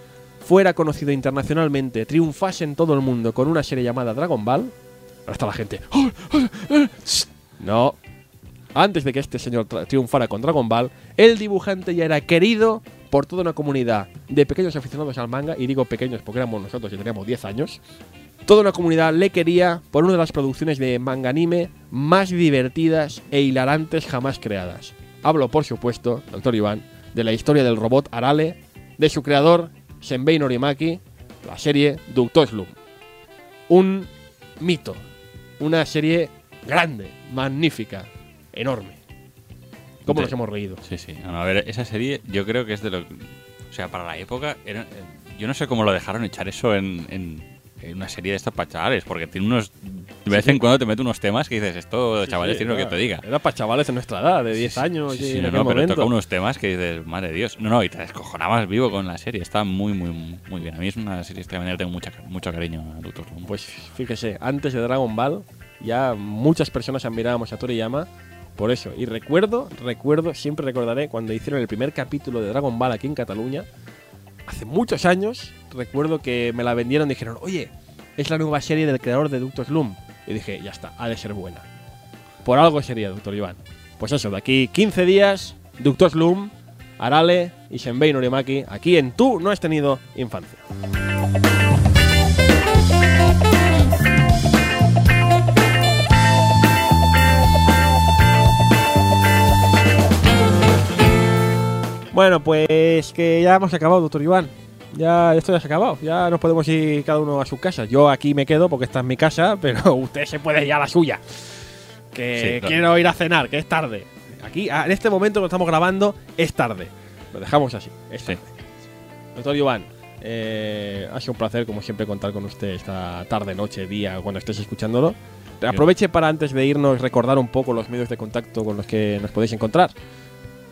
fuera conocido internacionalmente, triunfase en todo el mundo con una serie llamada Dragon Ball, ahora está la gente. "Oh, oh, eh, shh". No. Antes de que este señor triunfara con Dragon Ball, el dibujante ya era querido por toda una comunidad de pequeños aficionados al manga, y digo pequeños porque éramos nosotros y teníamos 10 años. Toda una comunidad le quería por una de las producciones de manga anime más divertidas e hilarantes jamás creadas. Hablo, por supuesto, doctor Iván, de la historia del robot Arale, de su creador, Senbei Norimaki, la serie Doctor Slump. Un mito, una serie grande, magnífica, enorme. ¿Cómo nos hemos reído? Sí, sí. A ver, esa serie yo creo que es de lo... O sea, para la época... Era, eh, yo no sé cómo lo dejaron echar eso en- en una serie de estos para chavales, porque tiene unos... De vez en cuando te mete unos temas que dices, esto, chavales, Sí, tiene lo que te diga. Era para chavales en nuestra edad, de 10 Sí, años sí, sí, no, no, pero toca unos temas que dices, madre de Dios. No, no, y te descojonabas vivo con la serie. Está muy, muy, muy bien. A mí es una serie que le tengo mucha, mucho cariño a Slump. Pues fíjese, antes de Dragon Ball ya muchas personas admirábamos a Toriyama por eso. Y recuerdo, recuerdo, siempre recordaré cuando hicieron el primer capítulo de Dragon Ball aquí en Cataluña, hace muchos años, recuerdo que me la vendieron y dijeron, oye, es la nueva serie del creador de Doctor Slum. Y dije, ya está, ha de ser buena. Por algo sería Doctor Iván. Pues eso, de aquí 15 días, Doctor Slum, Arale y Senbei Norimaki, aquí en Tú no has tenido infancia. Bueno, pues que ya hemos acabado, doctor Iván. Ya esto ya se ha acabado. Ya nos podemos ir cada uno a su casa. Yo aquí me quedo porque esta es mi casa, pero usted se puede ir a la suya. Que Sí, claro. quiero ir a cenar, que es tarde. Aquí, en este momento que estamos grabando, es tarde. Lo dejamos así. Es Sí. tarde. Doctor Iván, eh, ha sido un placer, como siempre, contar con usted esta tarde, noche, día, cuando estés escuchándolo. Aproveche para antes de irnos recordar un poco los medios de contacto con los que nos podéis encontrar.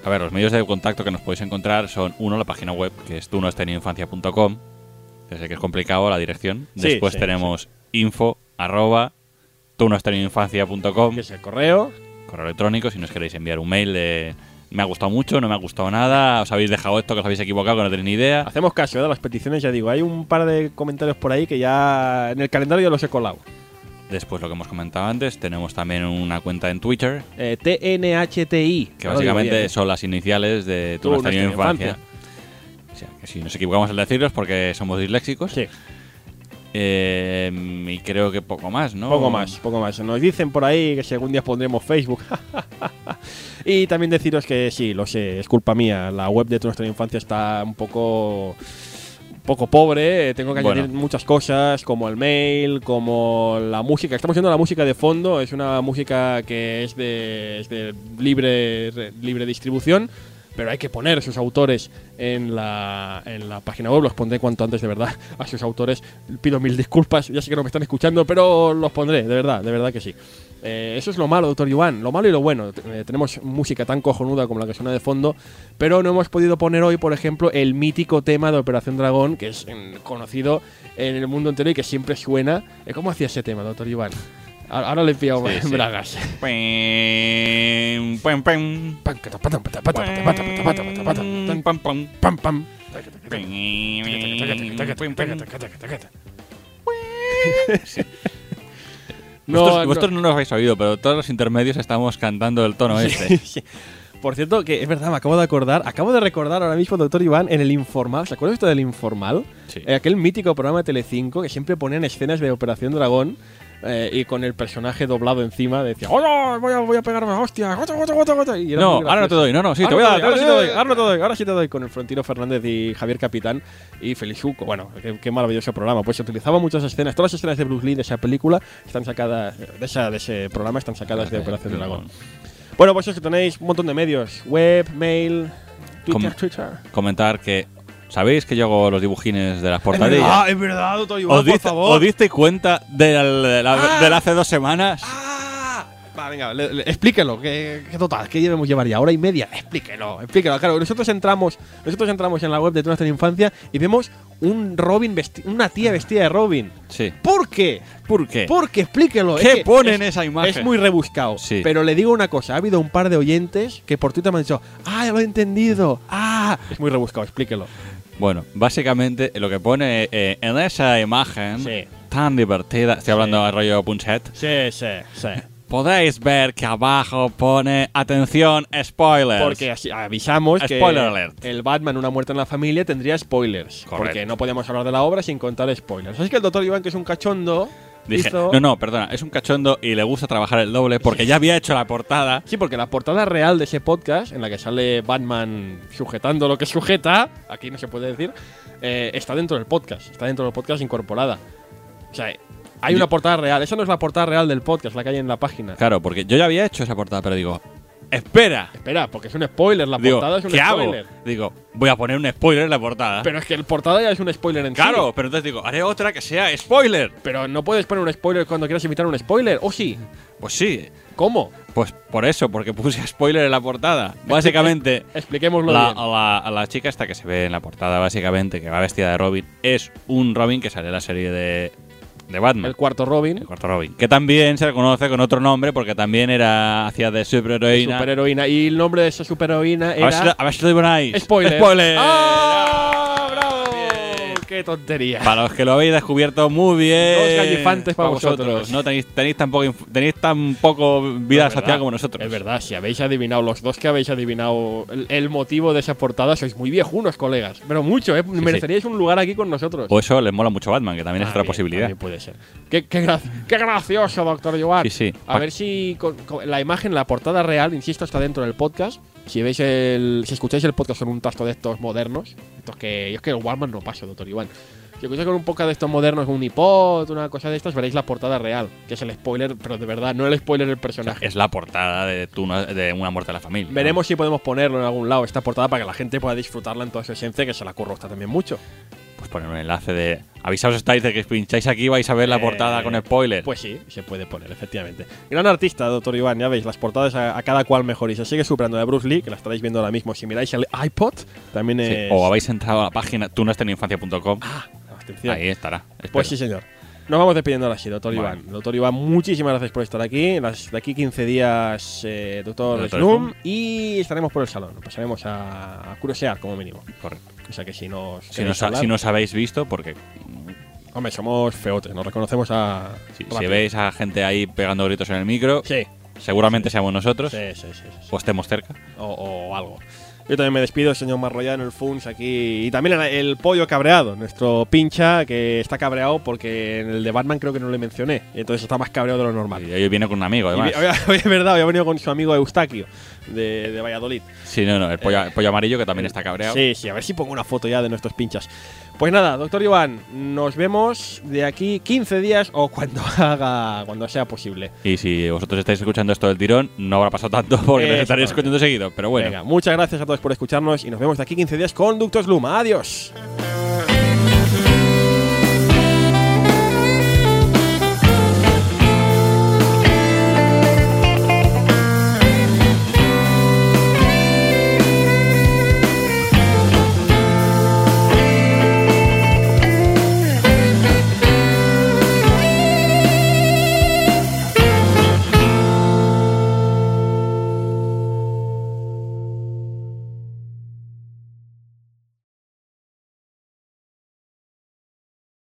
A ver, los medios de contacto que nos podéis encontrar son, uno, la página web, que es tunoesteniinfancia.com. Ya sé que es complicado la dirección. Sí, Después sí, tenemos info, arroba, tunoesteniinfancia.com. Que es el correo. correo electrónico si nos queréis enviar un mail de me ha gustado mucho, no me ha gustado nada, os habéis dejado esto que os habéis equivocado, que no tenéis ni idea. Hacemos caso ¿eh? de las peticiones, ya digo. Hay un par de comentarios por ahí que ya en el calendario ya los he colado. Después lo que hemos comentado antes, tenemos también una cuenta en Twitter, Eh, TNHTI. que básicamente bien, ¿eh? son las iniciales de tu nuestra infancia. infancia. O sea, que si nos equivocamos al decirlos porque somos disléxicos. Sí, Eh, y creo que poco más, ¿no? poco más, poco más. Nos dicen por ahí que si algún día pondremos Facebook. y también deciros que sí, lo sé, es culpa mía. La web de Tu nuestra infancia está un poco poco pobre, eh, tengo que añadir Bueno. muchas cosas como el mail, como la música. Estamos viendo la música de fondo, es una música que es de, es de libre, re- libre distribución, pero hay que poner sus autores en la, en la página web. Los pondré cuanto antes, de verdad, a sus autores. Pido mil disculpas, ya sé que no me están escuchando, pero los pondré, de verdad, de verdad que sí. Eh, eso es lo malo, doctor Iván, lo malo y lo bueno. Eh, tenemos música tan cojonuda como la que suena de fondo, pero no hemos podido poner hoy, por ejemplo, el mítico tema de Operación Dragón, que es conocido en el mundo entero y que siempre suena. Eh, ¿Cómo hacía ese tema, doctor Iván? Ahora, ahora le he pillado Sí, sí. bragas. No, vosotros, no. vosotros no lo habéis oído, pero todos los intermedios estamos cantando el tono este. Sí. Por cierto, que es verdad, me acabo de acordar, acabo de recordar ahora mismo, doctor Iván, en el Informal, ¿se acuerdan esto del Informal? Sí. Eh, aquel mítico programa de Telecinco que siempre ponían escenas de Operación Dragón eh, y con el personaje doblado encima decía, ¡Hola! Voy a, voy a pegarme a hostia, gota, gota, gota, gota", y No, ahora no te doy, no, no, sí, Ahora te voy a no dar. ahora sí te doy, ahora no te doy, ahora sí te doy con el Frontino Fernández y Javier Capitán y Felizuco. Bueno, qué, qué maravilloso programa. Pues se utilizaba muchas escenas, todas las escenas de Bruce Lee de esa película están sacadas, de, esa, de ese programa están sacadas de Operación Dragón. Bueno, pues eso, tenéis un montón de medios, web, mail, Twitter, Com- Twitter. Comentar que. ¿Sabéis que yo hago los dibujines de las portadillas? es verdad, doctor Iván, ¿Os, por diste, favor. ¿Os diste cuenta del, de la, Ah. del hace dos semanas? ¡Ah! Va, venga, le- le- explíquelo, que, que total, que debemos llevar ya hora y media. Explíquelo, explíquelo. Claro, nosotros entramos, nosotros entramos en la web de toda nuestra infancia y vemos un Robin vesti- una tía vestida de Robin. Sí. ¿Por qué? ¿Por qué? Porque explíquelo. ¿Qué pone en esa imagen? Es muy rebuscado. Sí. Pero le digo una cosa: ha habido un par de oyentes que por Twitter me han dicho, ¡ah, ya lo he entendido! ¡ah! Es muy rebuscado, explíquelo. Bueno, básicamente lo que pone eh, en esa imagen Sí. tan divertida, estoy hablando de rollo Punset, Sí, sí, sí. podéis ver que abajo pone atención spoilers. Porque así avisamos Spoiler que alert. el Batman, una muerte en la familia, tendría spoilers. Correcto. Porque no podíamos hablar de la obra sin contar spoilers. Así que el doctor Iván, que es un cachondo, Dije, hizo- no, no, perdona, es un cachondo y le gusta trabajar el doble porque ya había hecho la portada. Sí, porque la portada real de ese podcast, en la que sale Batman sujetando lo que sujeta, aquí no se puede decir, eh, está dentro del podcast. Está dentro del podcast incorporada. O sea, hay una portada real. Esa no es la portada real del podcast, la que hay en la página. Claro, porque yo ya había hecho esa portada, pero digo, espera, Espera, porque es un spoiler. La digo, portada es un ¿qué hago? spoiler. Digo, voy a poner un spoiler en la portada. Pero es que el portada ya es un spoiler en sí. claro, pero entonces digo, haré otra que sea spoiler. Pero no puedes poner un spoiler cuando quieras evitar un spoiler. ¿O sí? Pues sí, ¿Cómo? pues por eso, porque puse spoiler en la portada. Básicamente, Expliquémoslo la, bien. a, la, a la chica esta que se ve en la portada, básicamente, que va vestida de Robin, es un Robin que sale en la serie de, de Batman. El cuarto Robin, El cuarto Robin. Que también se le conoce con otro nombre porque también era hacía de superheroína. superheroína. Y el nombre de esa superheroína a, ver si, lo- era. a ver si lo. Spoiler. ¡Spoiler! ¡Ah! ¡Bravo! ¡Qué tontería! Para los que lo habéis descubierto muy bien. Dos gallifantes para vosotros. No tenéis, tenéis, tan poco, inf- tenéis tan poco vida social como nosotros. Es verdad, si habéis adivinado, los dos que habéis adivinado el, el motivo de esa portada, sois muy viejunos, colegas. Pero mucho, ¿eh? Mereceríais un lugar aquí con nosotros. O eso les mola mucho Batman, que también es otra bien, posibilidad. puede ser. Qué, qué gra- qué gracioso, doctor Joan. Sí, sí. A ver si con- con la imagen, la portada real, insisto, está dentro del podcast. Si veis el, si escucháis el podcast con un tasto de estos modernos, estos que yo es que el Walmart no paso, doctor Iván. Si escucháis con un podcast de estos modernos, un iPod, una cosa de estas, veréis la portada real, que es el spoiler, pero de verdad, no el spoiler del personaje. Es la portada de, tu- de una muerte de la familia. Veremos si podemos ponerlo en algún lado, esta portada, para que la gente pueda disfrutarla en toda su esencia, que se la curro está también mucho. Pues poner un enlace de. Avisaos estáis de que pincháis aquí vais a ver la Eh, portada con spoiler. Pues sí, se puede poner, efectivamente. Gran artista, doctor Iván, ya veis, las portadas a, a cada cual mejor. Y se sigue superando de Bruce Lee, que la estaréis viendo ahora mismo. Si miráis el iPod, también Sí, es. O habéis entrado a la página tunasteninfancia.com. Ah, atención. Ahí estará. Pues sí, señor. Nos vamos despidiendo ahora sí, doctor. Iván. Doctor Iván, muchísimas gracias por estar aquí. Las, de aquí 15 días, eh, doctor, Doctor. Y estaremos por el salón. Pasaremos a, a curiosear, como mínimo. Correcto. O sea que si nos. Si nos, ha- hablar- si nos habéis visto, porque Hombre, somos feotes, nos reconocemos a. Si, si veis a gente ahí pegando gritos en el micro, Sí, seguramente seamos nosotros sí, sí, sí, sí. o estemos cerca. O, o algo. Yo también me despido, señor Marroyano, el Funs aquí. Y también el, el pollo cabreado, nuestro pincha, que está cabreado porque en el de Batman creo que no le mencioné. Entonces está más cabreado de lo normal. Y hoy viene con un amigo, Y además. vi- hoy- hoy es verdad, hoy ha venido con su amigo Eustaquio de, de Valladolid. Sí, no, no, el pollo, el pollo amarillo que también está cabreado. Sí, sí, a ver si pongo una foto ya de nuestros pinchas. Pues nada, doctor Iván, nos vemos de aquí 15 días o cuando haga, cuando sea posible. Y si vosotros estáis escuchando esto del tirón, no habrá pasado tanto porque nos estaréis escuchando seguido. Pero bueno, Venga, muchas gracias a todos por escucharnos y nos vemos de aquí 15 días con Ductos Luma. Adiós.